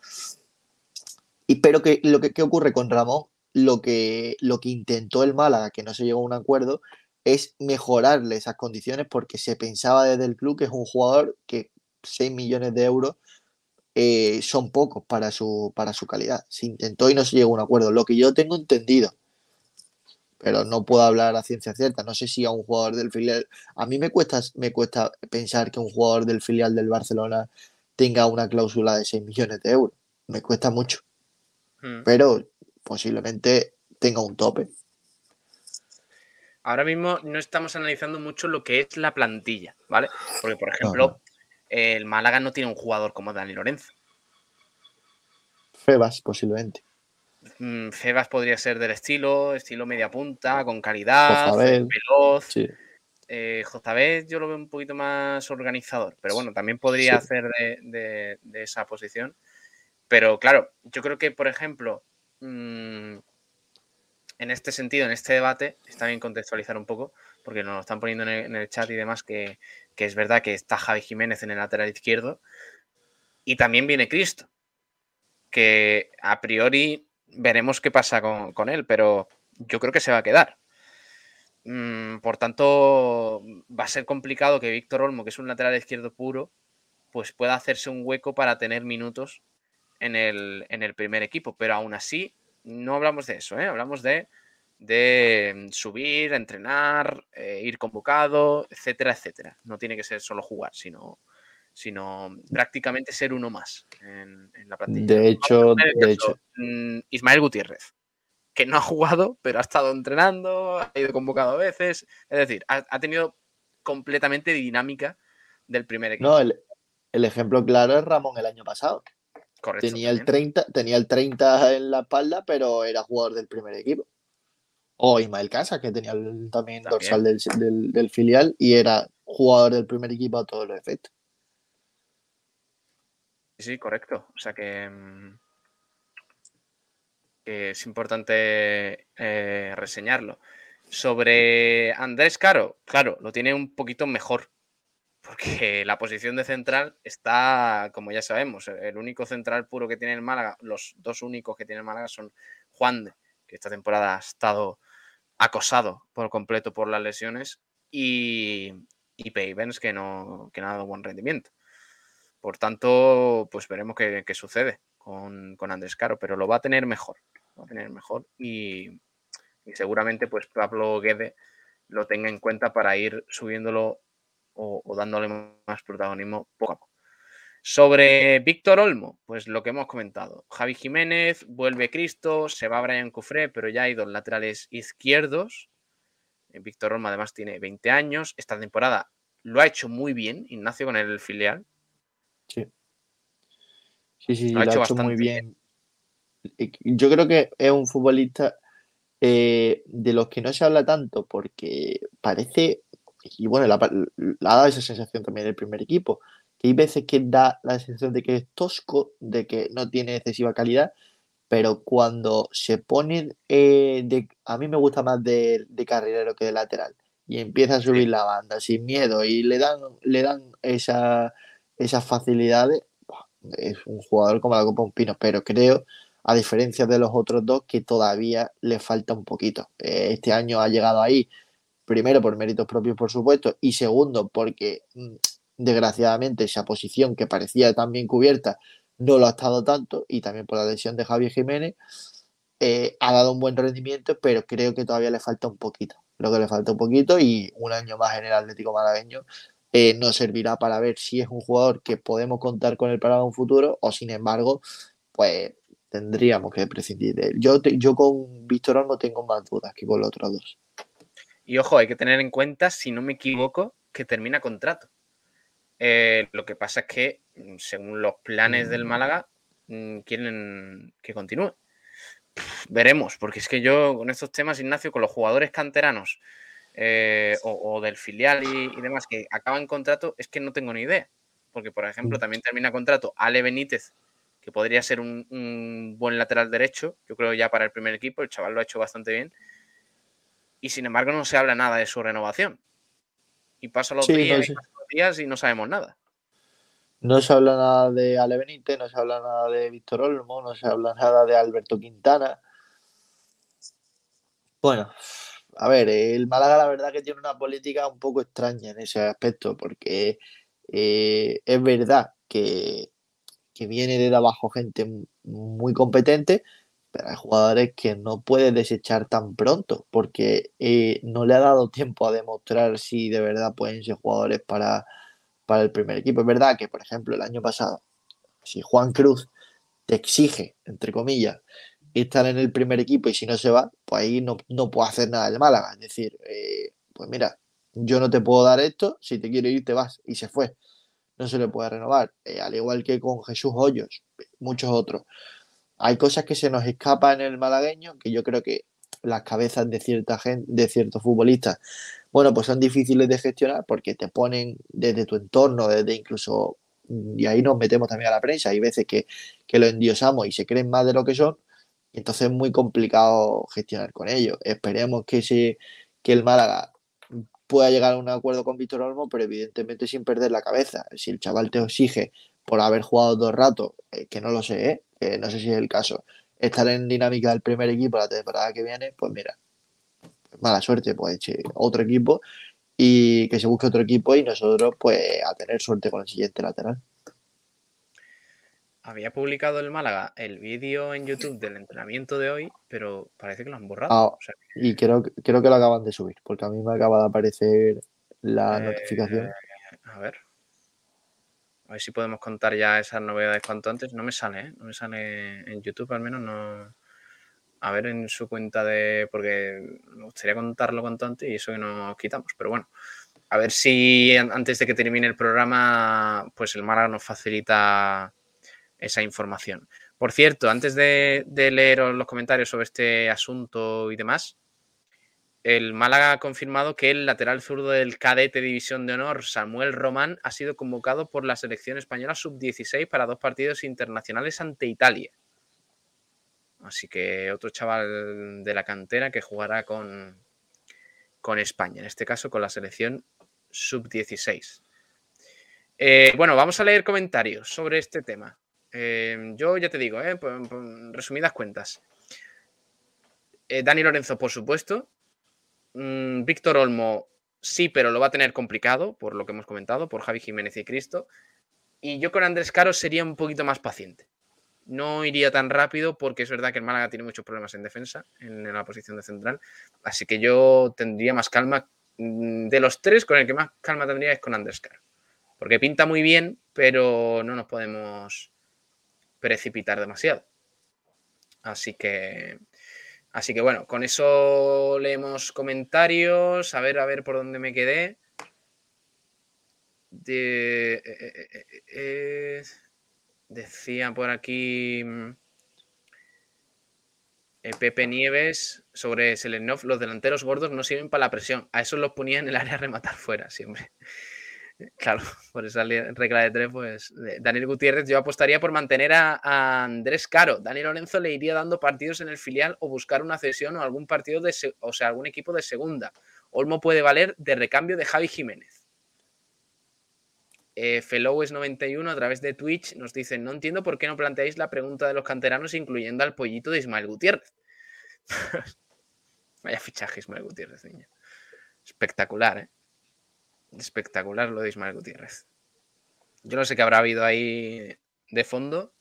Y pero que lo que ¿qué ocurre con Ramón, lo que, lo que intentó el Málaga, que no se llegó a un acuerdo, es mejorarle esas condiciones porque se pensaba desde el club que es un jugador que 6 millones de euros eh, son pocos para su, para su calidad. Se intentó y no se llegó a un acuerdo. Lo que yo tengo entendido, pero no puedo hablar a ciencia cierta. No sé si a un jugador del filial. A mí me cuesta, me cuesta pensar que un jugador del filial del Barcelona tenga una cláusula de 6 millones de euros. Me cuesta mucho, Mm. pero posiblemente tenga un tope. Ahora mismo no estamos analizando mucho lo que es la plantilla, ¿vale? Porque, por ejemplo, el Málaga no tiene un jugador como Dani Lorenzo. Febas, posiblemente. Mm, Febas podría ser del estilo, estilo media punta, con calidad, veloz. Sí. Eh, yo lo veo un poquito más organizador, pero bueno, también podría Sí. hacer de, de- de esa posición. Pero claro, yo creo que, por ejemplo, mm, en este sentido, en este debate, está bien contextualizar un poco, porque nos lo están poniendo en el, en el chat y demás, que, que es verdad que está Javi Jiménez en el lateral izquierdo y también viene Cristo, que a priori veremos qué pasa con, con él, pero yo creo que se va a quedar. Mm, por tanto, va a ser complicado que Víctor Olmo, que es un lateral izquierdo puro, pues pueda hacerse un hueco para tener minutos en el, en el primer equipo. Pero aún así, no hablamos de eso, ¿eh? hablamos de, de subir, entrenar, eh, ir convocado, etcétera, etcétera. No tiene que ser solo jugar, sino, sino prácticamente ser uno más en, en la plantilla. De hecho, de mm, Ismael Gutiérrez, que no ha jugado, pero ha estado entrenando, ha ido convocado a veces. Es decir, ha, ha tenido completamente dinámica del primer equipo. no, el, el ejemplo claro es Ramón el año pasado. Correcto. Tenía el, también. 30, tenía el 30 en la espalda, pero era jugador del primer equipo. O Ismael Casa, que tenía el- también, También. dorsal del, del- del filial y era jugador del primer equipo a todos los efectos. Sí, correcto. O sea que, mm, que es importante eh, reseñarlo. Sobre Andrés Caro, claro, lo tiene un poquito mejor. Porque la posición de central está, como ya sabemos, el único central puro que tiene el Málaga, los dos únicos que tiene el Málaga son Juan que esta temporada ha estado acosado por completo por las lesiones, y, y Peivens, que no, que no ha dado buen rendimiento. Por tanto, pues veremos qué, qué sucede con, con Andrés Caro, pero lo va a tener mejor. Va a tener mejor y, y seguramente pues Pablo Guede lo tenga en cuenta para ir subiéndolo o dándole más protagonismo poco a poco. Sobre Víctor Olmo, pues lo que hemos comentado. Javi Jiménez, vuelve Cristo, se va Brian Cufré, pero ya hay dos laterales izquierdos. Eh, Víctor Olmo además tiene 20 años. Esta temporada lo ha hecho muy bien, Ignacio, con el filial. Sí. Sí, sí, Lo ha lo ha hecho hecho muy bastante bien. Yo creo que es un futbolista eh, de los que no se habla tanto porque parece, y bueno, la, la ha dado esa sensación también del primer equipo, que hay veces que da la sensación de que es tosco, de que no tiene excesiva calidad, pero cuando se pone, eh, de, a mí me gusta más de, de carrilero que de lateral, y empieza a subir la banda sin miedo y le dan, le dan esa, esas facilidades, es un jugador como la Copa Un Pino, pero creo, a diferencia de los otros dos, que todavía le falta un poquito. Eh, Este año ha llegado ahí, primero por méritos propios, por supuesto, y segundo porque mm, desgraciadamente esa posición que parecía tan bien cubierta no lo ha estado tanto, y también por la lesión de Javier Jiménez, eh, ha dado un buen rendimiento, pero creo que todavía le falta un poquito. Creo que le falta un poquito y un año más en el Atlético Malagueño eh, nos servirá para ver si es un jugador que podemos contar con él para un futuro o sin embargo, pues tendríamos que prescindir de él. Yo, te- yo con Víctor Olmo tengo más dudas que con los otros dos. Y ojo, hay que tener en cuenta, si no me equivoco, que termina contrato. Eh, lo que pasa es que, mm, según los planes del Málaga, mm, quieren que continúe. Veremos, porque es que yo con estos temas, Ignacio, con los jugadores canteranos eh, o, o del filial y, y demás que acaban contrato, es que no tengo ni idea. Porque, por ejemplo, Mm. también termina contrato Ale Benítez, que podría ser un, un buen lateral derecho, yo creo ya para el primer equipo, el chaval lo ha hecho bastante bien. Y sin embargo no se habla nada de su renovación. Y pasan los Sí, no días, y pasan los días y no sabemos nada. No se habla nada de Ale Benítez, no se habla nada de Víctor Olmo, no se habla nada de Alberto Quintana. Bueno, a ver, el Málaga la verdad que tiene una política un poco extraña en ese aspecto, porque eh, es verdad que, que viene de abajo gente muy competente, pero hay jugadores que no puedes desechar tan pronto, porque eh, no le ha dado tiempo a demostrar si de verdad pueden ser jugadores para, para el primer equipo. Es verdad que, por ejemplo, el año pasado, si Juan Cruz te exige, entre comillas, estar en el primer equipo y si no se va, pues ahí no, no puedo hacer nada el Málaga. Es decir, eh, pues mira, yo no te puedo dar esto, si te quiero ir te vas y se fue. No se le puede renovar. Eh, al igual que con Jesús Hoyos, muchos otros. Hay cosas que se nos escapan en el malagueño, que yo creo que las cabezas de cierta gente, de ciertos futbolistas, bueno, pues son difíciles de gestionar porque te ponen desde tu entorno, desde incluso, y ahí nos metemos también a la prensa, hay veces que, que lo endiosamos y se creen más de lo que son, entonces es muy complicado gestionar con ellos. Esperemos que, se, que el Málaga pueda llegar a un acuerdo con Víctor Olmo, pero evidentemente sin perder la cabeza. Si el chaval te exige por haber jugado dos ratos, eh, que no lo sé, ¿eh? Que no sé si es el caso, estar en dinámica del primer equipo la temporada que viene, pues mira, mala suerte, pues eche otro equipo y que se busque otro equipo y nosotros pues a tener suerte con el siguiente lateral. Había publicado el Málaga el vídeo en YouTube del entrenamiento de hoy, pero parece que lo han borrado. Ah, O sea, y creo, creo que lo acaban de subir, porque a mí me acaba de aparecer la Eh, notificación. a ver. A ver si podemos contar ya esas novedades cuanto antes. No me sale, ¿eh? No me sale en YouTube, al menos no. A ver en su cuenta de. Porque me gustaría contarlo cuanto antes y eso que nos quitamos. Pero bueno, a ver si an- antes de que termine el programa, pues el Málaga nos facilita esa información. Por cierto, antes de, de leeros los comentarios sobre este asunto y demás, el Málaga ha confirmado que el lateral zurdo del cadete División de Honor, Samuel Román, ha sido convocado por la selección española sub-16 para dos partidos internacionales ante Italia. Así que otro chaval de la cantera que jugará con, con España, en este caso con la selección sub-16. Eh, bueno, vamos a leer comentarios sobre este tema. Eh, yo ya te digo, eh, por- por resumidas cuentas. Eh, Dani Lorenzo, por supuesto. Mm, Víctor Olmo, sí, pero lo va a tener complicado, por lo que hemos comentado, por Javi Jiménez y Cristo. Y yo con Andrés Caro sería un poquito más paciente. No iría tan rápido porque es verdad que el Málaga tiene muchos problemas en defensa, en la posición de central. Así que yo tendría más calma. Mm, De los tres, con el que más calma tendría es con Andrés Caro. Porque pinta muy bien, pero no nos podemos precipitar demasiado. Así que, así que bueno, con eso leemos comentarios, a ver, a ver por dónde me quedé. De, eh, eh, eh, decía por aquí mm, Pepe Nieves sobre Selenov, los delanteros gordos no sirven para la presión. A eso los ponía en el área a rematar fuera siempre. Claro, por esa regla de tres, pues Daniel Gutiérrez, yo apostaría por mantener a, Andrés Caro. Dani Lorenzo le iría dando partidos en el filial o buscar una cesión o algún partido de, o sea, algún equipo de segunda. Olmo puede valer de recambio de Javi Jiménez. Eh, Fellows91 a través de Twitch nos dice, no entiendo por qué no planteáis la pregunta de los canteranos incluyendo al pollito de Ismael Gutiérrez. Vaya fichaje Ismael Gutiérrez, niño. Espectacular, ¿eh? Espectacular lo de Ismael Gutiérrez. Yo no sé qué habrá habido ahí de fondo,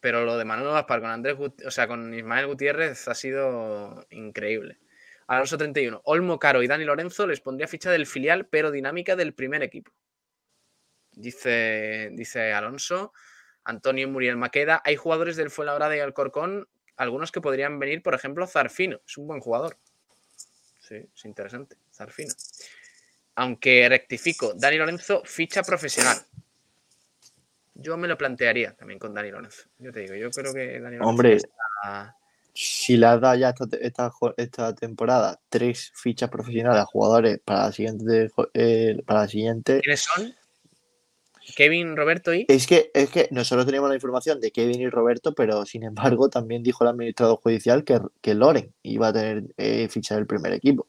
pero lo de Manuel Gaspar con Andrés o sea, con Ismael Gutiérrez ha sido increíble. Alonso 31. Olmo Caro y Dani Lorenzo les pondría ficha del filial, pero dinámica del primer equipo. Dice, dice Alonso. Antonio Muriel Maqueda. Hay jugadores del Fuenlabrada y Alcorcón, algunos que podrían venir, por ejemplo, Zarfino. Es un buen jugador. Sí, es interesante. Zarfino. Aunque rectifico, Dani Lorenzo, ficha profesional. Yo me lo plantearía también con Dani Lorenzo. Yo te digo, yo creo que Dani Lorenzo Hombre, está- si le has dado ya esta, esta, temporada tres fichas profesionales a jugadores para la siguiente, eh, para la siguiente ¿Quiénes son? Kevin, Roberto y. Es que, es que nosotros teníamos la información de Kevin y Roberto, pero sin embargo también dijo el administrador judicial que, que Loren iba a tener eh, ficha del primer equipo.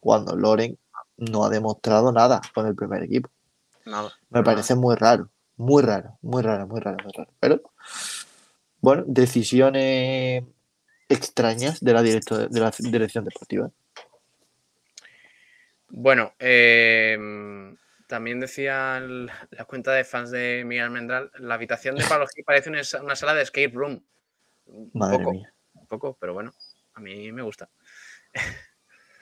Cuando Loren no ha demostrado nada con el primer equipo. Nada. Me parece muy raro, muy raro, muy raro, muy raro, muy raro. Pero bueno, decisiones extrañas de la, directo, de la dirección deportiva. Bueno, eh, también decía el- la cuenta de fans de Miguel Almendral, la habitación de Pablo parece una, sa- una sala de escape room. Un Madre poco, mía. un poco, pero bueno, a mí me gusta.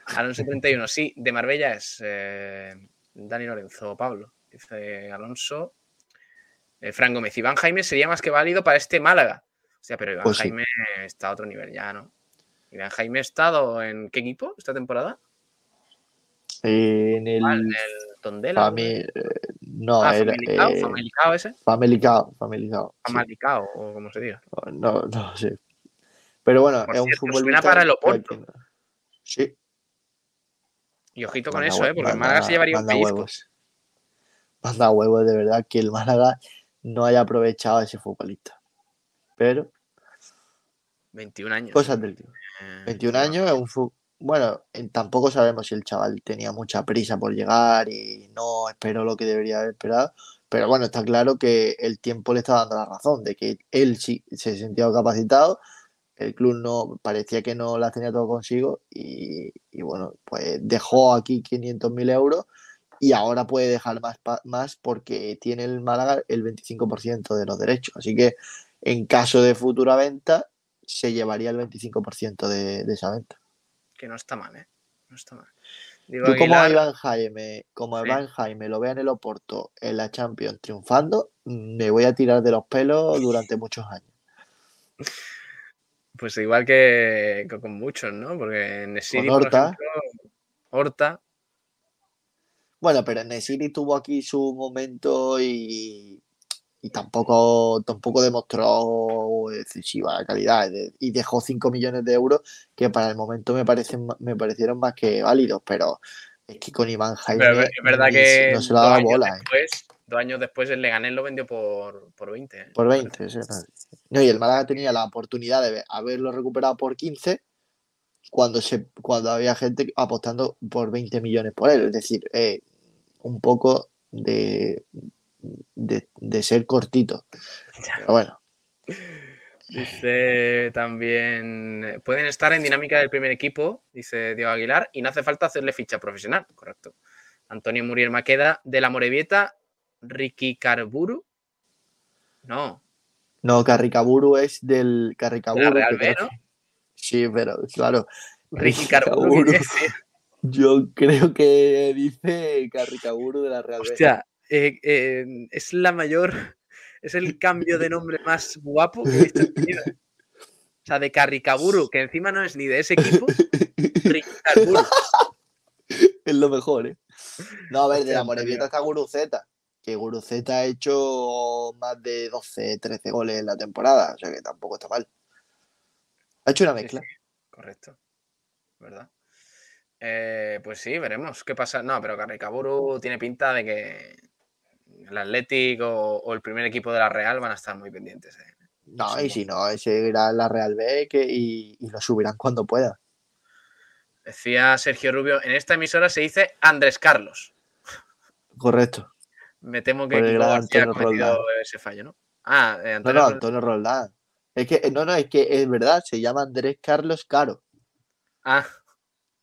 Alonso 31, sí, de Marbella es eh, Dani Lorenzo Pablo, dice Alonso. Eh, Fran Gómez, Iván Jaime sería más que válido para este Málaga. O sea, pero Iván Pues sí. Jaime está a otro nivel ya, ¿no? Iván Jaime ha estado en qué equipo esta temporada? En el, Ah, en el Tondela. eh, No, ah, era Famalicao, eh, Famalicao ese. Famalicao, Famalicao, sí. O como se diga. No, no sé. Pero bueno, Por es un suena para el Oporto. Sí, Y ojito con eso, ¿eh? Porque el Málaga se llevaría un pellizco. huevos. Manda huevos, de verdad, que el Málaga no haya aprovechado a ese futbolista. Pero, 21 años. cosas del tío. Eh, 21 no. años es un Bueno, en- tampoco sabemos si el chaval tenía mucha prisa por llegar y no esperó lo que debería haber esperado. Pero bueno, está claro que el tiempo le está dando la razón de que él sí se sentía capacitado, el club no parecía que no las tenía todo consigo y, y bueno, pues dejó aquí 500.000 euros y ahora puede dejar más, más porque tiene el Málaga el 25% de los derechos. Así que en caso de futura venta, se llevaría el 25% de, de esa venta. Que no está mal, ¿eh? No está mal. Digo, Yo como Aguilar, Iván Jaime, como Sí. Iván Jaime lo vea en el Oporto en la Champions triunfando, me voy a tirar de los pelos durante muchos años. pues igual que, que con muchos, ¿no? Porque Nesiri, Con por Horta. ejemplo, Horta, Bueno, pero Nesiri tuvo aquí su momento y, y tampoco, tampoco demostró excesiva calidad y dejó 5 millones de euros que para el momento me parecen me parecieron más que válidos, pero es que con Iván Jaime pero es verdad que no se años bola. ¿eh? Dos años después el Leganés lo vendió por, por 20. ¿eh? Por 20, sí, no. No, y el Málaga tenía la oportunidad de haberlo recuperado por 15 cuando, se, cuando había gente apostando por 20 millones por él. Es decir, eh, un poco de, de, de ser cortito. Pero bueno, Dice también, pueden estar en dinámica del primer equipo, dice Diego Aguilar, y no hace falta hacerle ficha profesional, correcto. Antonio Muriel Maqueda, de la Morevieta, Ricky Carburu. No, no, Carricaburu es del de Carricaburu. la Real B, ¿no? Sí, pero claro. Ricky Carburu. Carricaburu. Yo creo que dice Carricaburu de la Real B. Hostia, eh, eh, es la mayor, es el cambio de nombre más guapo que he visto en mi vida. O sea, de Carricaburu, que encima no es ni de ese equipo, Ricky Carburu. Es lo mejor, ¿eh? No, a ver, de la. Morevieta está Guruceta. Que Guruceta ha hecho más de 12, 13 goles en la temporada. O sea que tampoco está mal. Ha hecho una mezcla. sí, correcto. ¿Verdad? Eh, pues sí, veremos qué pasa. No, pero Carricaburu tiene pinta de que el Atlético o, el primer equipo de la Real van a estar muy pendientes. eh. No, Sí, y si no, ese irá la Real B que, y, y lo subirán cuando pueda. Decía Sergio Rubio, en esta emisora se dice Andrés Carlos. Correcto. Me temo que Por Kiko García ha Antonio cometido Roldán. ese fallo, ¿no? Ah, eh, No, Antonio no. Antonio Roldán. Es que, no, no, es que es verdad, se llama Andrés Carlos Caro. Ah,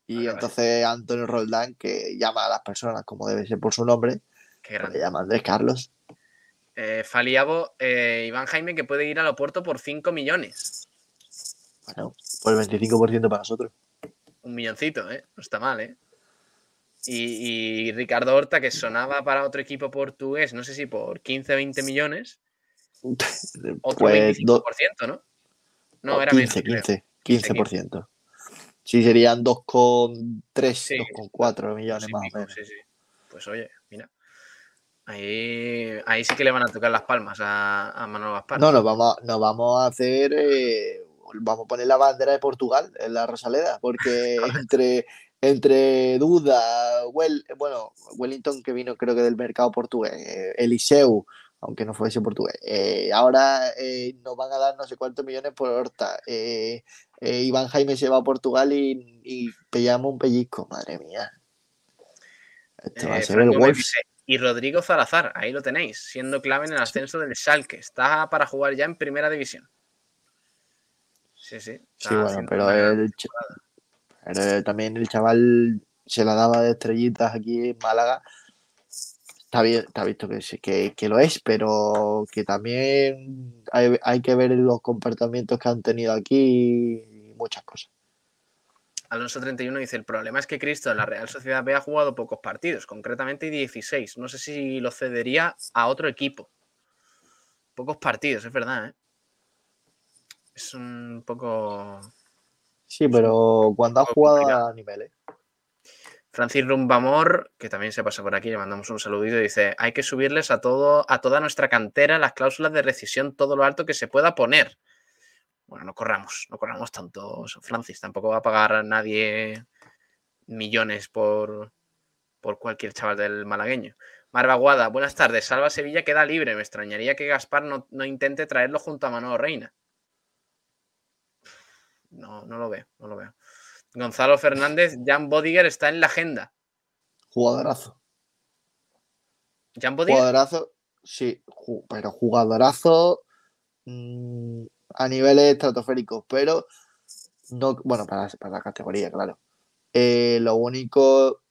Y vale. entonces Antonio Roldán, que llama a las personas como debe ser por su nombre, qué pues grande. le llama Andrés Carlos. Eh, Faliabo, eh, Iván Jaime, que puede ir al Oporto por 5 millones. Bueno, pues el 25% para nosotros. Un milloncito, ¿eh? No está mal, ¿eh? Y, y Ricardo Horta, que sonaba para otro equipo portugués, no sé si por 15, 20 millones, otro Pues 25%, do- ¿no? No, era 15, menos. creo. 15, 15%. Sí, serían 2,3, Sí, 2,4 millones Sí, más o menos. sí, sí. Pues oye, mira. Ahí, ahí sí que le van a tocar las palmas a, a Manuel Gaspar. No, nos vamos, a- nos vamos a hacer, eh, vamos a poner la bandera de Portugal en la Rosaleda, porque entre, entre Duda, Well- bueno, Wellington que vino creo que del mercado portugués, eh, Eliseu, aunque no fuese portugués, eh, ahora eh, nos van a dar no sé cuántos millones por Horta, Iván Jaime se va a Portugal y, y pillamos un pellizco, madre mía. Esto va a ser el Wolves. y Rodrigo Salazar, ahí lo tenéis, siendo clave en el ascenso del Schalke. Está para jugar ya en primera división. Sí, sí. Sí, bueno, pero, el, también el chaval se la daba de estrellitas aquí en Málaga. Está bien, está visto que, que, que lo es, pero que también hay, hay que ver los comportamientos que han tenido aquí y muchas cosas. Alonso 31 dice, el problema es que Cristo en la Real Sociedad B ha jugado pocos partidos, concretamente 16. No sé si lo cedería a otro equipo. Pocos partidos, es verdad, ¿eh? Es un poco... Sí, pero cuando ha jugado a niveles. Francis Rumbamor, que también se pasa por aquí, le mandamos un saludito, dice, hay que subirles a todo, a toda nuestra cantera las cláusulas de rescisión todo lo alto que se pueda poner. Bueno, no corramos, no corramos tanto, Francis, tampoco va a pagar a nadie millones por, por cualquier chaval del malagueño. Marvaguada, buenas tardes. Salva Sevilla queda libre. Me extrañaría que Gaspar no, no intente traerlo junto a Manolo Reina. No, no lo veo, no lo veo. Gonzalo Fernández, Jan Bodiger está en la agenda. Jugadorazo. Jan Bodiger. Jugadorazo, sí, pero jugadorazo mm, a niveles estratosféricos, pero no, bueno, para, para la categoría, claro. Eh, lo único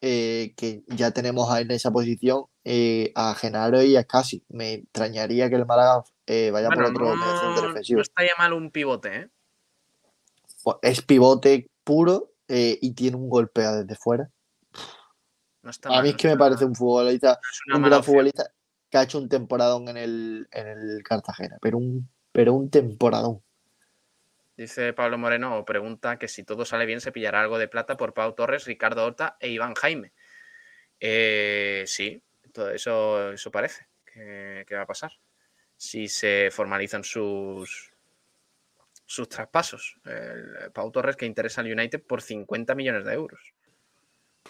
eh, que ya tenemos ahí en esa posición eh, a Genaro y a Scassi. Me extrañaría que el Málaga vaya Bueno, por otro no, centro no defensivo. estaría mal un pivote, ¿eh? Es pivote puro eh, y tiene un golpeo desde fuera. No está A mí es no que me parece un futbolista, no un gran opción. futbolista que ha hecho un temporadón en el, en el Cartagena, pero un, pero un temporadón. Dice Pablo Moreno, o pregunta que si todo sale bien se pillará algo de plata por Pau Torres, Ricardo Horta e Iván Jaime. Eh, sí, todo eso, eso parece que, que va a pasar. Si se formalizan sus, sus traspasos. El Pau Torres que interesa al United por 50 millones de euros.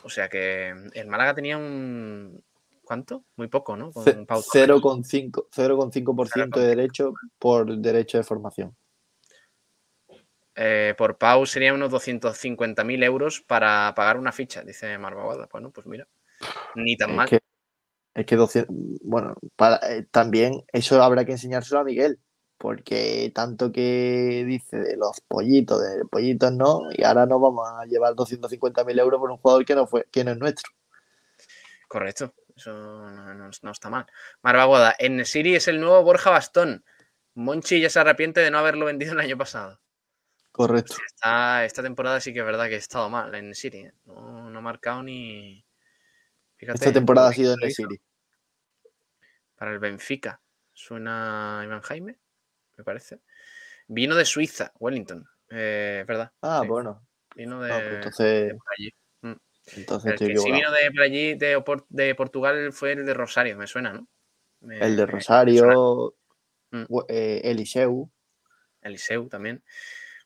O sea que el Málaga tenía un... ¿Cuánto? Muy poco, ¿no? Con Ce- Pau Torres. 0,5% 0,5% de derecho por derecho de formación. Eh, por Pau serían unos 250.000 euros para pagar una ficha, dice Marvaguada. Bueno, pues mira, ni tan Es mal. que, es que 200 bueno, para, eh, también eso habrá que enseñárselo a Miguel, porque tanto que dice de los pollitos, de pollitos no, y ahora nos vamos a llevar 250.000 euros por un jugador que no, fue, que no es nuestro. Correcto, eso no, no- no está mal. Marvaguada, en Siri es el nuevo Borja Bastón. Monchi ya se arrepiente de no haberlo vendido el año pasado. Correcto. Esta, esta temporada sí que es verdad que he estado mal en Siri. ¿eh? No, no ha marcado ni. Fíjate, Esta temporada ha sido en City. Para el Benfica. Suena Iván Jaime, me parece. Vino de Suiza, Wellington. Eh, verdad. Ah, sí, bueno. Vino de, no, pues de entonces, por allí. entonces El que sí vino de por allí, de, de Portugal, fue el de Rosario, me suena, ¿no? Me- El de Rosario, Mm. eh, Eliseu. Eliseu también.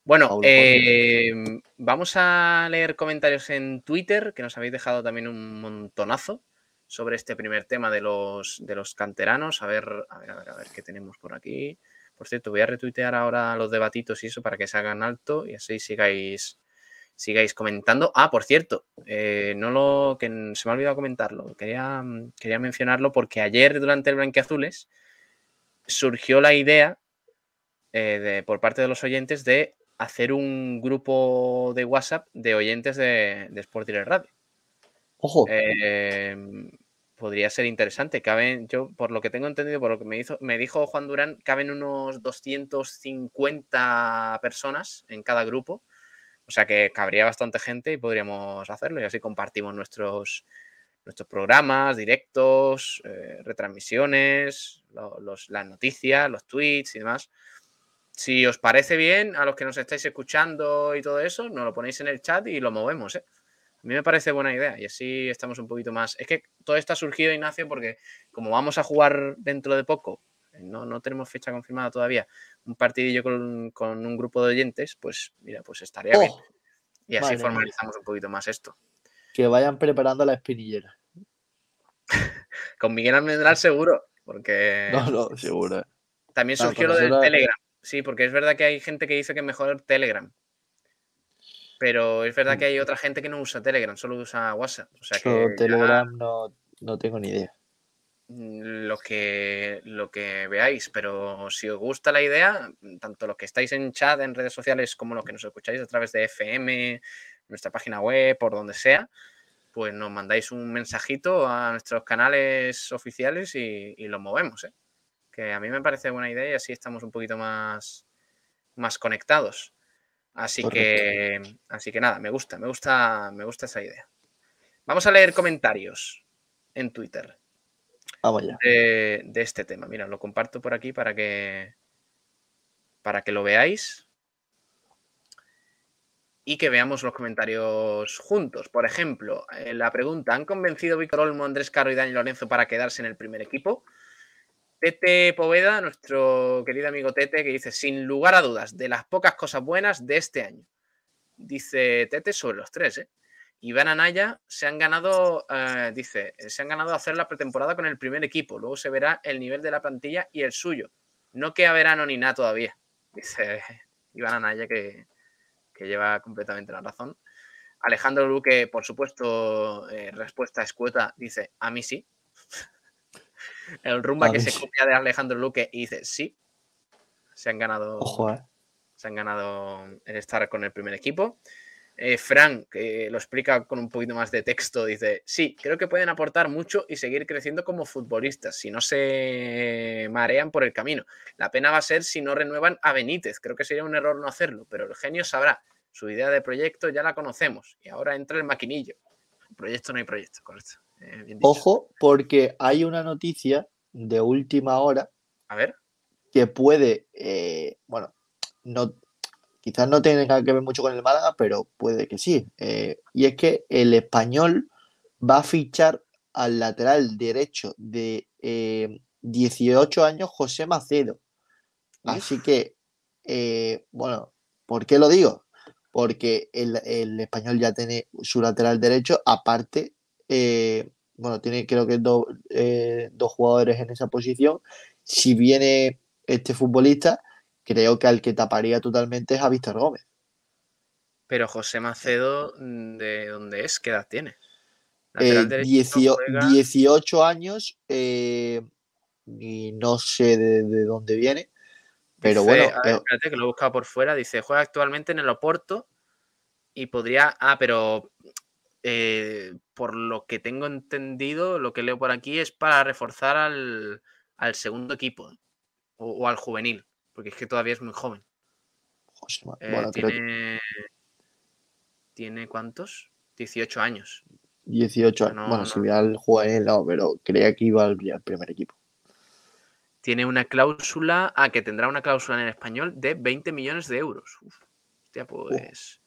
Bueno, eh, vamos a leer comentarios en Twitter, que nos habéis dejado también un montonazo sobre este primer tema de los, de los canteranos. A ver, a ver, a ver, a ver qué tenemos por aquí. Por cierto, voy a retuitear ahora los debatitos y eso para que se hagan alto y así sigáis, sigáis comentando. Ah, por cierto, eh, no lo, que se me ha olvidado comentarlo. Quería, quería mencionarlo porque ayer durante el Blanquiazules surgió la idea eh, de- por parte de los oyentes de hacer un grupo de WhatsApp de oyentes de, de Sport Direct Radio. Ojo, Eh, podría ser interesante. Caben, yo, por lo que tengo entendido, por lo que me, hizo, me dijo Juan Durán, caben unos 250 personas en cada grupo. O sea que cabría bastante gente y podríamos hacerlo. Y así compartimos nuestros, nuestros programas, directos, eh, retransmisiones, las noticias, los tweets y demás. Si os parece bien, a los que nos estáis escuchando y todo eso, nos lo ponéis en el chat y lo movemos. ¿eh? A mí me parece buena idea y así estamos un poquito más. Es que todo esto ha surgido, Ignacio, porque como vamos a jugar dentro de poco, eh, no, no tenemos fecha confirmada todavía, un partidillo con, con un grupo de oyentes, pues mira, pues estaría bien. oh, Y así mía. formalizamos un poquito más esto. que vayan preparando la espinillera. Con Miguel Almendral seguro, porque No, no, seguro. también surgió lo del Telegram. Sí, porque es verdad que hay gente que dice que es mejor Telegram. Pero es verdad que hay otra gente que no usa Telegram, solo usa WhatsApp. O sea que ya- Telegram no, no tengo ni idea. mm, lo que, lo que veáis, pero si os gusta la idea, tanto los que estáis en chat, en redes sociales, como los que nos escucháis a través de FM, nuestra página web, por donde sea, pues nos mandáis un mensajito a nuestros canales oficiales y, y lo movemos, ¿eh? que a mí me parece buena idea y así estamos un poquito más, más conectados. Así que, así que nada, me gusta, me gusta, me gusta esa idea. Vamos a leer comentarios en Twitter de, de este tema. Mira, lo comparto por aquí para que para que lo veáis. y que veamos los comentarios juntos. Por ejemplo, eh, la pregunta, ¿han convencido Víctor Olmo, Andrés Caro y Dani Lorenzo para quedarse en el primer equipo? Tete Poveda, nuestro querido amigo Tete, que dice, sin lugar a dudas, de las pocas cosas buenas de este año. Dice Tete sobre los tres, ¿eh? Iván Anaya se han ganado, eh, dice, se han ganado hacer la pretemporada con el primer equipo. Luego se verá el nivel de la plantilla y el suyo. No queda verano ni nada todavía. Dice Iván Anaya que, que lleva completamente la razón. Alejandro Luque, por supuesto, eh, respuesta escueta, dice, a mí sí. El rumba que se copia de Alejandro Luque y dice, sí. Se han ganado Ojo, eh. se han ganado el estar con el primer equipo. Eh, Fran, que lo explica con un poquito más de texto, dice, sí, creo que pueden aportar mucho y seguir creciendo como futbolistas si no se marean por el camino. La pena va a ser si no renuevan a Benítez. Creo que sería un error no hacerlo, pero el genio sabrá. Su idea de proyecto ya la conocemos y ahora entra el maquinillo. Proyecto no hay proyecto, correcto. Eh, bien. Ojo, porque hay una noticia de última hora A ver, que puede, eh, bueno, no, quizás no tenga que ver mucho con el Málaga, pero puede que sí. Eh, y es que el español va a fichar al lateral derecho de eh, 18 años, José Macedo. Así que, bueno, ¿por qué lo digo? Porque el, el español ya tiene su lateral derecho, aparte, eh, bueno, tiene creo que dos, eh, dos jugadores en esa posición. Si viene este futbolista, creo que al que taparía totalmente es a Víctor Gómez. pero José Macedo, ¿de dónde es? ¿Qué edad tiene? Eh, Lateral derecho, diecio- juega- 18 años eh, y no sé de, de dónde viene, pero Dice, bueno, ver, espérate, que lo he buscado por fuera. Dice, juega actualmente en el Oporto y podría. Ah, pero eh, por lo que tengo entendido, lo que leo por aquí es para reforzar al, al segundo equipo o, o al juvenil, porque es que todavía es muy joven. José Eh, que tiene. ¿Tiene cuántos? 18 años. 18 años. no, bueno, no. si voy al juvenil, no, pero creía que iba al, al primer equipo. Tiene una cláusula. Ah, que tendrá una cláusula en el español de 20 millones de euros. Uf, hostia, pues.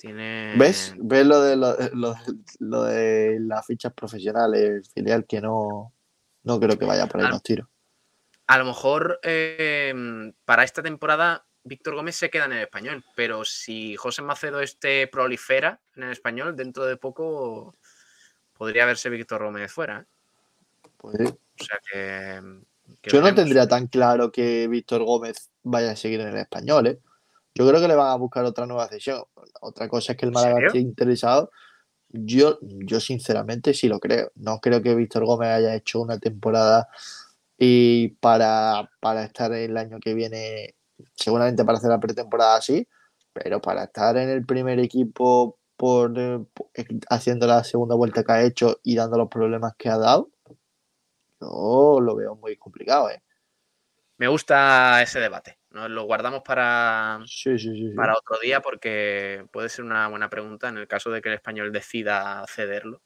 Tiene. ¿Ves? ¿Ves lo de, lo, lo- lo de las fichas profesionales, el filial que no, no creo que vaya por ahí Ah, los tiros? A lo mejor eh, para esta temporada Víctor Gómez se queda en el español, pero si José Macedo este prolifera en el español, dentro de poco podría verse Víctor Gómez fuera. ¿eh? Pues sí. O sea que. que Yo no tendría tan claro que Víctor Gómez vaya a seguir en el español, ¿eh? Yo creo que le van a buscar otra nueva cesión. Otra cosa es que el ¿En Málaga esté interesado. Yo, yo sinceramente sí lo creo. No creo que Víctor Gómez haya hecho una temporada y para, para estar el año que viene, seguramente para hacer la pretemporada así, pero para estar en el primer equipo por, eh, por- haciendo la segunda vuelta que ha hecho y dando los problemas que ha dado, yo lo veo muy complicado, ¿eh? Me gusta ese debate. Nos lo guardamos para, Sí, sí, sí. sí. para otro día porque puede ser una buena pregunta en el caso de que el español decida cederlo.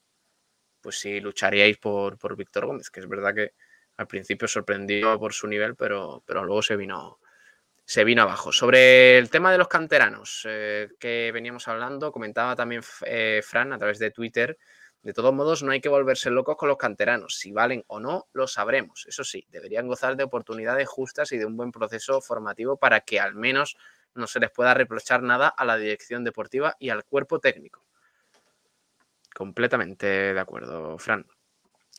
Pues si lucharíais por, por Víctor Gómez, que es verdad que al principio sorprendió por su nivel, pero, pero luego se vino, se vino abajo. Sobre el tema de los canteranos eh, que veníamos hablando, comentaba también eh, Fran a través de Twitter. De todos modos, no hay que volverse locos con los canteranos. Si valen o no, lo sabremos. Eso sí, deberían gozar de oportunidades justas y de un buen proceso formativo para que al menos no se les pueda reprochar nada a la dirección deportiva y al cuerpo técnico. Completamente de acuerdo, Fran.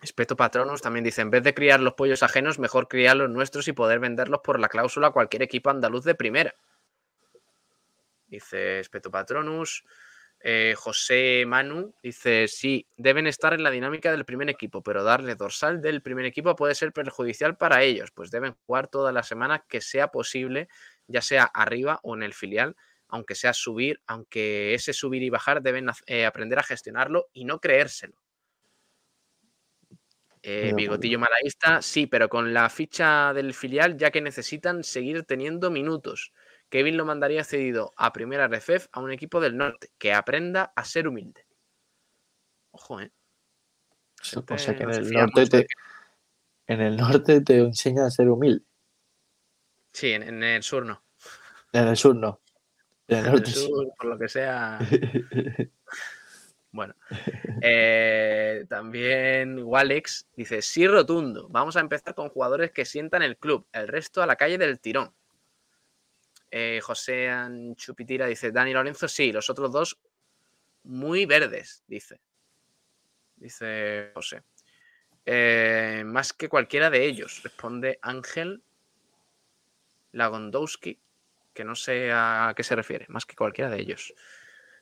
Espeto Patronus también dice, en vez de criar los pollos ajenos, mejor criar los nuestros y poder venderlos por la cláusula a cualquier equipo andaluz de primera. Dice Espeto Patronus. Eh, José Manu dice, sí, deben estar en la dinámica del primer equipo, pero darle dorsal del primer equipo puede ser perjudicial para ellos, pues deben jugar todas las semanas que sea posible, ya sea arriba o en el filial, aunque sea subir, aunque ese subir y bajar deben eh, aprender a gestionarlo y no creérselo. Eh, de Bigotillo Malaísta, sí, pero con la ficha del filial, ya que necesitan seguir teniendo minutos. Kevin lo mandaría cedido a primera RFF a un equipo del norte, que aprenda a ser humilde. Ojo, ¿eh? O sea que en no el norte te, en el norte te enseña a ser humilde. Sí, en, en el sur no. En el sur no. En el norte sur, por lo que sea. Bueno, eh, también Walex dice, sí rotundo, vamos a empezar con jugadores que sientan el club, el resto a la calle del tirón. Eh, José Anchupitira dice, Dani Lorenzo, sí, los otros dos muy verdes, dice. Dice José. Eh, más que cualquiera de ellos, responde Ángel Lagondowski, que no sé a qué se refiere, más que cualquiera de ellos.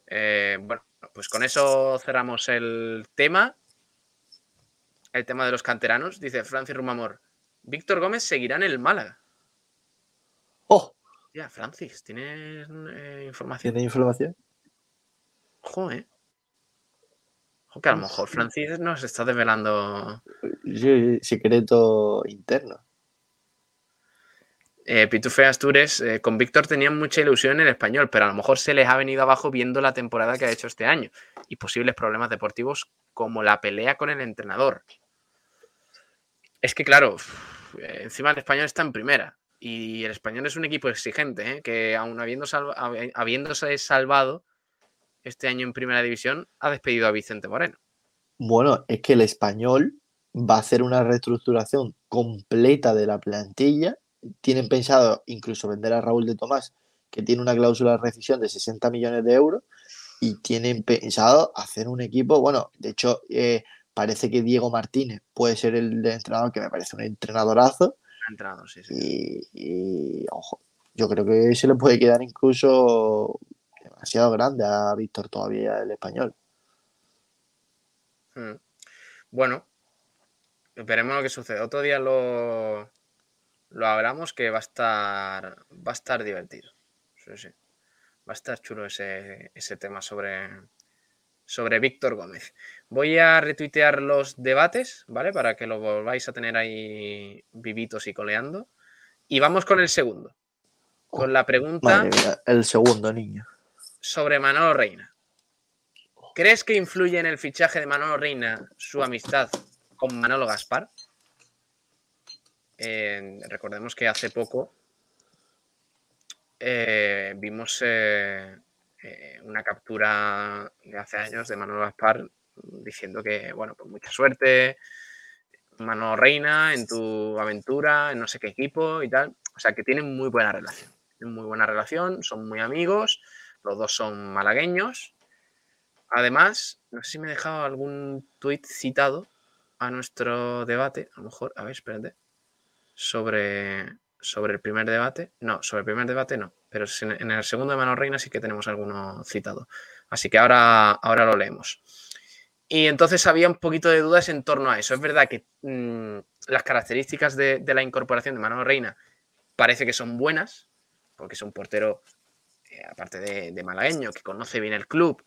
Eh, bueno, pues con eso cerramos el tema. El tema de los canteranos. Dice Francis Rumamor. Víctor Gómez seguirá en el Málaga. ¡Oh! Ya, Francis, ¿tienes eh, información? ¿Tiene información? Ojo, eh. Ojo, que a lo mejor Francis nos está desvelando. Sí, secreto interno. Eh, Pitufe Astures, eh, con Víctor tenían mucha ilusión en el español, pero a lo mejor se les ha venido abajo viendo la temporada que ha hecho este año y posibles problemas deportivos como la pelea con el entrenador. Es que, claro, eh, encima el español está en primera y el español es un equipo exigente, ¿eh? que aún habiendo salva- habi- habiéndose salvado este año en primera división, ha despedido a Vicente Moreno. Bueno, es que el español va a hacer una reestructuración completa de la plantilla. Tienen pensado incluso vender a Raúl de Tomás, que tiene una cláusula de rescisión de 60 millones de euros, y tienen pensado hacer un equipo. Bueno, de hecho, eh, parece que Diego Martínez puede ser el entrenador, que me parece un entrenadorazo. Ha entrado, sí, sí. Y, y, ojo, yo creo que se le puede quedar incluso demasiado grande a Víctor todavía el español. Mm. Bueno, veremos lo que sucede. Otro día lo, lo hablamos que va a estar va a estar divertido. Sí, sí. Va a estar chulo ese, ese tema sobre, sobre Víctor Gómez. Voy a retuitear los debates, ¿vale? Para que lo volváis a tener ahí vivitos y coleando. Y vamos con el segundo. Con la pregunta mía, el segundo niño. sobre Manolo Reina. ¿Crees que influye en el fichaje de Manolo Reina su amistad con Manolo Gaspar? Eh, recordemos que hace poco eh, vimos eh, eh, una captura de hace años de Manolo Gaspar diciendo que, bueno, pues mucha suerte, Manolo Reina, en tu aventura, en no sé qué equipo y tal. O sea, que tienen muy buena relación. Tienen muy buena relación, son muy amigos, los dos son malagueños. Además, no sé si me he dejado algún tuit citado a nuestro debate, a lo mejor, a ver, espérate, sobre, sobre el primer debate. No, sobre el primer debate no, pero en el segundo de Mano Reina sí que tenemos alguno citado. Así que ahora, ahora lo leemos. Y entonces había un poquito de dudas en torno a eso. Es verdad que mm, las características de, la incorporación de Manolo Reina parece que son buenas, porque es un portero, eh, aparte de, de malagueño, que conoce bien el club,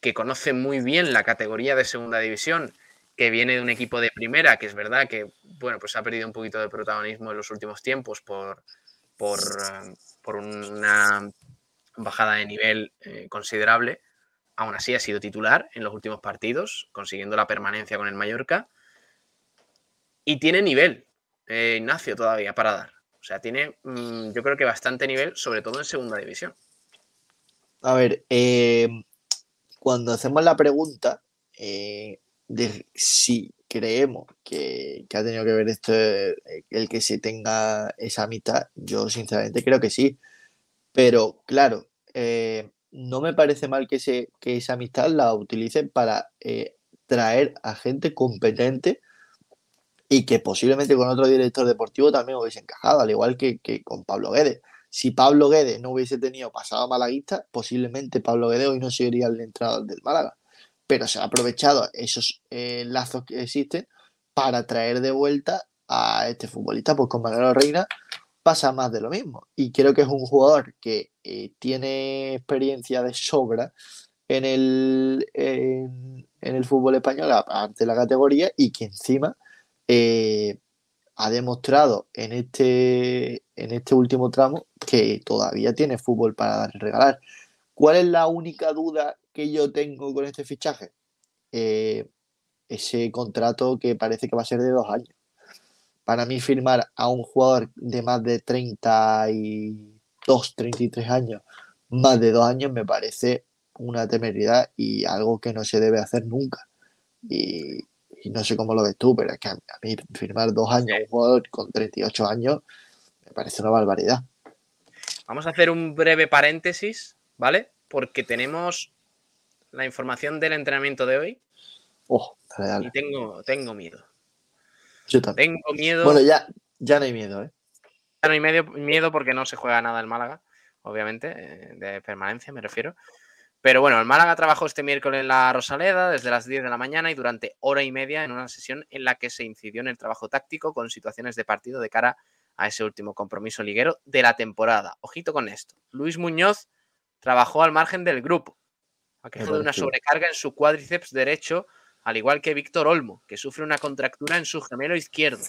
que conoce muy bien la categoría de segunda división, que viene de un equipo de primera, que es verdad que, bueno, pues ha perdido un poquito de protagonismo en los últimos tiempos por, por, eh, por una bajada de nivel eh, considerable. Aún así ha sido titular en los últimos partidos, consiguiendo la permanencia con el Mallorca. Y tiene nivel, eh, Ignacio, todavía para dar. O sea, tiene, mm, yo creo que bastante nivel, sobre todo en segunda división. A ver, eh, cuando hacemos la pregunta eh, de si creemos que, ha tenido que ver esto el que se tenga esa amistad, yo sinceramente creo que sí. Pero claro, no me parece mal que, se, que esa amistad la utilicen para eh, traer a gente competente y que posiblemente con otro director deportivo también hubiese encajado, al igual que, que con Pablo Guedes. Si Pablo Guedes no hubiese tenido pasado malaguista, posiblemente Pablo Guedes hoy no sería el entrenador del Málaga. Pero se ha aprovechado esos eh, lazos que existen para traer de vuelta a este futbolista. Pues con Manolo Reina pasa más de lo mismo. Y creo que es un jugador que eh, tiene experiencia de sobra en el, en, el fútbol español, de la categoría, y que encima eh, ha demostrado en este, en este último tramo que todavía tiene fútbol para regalar. ¿Cuál es la única duda que yo tengo con este fichaje? Eh, ese contrato que parece que va a ser de dos años. Para mí firmar a un jugador de más de 32, 33 años más de dos años me parece una temeridad y algo que no se debe hacer nunca. Y, y no sé cómo lo ves tú, pero es que a, a mí firmar dos años a un jugador con 38 años me parece una barbaridad. Vamos a hacer un breve paréntesis, ¿vale? Porque tenemos la información del entrenamiento de hoy Oh, dale, dale. y tengo, tengo miedo. Yo también. Tengo miedo. Bueno, ya, ya no hay miedo, ¿eh? Ya no hay medio, miedo porque no se juega nada el Málaga, obviamente, eh, de permanencia me refiero. Pero bueno, el Málaga trabajó este miércoles en la Rosaleda desde las 10 de la mañana y durante hora y media en una sesión en la que se incidió en el trabajo táctico con situaciones de partido de cara a ese último compromiso liguero de la temporada. Ojito con esto. Luis Muñoz trabajó al margen del grupo, aquejado de una sobrecarga en su cuádriceps derecho, al igual que Víctor Olmo, que sufre una contractura en su gemelo izquierdo.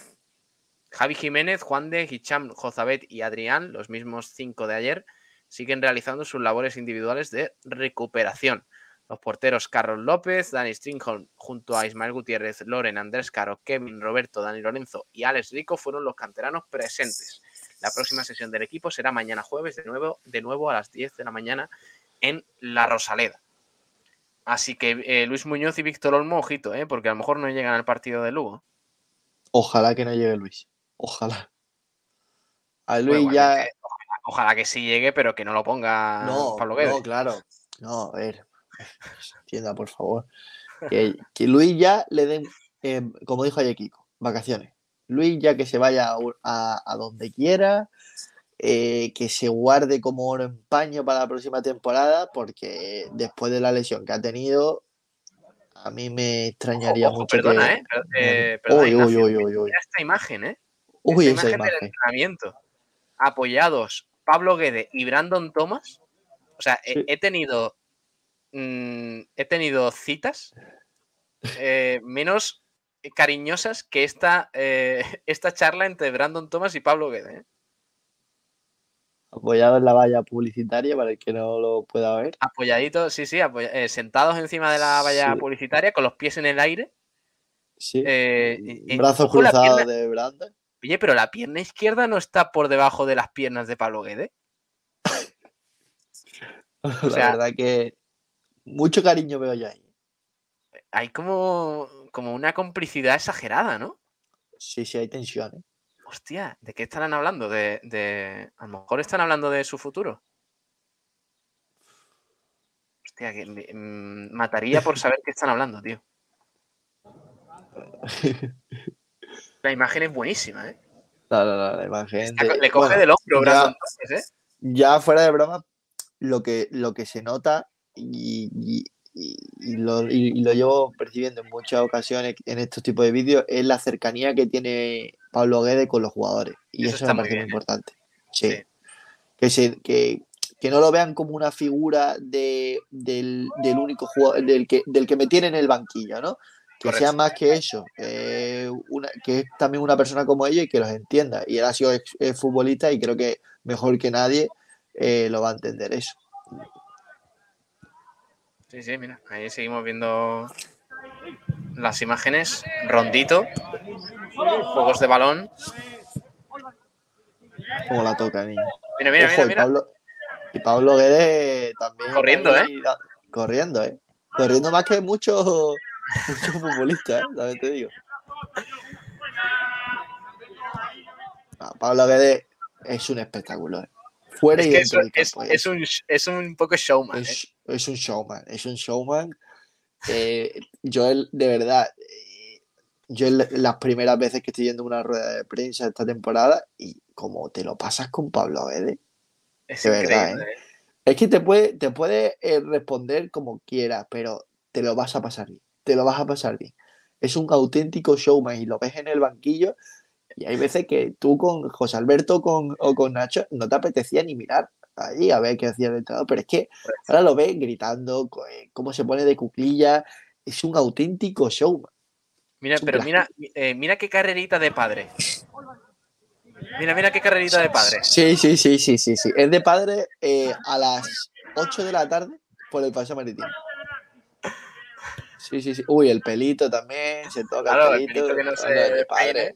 Javi Jiménez, Juan de, Hicham, Jozabet y Adrián, los mismos cinco de ayer, siguen realizando sus labores individuales de recuperación. Los porteros Carlos López, Dani Stringholm, junto a Ismael Gutiérrez, Loren, Andrés Caro, Kevin, Roberto, Dani Lorenzo y Alex Rico fueron los canteranos presentes. La próxima sesión del equipo será mañana jueves, de nuevo, de nuevo a las 10 de la mañana en La Rosaleda. Así que eh, Luis Muñoz y Víctor Olmo, ojito, ¿eh? porque a lo mejor no llegan al partido de Lugo. Ojalá que no llegue Luis. Ojalá. A Luis ya. ojalá, ojalá que sí llegue, pero que no lo ponga No, Pablo Guedes. no, claro. No, a ver. Entienda, por favor. Que, que Luis ya le den, eh, como dijo ayer Kiko, vacaciones. Luis ya que se vaya a- a donde quiera, eh, que se guarde como oro en paño para la próxima temporada, porque después de la lesión que ha tenido, a mí me extrañaría Ojo, mucho perdona, que... ¿eh? Per- eh, perdona, Uy, uy, Ignacio, uy, uy, esta imagen, ¿eh? Uy, esta esa imagen del imagen. entrenamiento. Apoyados Pablo Guede y Brandon Thomas. O sea, he tenido. mm, he tenido citas eh, menos cariñosas que esta, eh, esta charla entre Brandon Thomas y Pablo Guede. ¿eh? Apoyado en la valla publicitaria para el que no lo pueda ver. Apoyaditos, sí, sí, eh, sentados encima de la valla Sí. publicitaria con los pies en el aire. Sí. eh, Brazos cruzados de Brandon. Oye, pero la pierna izquierda no está por debajo de las piernas de Pablo Guede. La sea- verdad que mucho cariño veo yo ahí. Hay como, como una complicidad exagerada, ¿no? Sí, sí, hay tensiones. Hostia, ¿de qué estarán hablando? De, de- A lo mejor están hablando de su futuro. Hostia, que me- mm, mataría por saber qué están hablando, tío. La imagen es buenísima, ¿eh? No, no, no, la imagen Está- de- le coge bueno, del hombro, ya- Brandon Thomas, ¿eh? Ya fuera de broma, lo que, lo que se nota y, y- y- y lo, y lo llevo percibiendo en muchas ocasiones en estos tipos de vídeos es la cercanía que tiene Pablo Guede con los jugadores. Y Eso eso, está me muy parece bien, muy importante. Sí. Sí. Que, se, que, que no lo vean como una figura de, del, del único jugador, del que, del que me tiene en el banquillo, ¿no? Que sea más que eso, eh, una, que es también una persona como ellos y que los entienda. Y él ha sido ex- ex futbolista y creo que mejor que nadie eh, lo va a entender eso. Sí, sí, mira, ahí seguimos viendo las imágenes. Rondito, juegos de balón. Como la toca, niño. Mira, mira, Ojo, mira, y. Pablo, y Pablo Guedes también. Corriendo, da- Corriendo, ¿eh? Corriendo más que muchos muchos futbolistas, ¿eh? También te digo. No, Pablo Guedes es un espectáculo, ¿eh? Fuera Es y dentro es, del es- campo. es un, es un poco showman. ¿eh? es, es un showman, es un showman. Eh, yo, de verdad, eh, yo las primeras veces que estoy yendo a una rueda de prensa esta temporada y como te lo pasas con Pablo Guedes, Es de verdad, increíble. ¿eh? es que te puede, te puede eh, responder como quieras, pero te lo vas a pasar bien, te lo vas a pasar bien. Es un auténtico showman y lo ves en el banquillo y hay veces que tú con José Alberto con, o con Nacho no te apetecía ni mirar ahí a ver qué hacía el entrenador, pero es que ahora lo ves gritando, eh, cómo se pone de cuclilla, es un auténtico showman. Mira, pero mira, eh, mira qué carrerita de padre. Mira, mira qué carrerita de padre. Sí, sí, sí, sí, sí, sí. Es de padre eh, a las 8 de la tarde por el paseo marítimo. Sí, sí, sí. Uy, el pelito también, se toca Claro, el el pelito. que no se es de padre.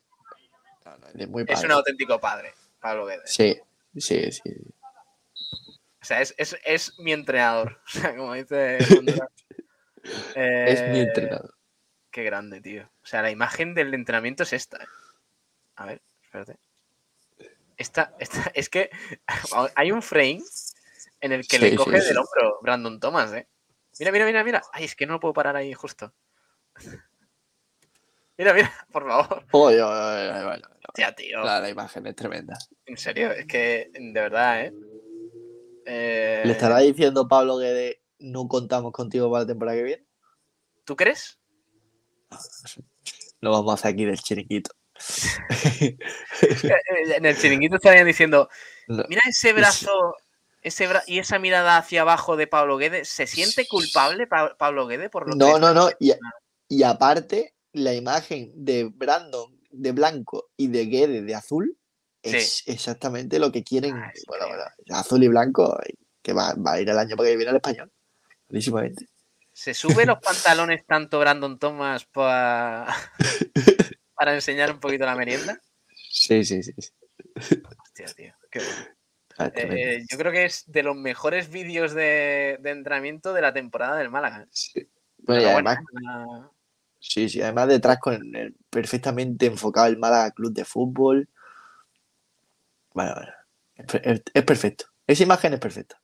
Es un auténtico padre, Pablo Guedes. Sí, sí, sí. O sea, es, es, es mi entrenador. O sea, como dice Honduras. Es mi Eh, entrenador. Qué grande, tío. O sea, la imagen del entrenamiento es esta. eh. A ver, espérate. Esta, esta, es que hay un frame en el que Sí, le coge sí. del hombro Brandon Thomas, ¿eh? Mira, mira, mira, mira. Ay, es que no lo puedo parar ahí justo. Mira, mira, por favor. Oye, oye, oye, oye, oye, oye. Ya, tío. La, la imagen es tremenda. En serio, es que de verdad, ¿eh? Eh, ¿Le estará diciendo Pablo que no contamos contigo para la temporada que viene? ¿Tú crees? Lo vamos a hacer aquí del chiringuito. Eh, En el chiringuito estarían diciendo, No. mira ese brazo ese bra- y esa mirada hacia abajo de Pablo Guede. ¿Se siente culpable Pa- Pablo Guede por lo No, que no, no. Y, y aparte, la imagen de Brandon de blanco y de Guede de azul es exactamente lo que quieren. Ah, bueno, bueno, azul y blanco, que va, va a ir el año que viene al español. Clarísimamente. ¿Se sube los pantalones tanto Brandon Thomas pa- para enseñar un poquito la merienda? Sí, sí, sí. Hostia, tío. qué bueno. Ah. Eh, yo creo que es de los mejores vídeos de, de entrenamiento de la temporada del Málaga. Sí. Bueno, y Pero bueno, además, una- sí, sí, además detrás con el perfectamente enfocado el Málaga Club de Fútbol. Bueno, bueno. Es perfecto. Esa imagen es perfecta.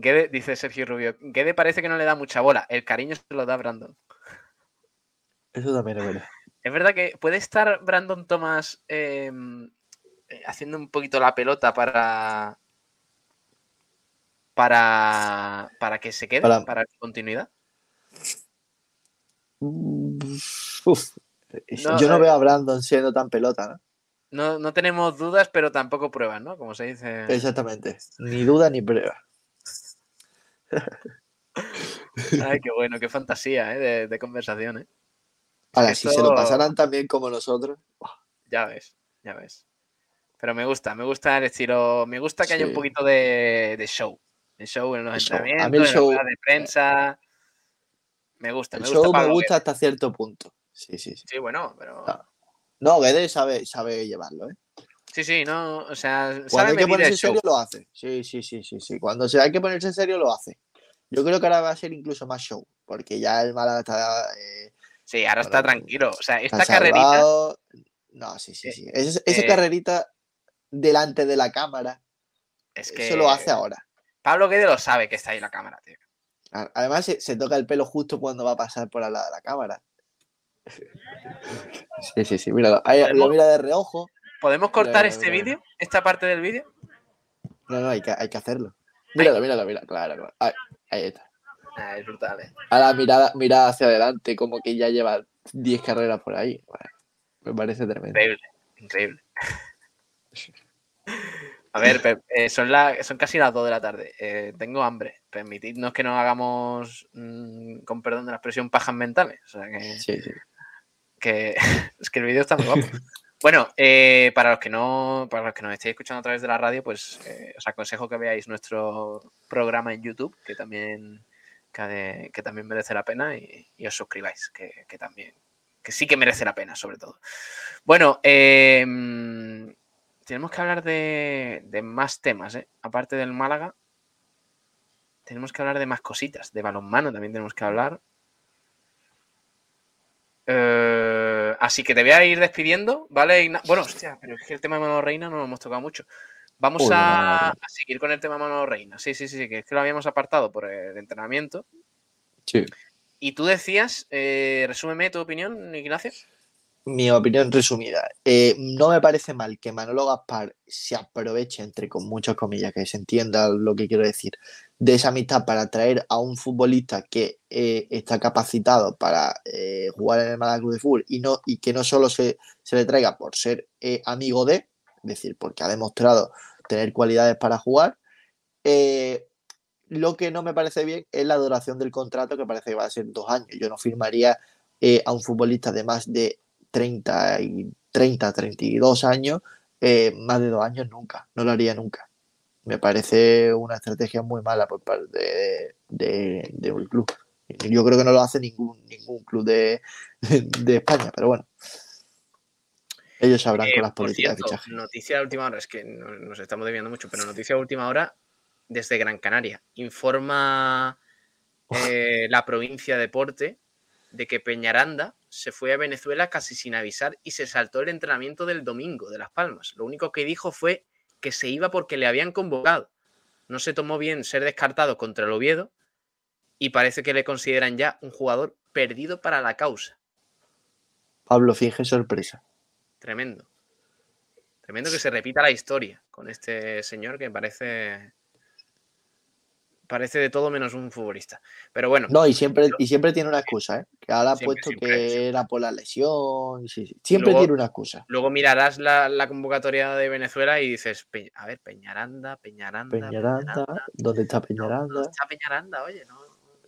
Guede, dice Sergio Rubio, Guede parece que no le da mucha bola. El cariño se lo da Brandon. Eso también es verdad. Es verdad que puede estar Brandon Thomas eh, eh, haciendo un poquito la pelota para. Para, para que se quede, Para- para, continuidad. Mm, Uf. No, Yo no eh, veo a Brandon siendo tan pelota, ¿no? No, no tenemos dudas, pero tampoco pruebas, ¿no? Como se dice. Exactamente. Ni duda ni prueba. Ay, qué bueno, qué fantasía ¿eh? de, de conversación, ¿eh? Ahora, que si se lo esto- pasaran tan bien como nosotros, Ya ves, ya ves. Pero me gusta, me gusta el estilo. Me gusta que haya un poquito de, de show. De show en los. A mí entrenamientos, el en las show- ruedas de prensa. Me gusta, el me gusta show me gusta hasta cierto punto. Sí, sí, sí. Sí, bueno, pero. No, Guedes sabe, sabe llevarlo, ¿eh? Sí, sí, no. O sea, Cuando sabe hay que ponerse en serio, lo hace. Sí, sí, sí, sí, sí. Cuando se hay que ponerse en serio, lo hace. Yo creo que ahora va a ser incluso más show, porque ya el Málaga está, eh, Sí, ahora está tranquilo. O sea, esta carrerita. No, sí, sí, Eh, sí. Esa, esa eh, carrerita delante de la cámara, Es que. eso lo hace ahora. Pablo Guede lo sabe que está ahí la cámara, tío. Además, se, se toca el pelo justo cuando va a pasar por al lado de la cámara. Sí, sí, sí. Míralo. Lo mira de reojo. ¿Podemos cortar mira, este vídeo? ¿Esta parte del vídeo? No, no, hay que, hay que hacerlo. Míralo, míralo, míralo. Claro, claro. Ahí, ahí está. Ah, es brutal, eh. Ahora mirada, mirada hacia adelante, como que ya lleva 10 carreras por ahí. Bueno, me parece tremendo. Increíble, increíble. A ver, eh, son, la- son casi las 2 de la tarde. Eh, tengo hambre. Permitidnos que nos hagamos, mm, con perdón de la expresión, pajas mentales. O sea que, Sí, sí. que- es que el vídeo está muy guapo. Bueno, eh, para los que no, para los que nos estéis escuchando a través de la radio, pues eh, os aconsejo que veáis nuestro programa en YouTube, que también, que, también merece la pena, y, os suscribáis, que, que también, que sí que merece la pena, sobre todo. Bueno, mm, tenemos que hablar de, de más temas, ¿eh? Aparte del Málaga, tenemos que hablar de más cositas. De balonmano también tenemos que hablar. Eh, así que te voy a ir despidiendo, ¿vale? Igna- Bueno, hostia, pero es que el tema de Manolo Reina no lo hemos tocado mucho. Vamos Uy, a seguir con el tema de Manolo Reina. Sí, sí, sí, que es que lo habíamos apartado por el entrenamiento. Sí. Y tú decías, eh, resúmeme tu opinión, Ignacio. Mi opinión resumida. eh, no me parece mal que Manolo Gaspar se aproveche, entre con muchas comillas, que se entienda lo que quiero decir, de esa amistad para traer a un futbolista que eh, está capacitado para eh, jugar en el Málaga Club de Fútbol y, no, y que no solo se, se le traiga por ser eh, amigo de, es decir, porque ha demostrado tener cualidades para jugar. Eh, lo que no me parece bien es la duración del contrato, que parece que va a ser dos años. Yo no firmaría eh, a un futbolista de más de 30, y 30 32 años, más de dos años nunca, no lo haría nunca. Me parece una estrategia muy mala por parte de, de- de un club. Yo creo que no lo hace ningún, ningún club de, de España, pero bueno. Ellos sabrán Eh, con las políticas cierto, de fichaje. noticia de última hora, es que no- nos estamos desviando mucho, pero noticia de última hora, desde Gran Canaria. Informa eh, la provincia de Deporte de que Peñaranda se fue a Venezuela casi sin avisar y se saltó el entrenamiento del domingo de Las Palmas. Lo único que dijo fue que se iba porque le habían convocado. No se tomó bien ser descartado contra el Oviedo y parece que le consideran ya un jugador perdido para la causa. Pablo finge sorpresa. Tremendo. Tremendo que se repita la historia con este señor que parece parece de todo menos un futbolista. Pero bueno. No, y siempre, y siempre tiene una excusa, ¿eh? Que ahora ha puesto que era por la lesión. Siempre tiene una excusa. Luego mirarás la, convocatoria de Venezuela y dices, a ver, Peñaranda, Peñaranda. Peñaranda, ¿dónde está Peñaranda? ¿Dónde está Peñaranda? Oye, no.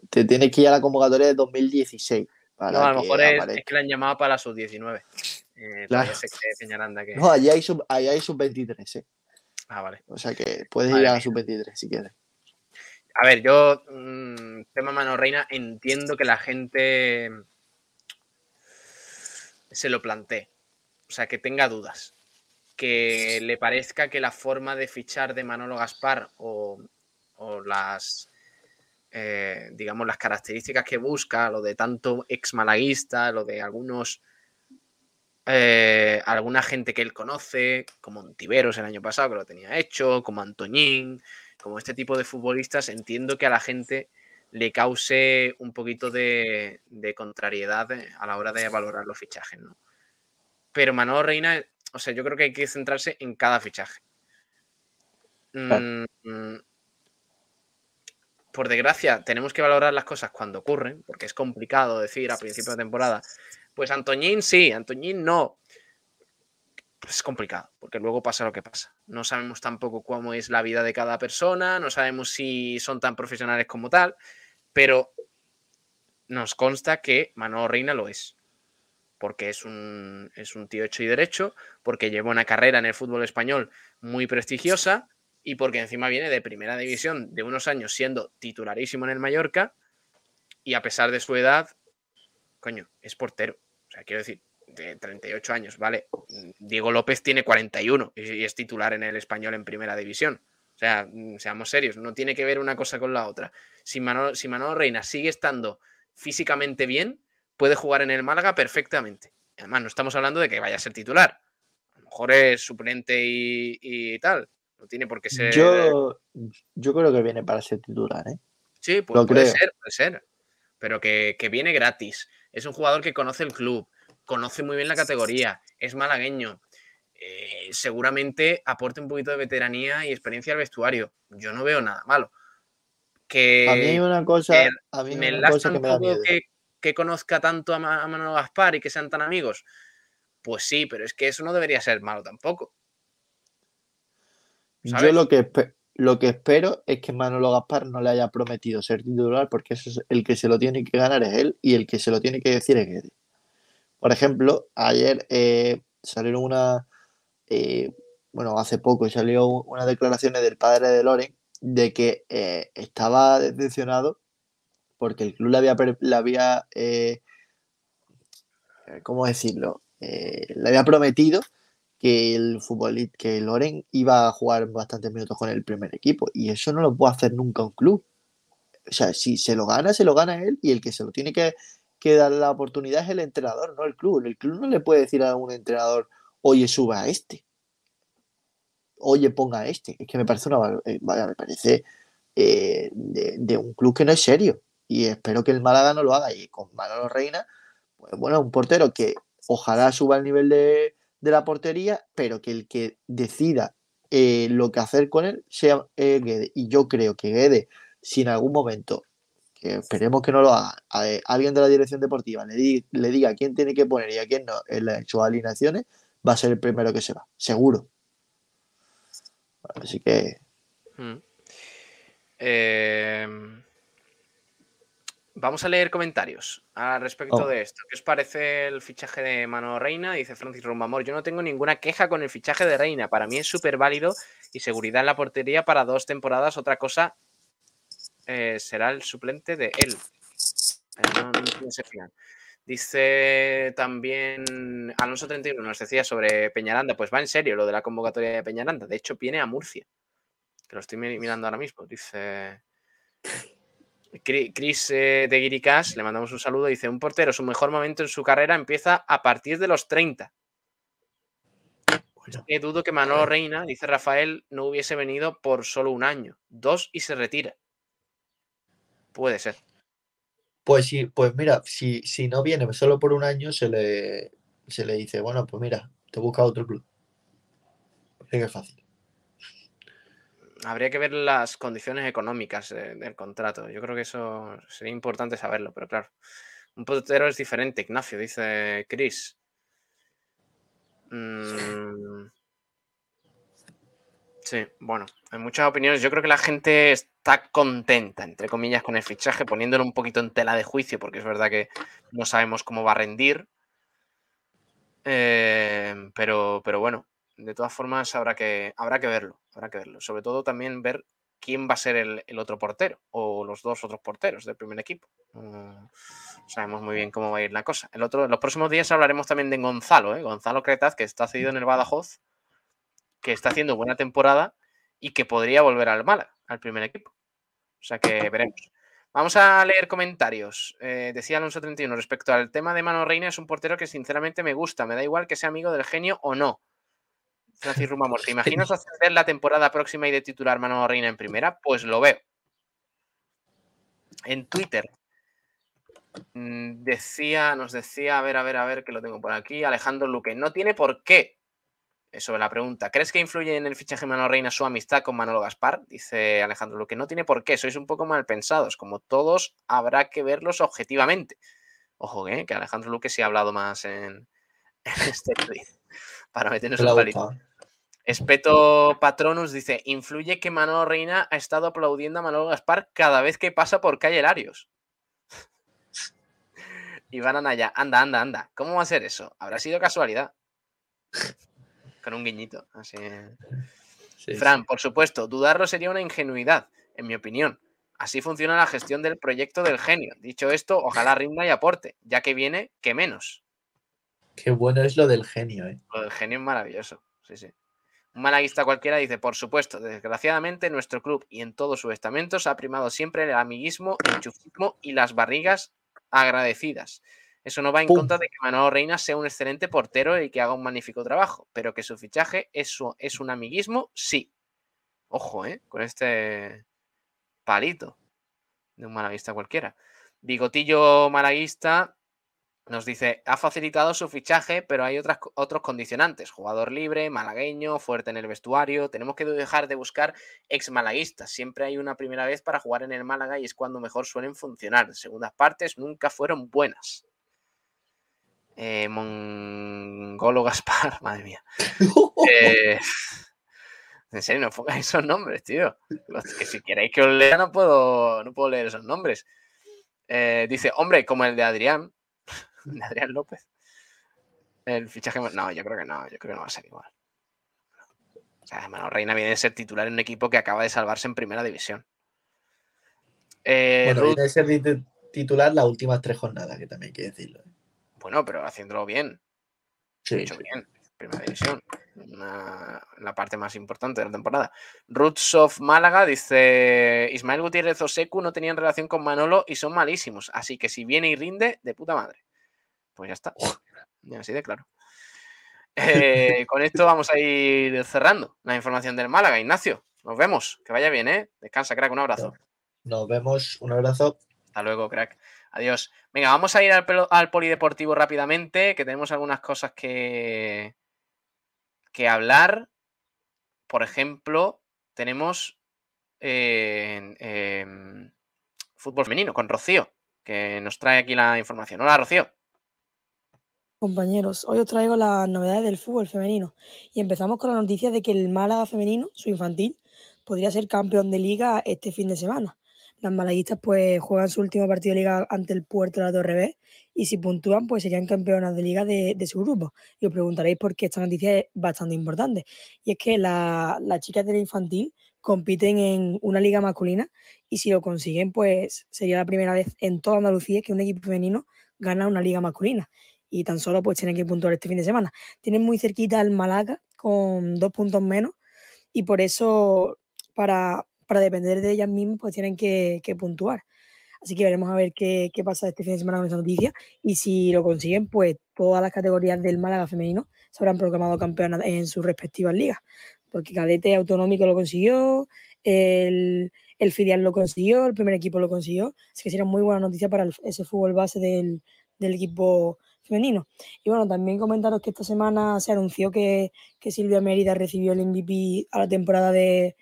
Te tienes que ir a la convocatoria de 2016. no, a lo mejor es, que la han llamado para la sub-19. Eh, claro. No, allá hay sub-23, sub ¿eh? Ah, vale. O sea que puedes ir a la sub-23 si quieres. A ver, yo, mm, tema mano reina, entiendo que la gente se lo plantee. O sea, que tenga dudas. Que le parezca que la forma de fichar de Manolo Gaspar o, las, eh, digamos, las características que busca, lo de tanto ex malaguista, lo de algunos, eh, alguna gente que él conoce, como Antiveros el año pasado que lo tenía hecho, como Antoñín, como este tipo de futbolistas, entiendo que a la gente le cause un poquito de, contrariedad eh, a la hora de valorar los fichajes, ¿no? Pero Manolo Reina, o sea, yo creo que hay que centrarse en cada fichaje. Mm, mm, por desgracia, tenemos que valorar las cosas cuando ocurren, porque es complicado decir a principio de temporada, pues Antoñín sí, Antoñín no es complicado, porque luego pasa lo que pasa. No sabemos tampoco cómo es la vida de cada persona, no sabemos si son tan profesionales como tal, pero nos consta que Manolo Reina lo es. Porque es un, es un tío hecho y derecho, porque lleva una carrera en el fútbol español muy prestigiosa y porque encima viene de primera división de unos años siendo titularísimo en el Mallorca y a pesar de su edad, coño, es portero. O sea, quiero decir, de 38 años, ¿vale? Diego López tiene 41 y es titular en el español en primera división. O sea, mm, seamos serios, no tiene que ver una cosa con la otra. Si Manolo, si Reina sigue estando físicamente bien, puede jugar en el Málaga perfectamente. Además, no estamos hablando de que vaya a ser titular. A lo mejor es suplente y, tal. No tiene por qué ser. Yo, yo creo que viene para ser titular, ¿eh? Sí, pues puede ser, puede ser. Pero que, que viene gratis. Es un jugador que conoce el club conoce muy bien la categoría, es malagueño, eh, seguramente aporte un poquito de veteranía y experiencia al vestuario. Yo no veo nada malo. Que, a mí hay una cosa, a mí me una cosa que me da miedo. Que, conozca tanto a, Manolo Gaspar y que sean tan amigos. Pues sí, pero es que eso no debería ser malo tampoco. Yo lo que, lo que espero es que Manolo Gaspar no le haya prometido ser titular porque eso es el que se lo tiene que ganar es él y el que se lo tiene que decir es él. Por ejemplo, ayer eh, salieron una, eh, bueno, hace poco salió unas declaraciones del padre de Loren de que eh, estaba decepcionado porque el club le había, le había ¿cómo decirlo? le había prometido que el futbolista, que Loren iba a jugar bastantes minutos con el primer equipo y eso no lo puede hacer nunca un club. O sea, si se lo gana, se lo gana él y el que se lo tiene que que dar la oportunidad es el entrenador, no el club. El club no le puede decir a un entrenador, oye, suba a este. Oye, ponga a este. Es que me parece una. Eh, vaya, me parece eh, de, un club que no es serio. Y espero que el Málaga no lo haga. Y con Manolo Reina, pues bueno, un portero que ojalá suba al nivel de, la portería, pero que el que decida eh, lo que hacer con él sea Guede. Y yo creo que Guede, si en algún momento que esperemos que no lo haga, alguien de la dirección deportiva le, le diga quién tiene que poner y a quién no en, las, sus alineaciones, va a ser el primero que se va, seguro. Así que. Hmm. Em, vamos a leer comentarios al respecto oh. de esto. ¿Qué os parece el fichaje de Mano Reina? Dice Francis Rumbamor. Yo no tengo ninguna queja con el fichaje de Reina. Para mí es súper válido y seguridad en la portería para dos temporadas. Otra cosa eh, será el suplente de él. Eh, Dice también Alonso 31, nos decía sobre Peñaranda, pues va en serio lo de la convocatoria de Peñaranda, de hecho viene a Murcia. que lo estoy mi- mirando ahora mismo. Dice Chris eh, de Guiricas, le mandamos un saludo. Dice: Un portero, su mejor momento en su carrera empieza a partir de los 30. Bueno, dudo que Manolo Reina, dice Rafael, no hubiese venido por solo un año. Dos y se retira. Puede ser. pues sí, pues mira, si, si no viene solo por un año, se le, se le dice, bueno, pues mira, te busca otro club. Parece que es fácil. Habría que ver las condiciones económicas del contrato. Yo creo que eso sería importante saberlo, pero claro. Un portero es diferente, Ignacio, dice Chris. Mm, Sí, bueno, hay muchas opiniones. Yo creo que la gente está contenta, entre comillas, con el fichaje, poniéndolo un poquito en tela de juicio, porque es verdad que no sabemos cómo va a rendir. Eh, pero, pero bueno, de todas formas habrá que, habrá que verlo, habrá que verlo. Sobre todo también ver quién va a ser el, otro portero o los dos otros porteros del primer equipo. No sabemos muy bien cómo va a ir la cosa. El otro, los próximos días hablaremos también de Gonzalo, ¿eh? Gonzalo Cretaz, que está cedido en el Badajoz, que está haciendo buena temporada y que podría volver al Málaga, al primer equipo. O sea que veremos. Vamos a leer comentarios. Eh, decía Alonso 31, respecto al tema de Mano Reina, es un portero que sinceramente me gusta. Me da igual que sea amigo del genio o no. Francis Rumamor, ¿te imaginas ascender la temporada próxima y de titular Mano Reina en primera? Pues lo veo. En Twitter mm, decía, nos decía, a ver, a ver, a ver, que lo tengo por aquí, Alejandro Luque, no tiene por qué. Sobre la pregunta, ¿crees que influye en el fichaje de Manolo Reina su amistad con Manolo Gaspar? Dice Alejandro Luque, no tiene por qué, sois un poco mal pensados, como todos habrá que verlos objetivamente. Ojo, ¿eh? que Alejandro Luque sí ha hablado más en, en este tweet, para meternos un palito. Espeto Patronus dice: Influye que Manolo Reina ha estado aplaudiendo a Manolo Gaspar cada vez que pasa por calle Larios. Iván Anaya, anda, anda, anda. ¿Cómo va a ser eso? ¿Habrá sido casualidad? Con un guiñito. Así. Sí, Fran, por supuesto, dudarlo sería una ingenuidad, en mi opinión. Así funciona la gestión del proyecto del genio. Dicho esto, ojalá rinda y aporte, ya que viene, que menos. Qué bueno es lo del genio, ¿eh? Lo del genio es maravilloso. Sí, sí. Un malaguista cualquiera dice, por supuesto, desgraciadamente en nuestro club y en todos sus estamentos ha primado siempre el amiguismo, el enchufismo y las barrigas agradecidas. Eso no va en ¡Pum! contra de que Manolo Reina sea un excelente portero y que haga un magnífico trabajo, pero que su fichaje es, su- es un amiguismo, sí. Ojo, ¿eh? Con este palito de un malaguista cualquiera. Bigotillo malaguista nos dice, ha facilitado su fichaje, pero hay otras, otros condicionantes. Jugador libre, malagueño, fuerte en el vestuario. Tenemos que dejar de buscar ex malaguistas. Siempre hay una primera vez para jugar en el Málaga y es cuando mejor suelen funcionar. Segundas partes nunca fueron buenas. Eh, Mongolo Gaspar, madre mía. Eh, en serio, no pongáis esos nombres, tío. Los que si queréis que os lea, no puedo, no puedo leer esos nombres. Eh, dice, hombre, como el de Adrián, de Adrián López. El fichaje. No, yo creo que no, yo creo que no va a ser igual. O sea, Manolo Reina viene de ser titular en un equipo que acaba de salvarse en primera división. Eh, Bueno, Ruth- viene a ser tit- titular las últimas tres jornadas, que también hay que decirlo. Bueno, pero haciéndolo bien. Sí, hecho bien. Primera división. Una- la parte más importante de la temporada. Roots of Málaga dice: Ismael Gutiérrez o Secu no tenían relación con Manolo y son malísimos. Así que si viene y rinde, de puta madre. Pues ya está. Así de claro. Eh, con esto vamos a ir cerrando la información del Málaga. Ignacio, nos vemos. Que vaya bien, ¿eh? Descansa, crack. Un abrazo. Nos vemos. Un abrazo. Hasta luego, crack. Adiós. Venga, vamos a ir al, al polideportivo rápidamente, que tenemos algunas cosas que, que hablar. Por ejemplo, tenemos eh, em, fútbol femenino con Rocío, que nos trae aquí la información. Hola, Rocío. Compañeros, hoy os traigo las novedades del fútbol femenino y empezamos con la noticia de que el Málaga femenino, su infantil, podría ser campeón de liga este fin de semana. Las malaguistas pues juegan su último partido de liga ante el Puerto de la Torre B y si puntúan pues serían campeonas de liga de, su grupo. Y os preguntaréis por qué esta noticia es bastante importante. Y es que la- las chicas de la infantil compiten en una liga masculina y si lo consiguen pues sería la primera vez en toda Andalucía que un equipo femenino gana una liga masculina y tan solo pues tienen que puntuar este fin de semana. Tienen muy cerquita al Malaga con dos puntos menos y por eso para, para depender de ellas mismas, pues tienen que, que puntuar. Así que veremos a ver qué, qué, pasa este fin de semana con esta noticia. Y si lo consiguen, pues todas las categorías del Málaga femenino se habrán proclamado campeonas en sus respectivas ligas. Porque Cadete Autonómico lo consiguió, el, el filial lo consiguió, el primer equipo lo consiguió. Así que será muy buena noticia para ese fútbol base del, del equipo femenino. Y bueno, también comentaros que esta semana se anunció que, que Silvia Mérida recibió el MVP a la temporada de,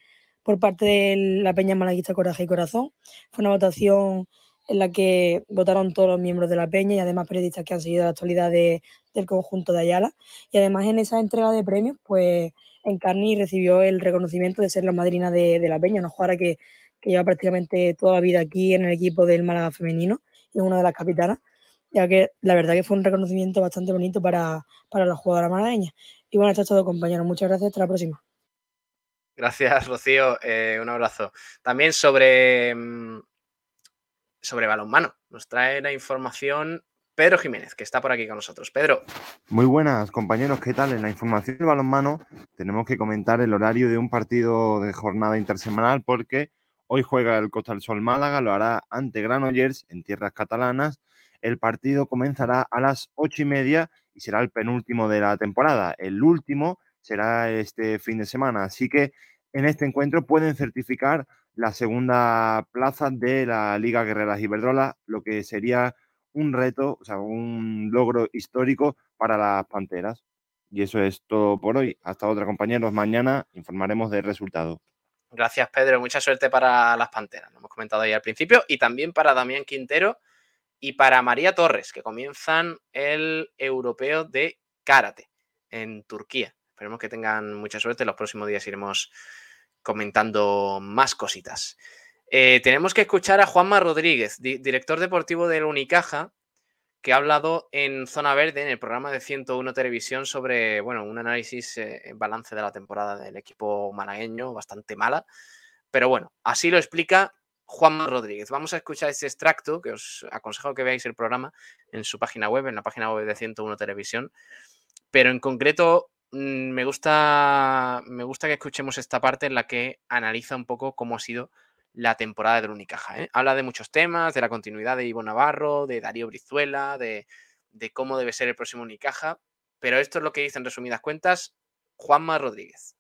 por parte de la Peña Malaguista Coraje y Corazón. Fue una votación en la que votaron todos los miembros de la Peña y además periodistas que han seguido la actualidad de, del conjunto de Ayala. Y además en esa entrega de premios, pues Encarni recibió el reconocimiento de ser la madrina de, la Peña, una jugadora que, que, lleva prácticamente toda la vida aquí en el equipo del Málaga femenino y es una de las capitanas, ya que la verdad que fue un reconocimiento bastante bonito para, para la jugadora malagueña. Y bueno, esto es todo compañeros, muchas gracias, hasta la próxima. Gracias, Rocío. Eh, un abrazo. También sobre, mm, sobre balonmano. Nos trae la información Pedro Jiménez, que está por aquí con nosotros. Pedro. Muy buenas, compañeros. ¿Qué tal? En la información del balonmano tenemos que comentar el horario de un partido de jornada intersemanal porque hoy juega el Costa del Sol Málaga, lo hará ante Granollers en tierras catalanas. El partido comenzará a las ocho y media y será el penúltimo de la temporada. El último será este fin de semana. Así que en este encuentro pueden certificar la segunda plaza de la Liga Guerreras Iberdrola, lo que sería un reto, o sea, un logro histórico para las Panteras. Y eso es todo por hoy. Hasta otra, compañeros. Mañana informaremos del resultado. Gracias, Pedro. Mucha suerte para las Panteras. Lo hemos comentado ahí al principio. Y también para Damián Quintero y para María Torres, que comienzan el europeo de karate en Turquía. Esperemos que tengan mucha suerte. Los próximos días iremos comentando más cositas. Eh, tenemos que escuchar a Juanma Rodríguez, di director deportivo del Unicaja, que ha hablado en Zona Verde, en el programa de 101 Televisión, sobre bueno, un análisis eh, balance de la temporada del equipo malagueño, bastante mala. Pero bueno, así lo explica Juanma Rodríguez. Vamos a escuchar este extracto, que os aconsejo que veáis el programa en su página web, en la página web de 101 Televisión. Pero en concreto, me gusta, me gusta que escuchemos esta parte en la que analiza un poco cómo ha sido la temporada del Unicaja. ¿eh? Habla de muchos temas, de la continuidad de Ivo Navarro, de Darío Brizuela, de, de, cómo debe ser el próximo Unicaja. Pero esto es lo que dice en resumidas cuentas Juanma Rodríguez.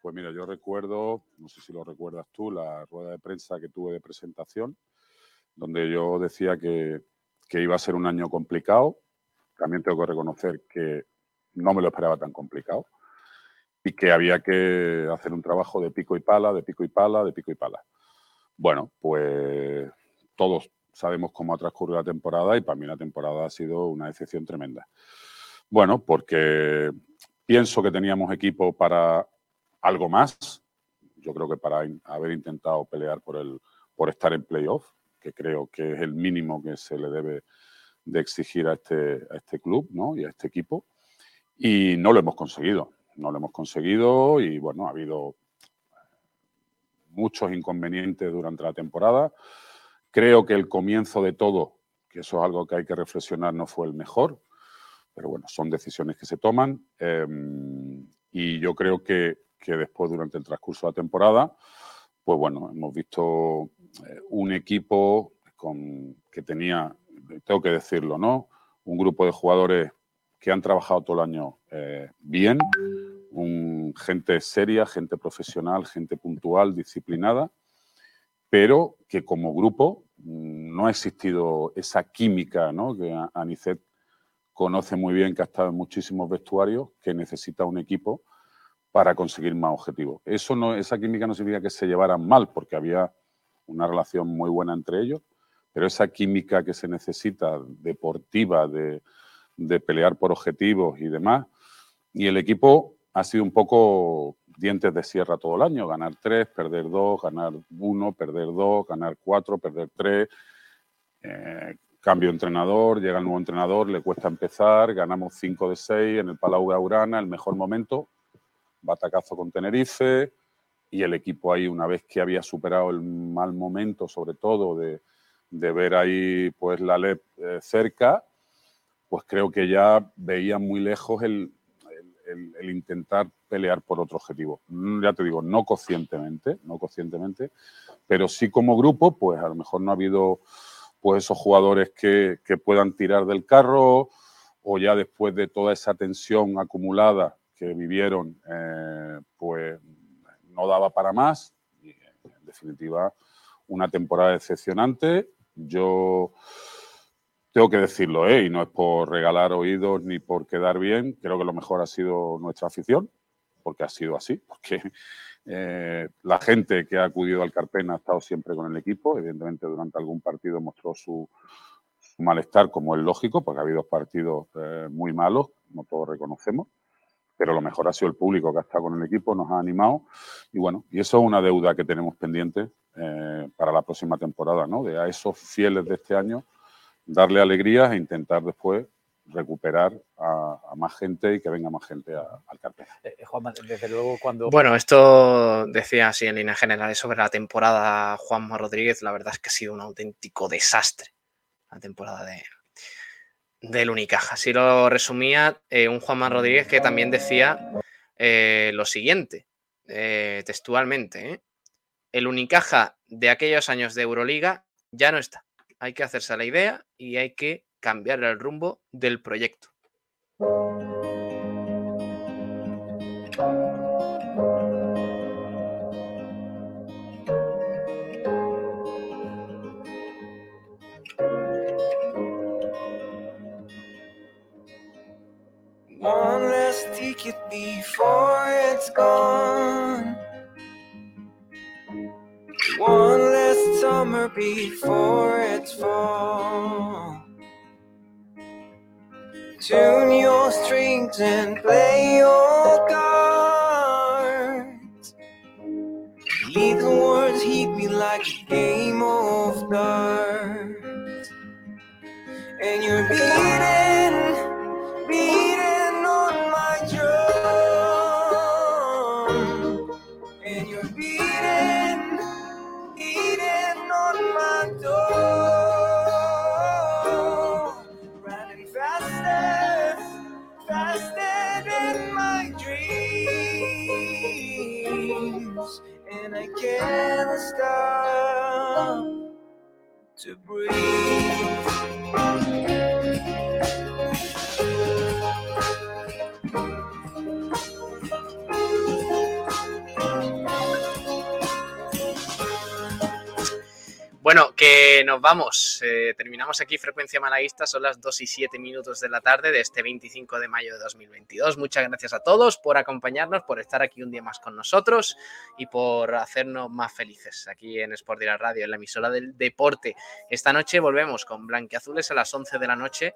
Pues mira, yo recuerdo, no sé si lo recuerdas tú, la rueda de prensa que tuve de presentación, donde yo decía que, que iba a ser un año complicado. También tengo que reconocer que no me lo esperaba tan complicado y que había que hacer un trabajo de pico y pala, de pico y pala, de pico y pala. Bueno, pues todos sabemos cómo ha transcurrido la temporada y para mí la temporada ha sido una excepción tremenda. Bueno, porque pienso que teníamos equipo para algo más. Yo creo que para haber intentado pelear por, el, por estar en playoff, que creo que es el mínimo que se le debe de exigir a este, a este club ¿no? y a este equipo. Y no lo hemos conseguido, no lo hemos conseguido y bueno, ha habido muchos inconvenientes durante la temporada. Creo que el comienzo de todo, que eso es algo que hay que reflexionar, no fue el mejor, pero bueno, son decisiones que se toman em, y yo creo que, que, después, durante el transcurso de la temporada, pues bueno, hemos visto eh, un equipo con, que tenía, tengo que decirlo, ¿no? Un grupo de jugadores que han trabajado todo el año eh, bien, gente seria, gente profesional, gente puntual, disciplinada, pero que como grupo mm, no ha existido esa química ¿no? que Anicet conoce muy bien, que ha estado en muchísimos vestuarios, que necesita un equipo para conseguir más objetivos. Eso no, esa química no significa que se llevaran mal, porque había una relación muy buena entre ellos, pero esa química que se necesita deportiva, de, de pelear por objetivos y demás. Y el equipo ha sido un poco dientes de sierra todo el año, ganar tres, perder dos, ganar uno, perder dos, ganar cuatro, perder tres. Eh, cambio entrenador, llega el nuevo entrenador, le cuesta empezar, ganamos cinco de seis en el Palau de Aurana, el mejor momento, batacazo con Tenerife y el equipo ahí, una vez que había superado el mal momento, sobre todo de, de ver ahí pues la LEP eh, cerca, pues creo que ya veía muy lejos el, intentar pelear por otro objetivo. Mm, Ya te digo, no conscientemente, no conscientemente, pero sí como grupo, pues a lo mejor no ha habido pues esos jugadores que, que puedan tirar del carro o ya después de toda esa tensión acumulada que vivieron, eh, pues no daba para más. En definitiva, una temporada decepcionante. Yo tengo que decirlo, ¿eh? y no es por regalar oídos ni por quedar bien, creo que lo mejor ha sido nuestra afición, porque ha sido así, porque eh, la gente que ha acudido al Carpena ha estado siempre con el equipo, evidentemente durante algún partido mostró su, su malestar, como es lógico, porque ha habido partidos eh, muy malos, como todos reconocemos, pero lo mejor ha sido el público que ha estado con el equipo, nos ha animado, y bueno, y eso es una deuda que tenemos pendiente eh, para la próxima temporada, ¿no? De a esos fieles de este año darle alegrías e intentar después recuperar a, a más gente y que venga más gente a- al Carpena. Eh, Juanma, desde luego cuando... Bueno, esto decía así en líneas generales sobre la temporada Juanma Rodríguez. La verdad es que ha sido un auténtico desastre la temporada de del Unicaja. Así lo resumía eh, un Juanma Rodríguez que también decía eh, lo siguiente, eh, textualmente. ¿eh? El Unicaja de aquellos años de Euroliga ya no está. Hay que hacerse la idea y hay que cambiar el rumbo del proyecto. Summer before it's fall. Tune your strings and play your cards. Little words hit me like a game of cards. And you're beating nos vamos. Eh, terminamos aquí Frecuencia Malaguista. Son las 2 y 7 minutos de la tarde de este 25 de mayo de 2022. Muchas gracias a todos por acompañarnos, por estar aquí un día más con nosotros y por hacernos más felices aquí en Sport Direct Radio, en la emisora del deporte. Esta noche volvemos con Blanquiazules a las 11 de la noche.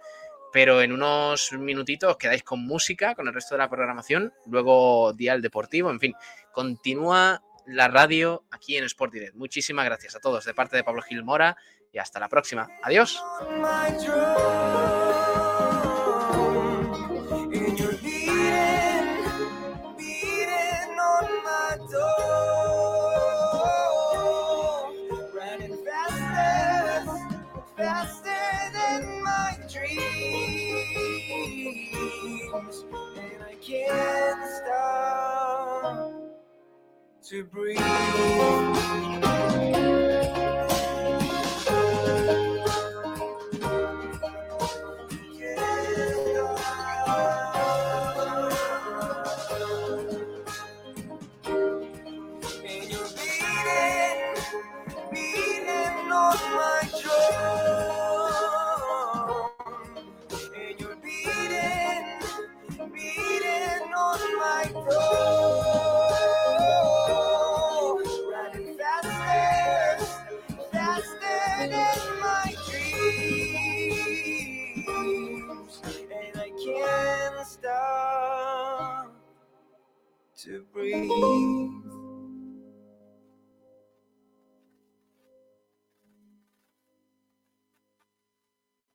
Pero en unos minutitos quedáis con música, con el resto de la programación, luego Dial Deportivo, en fin, continúa la radio aquí en Sport Direct. Muchísimas gracias a todos de parte de Pablo Gil Mora y hasta la próxima. Adiós. To breathe.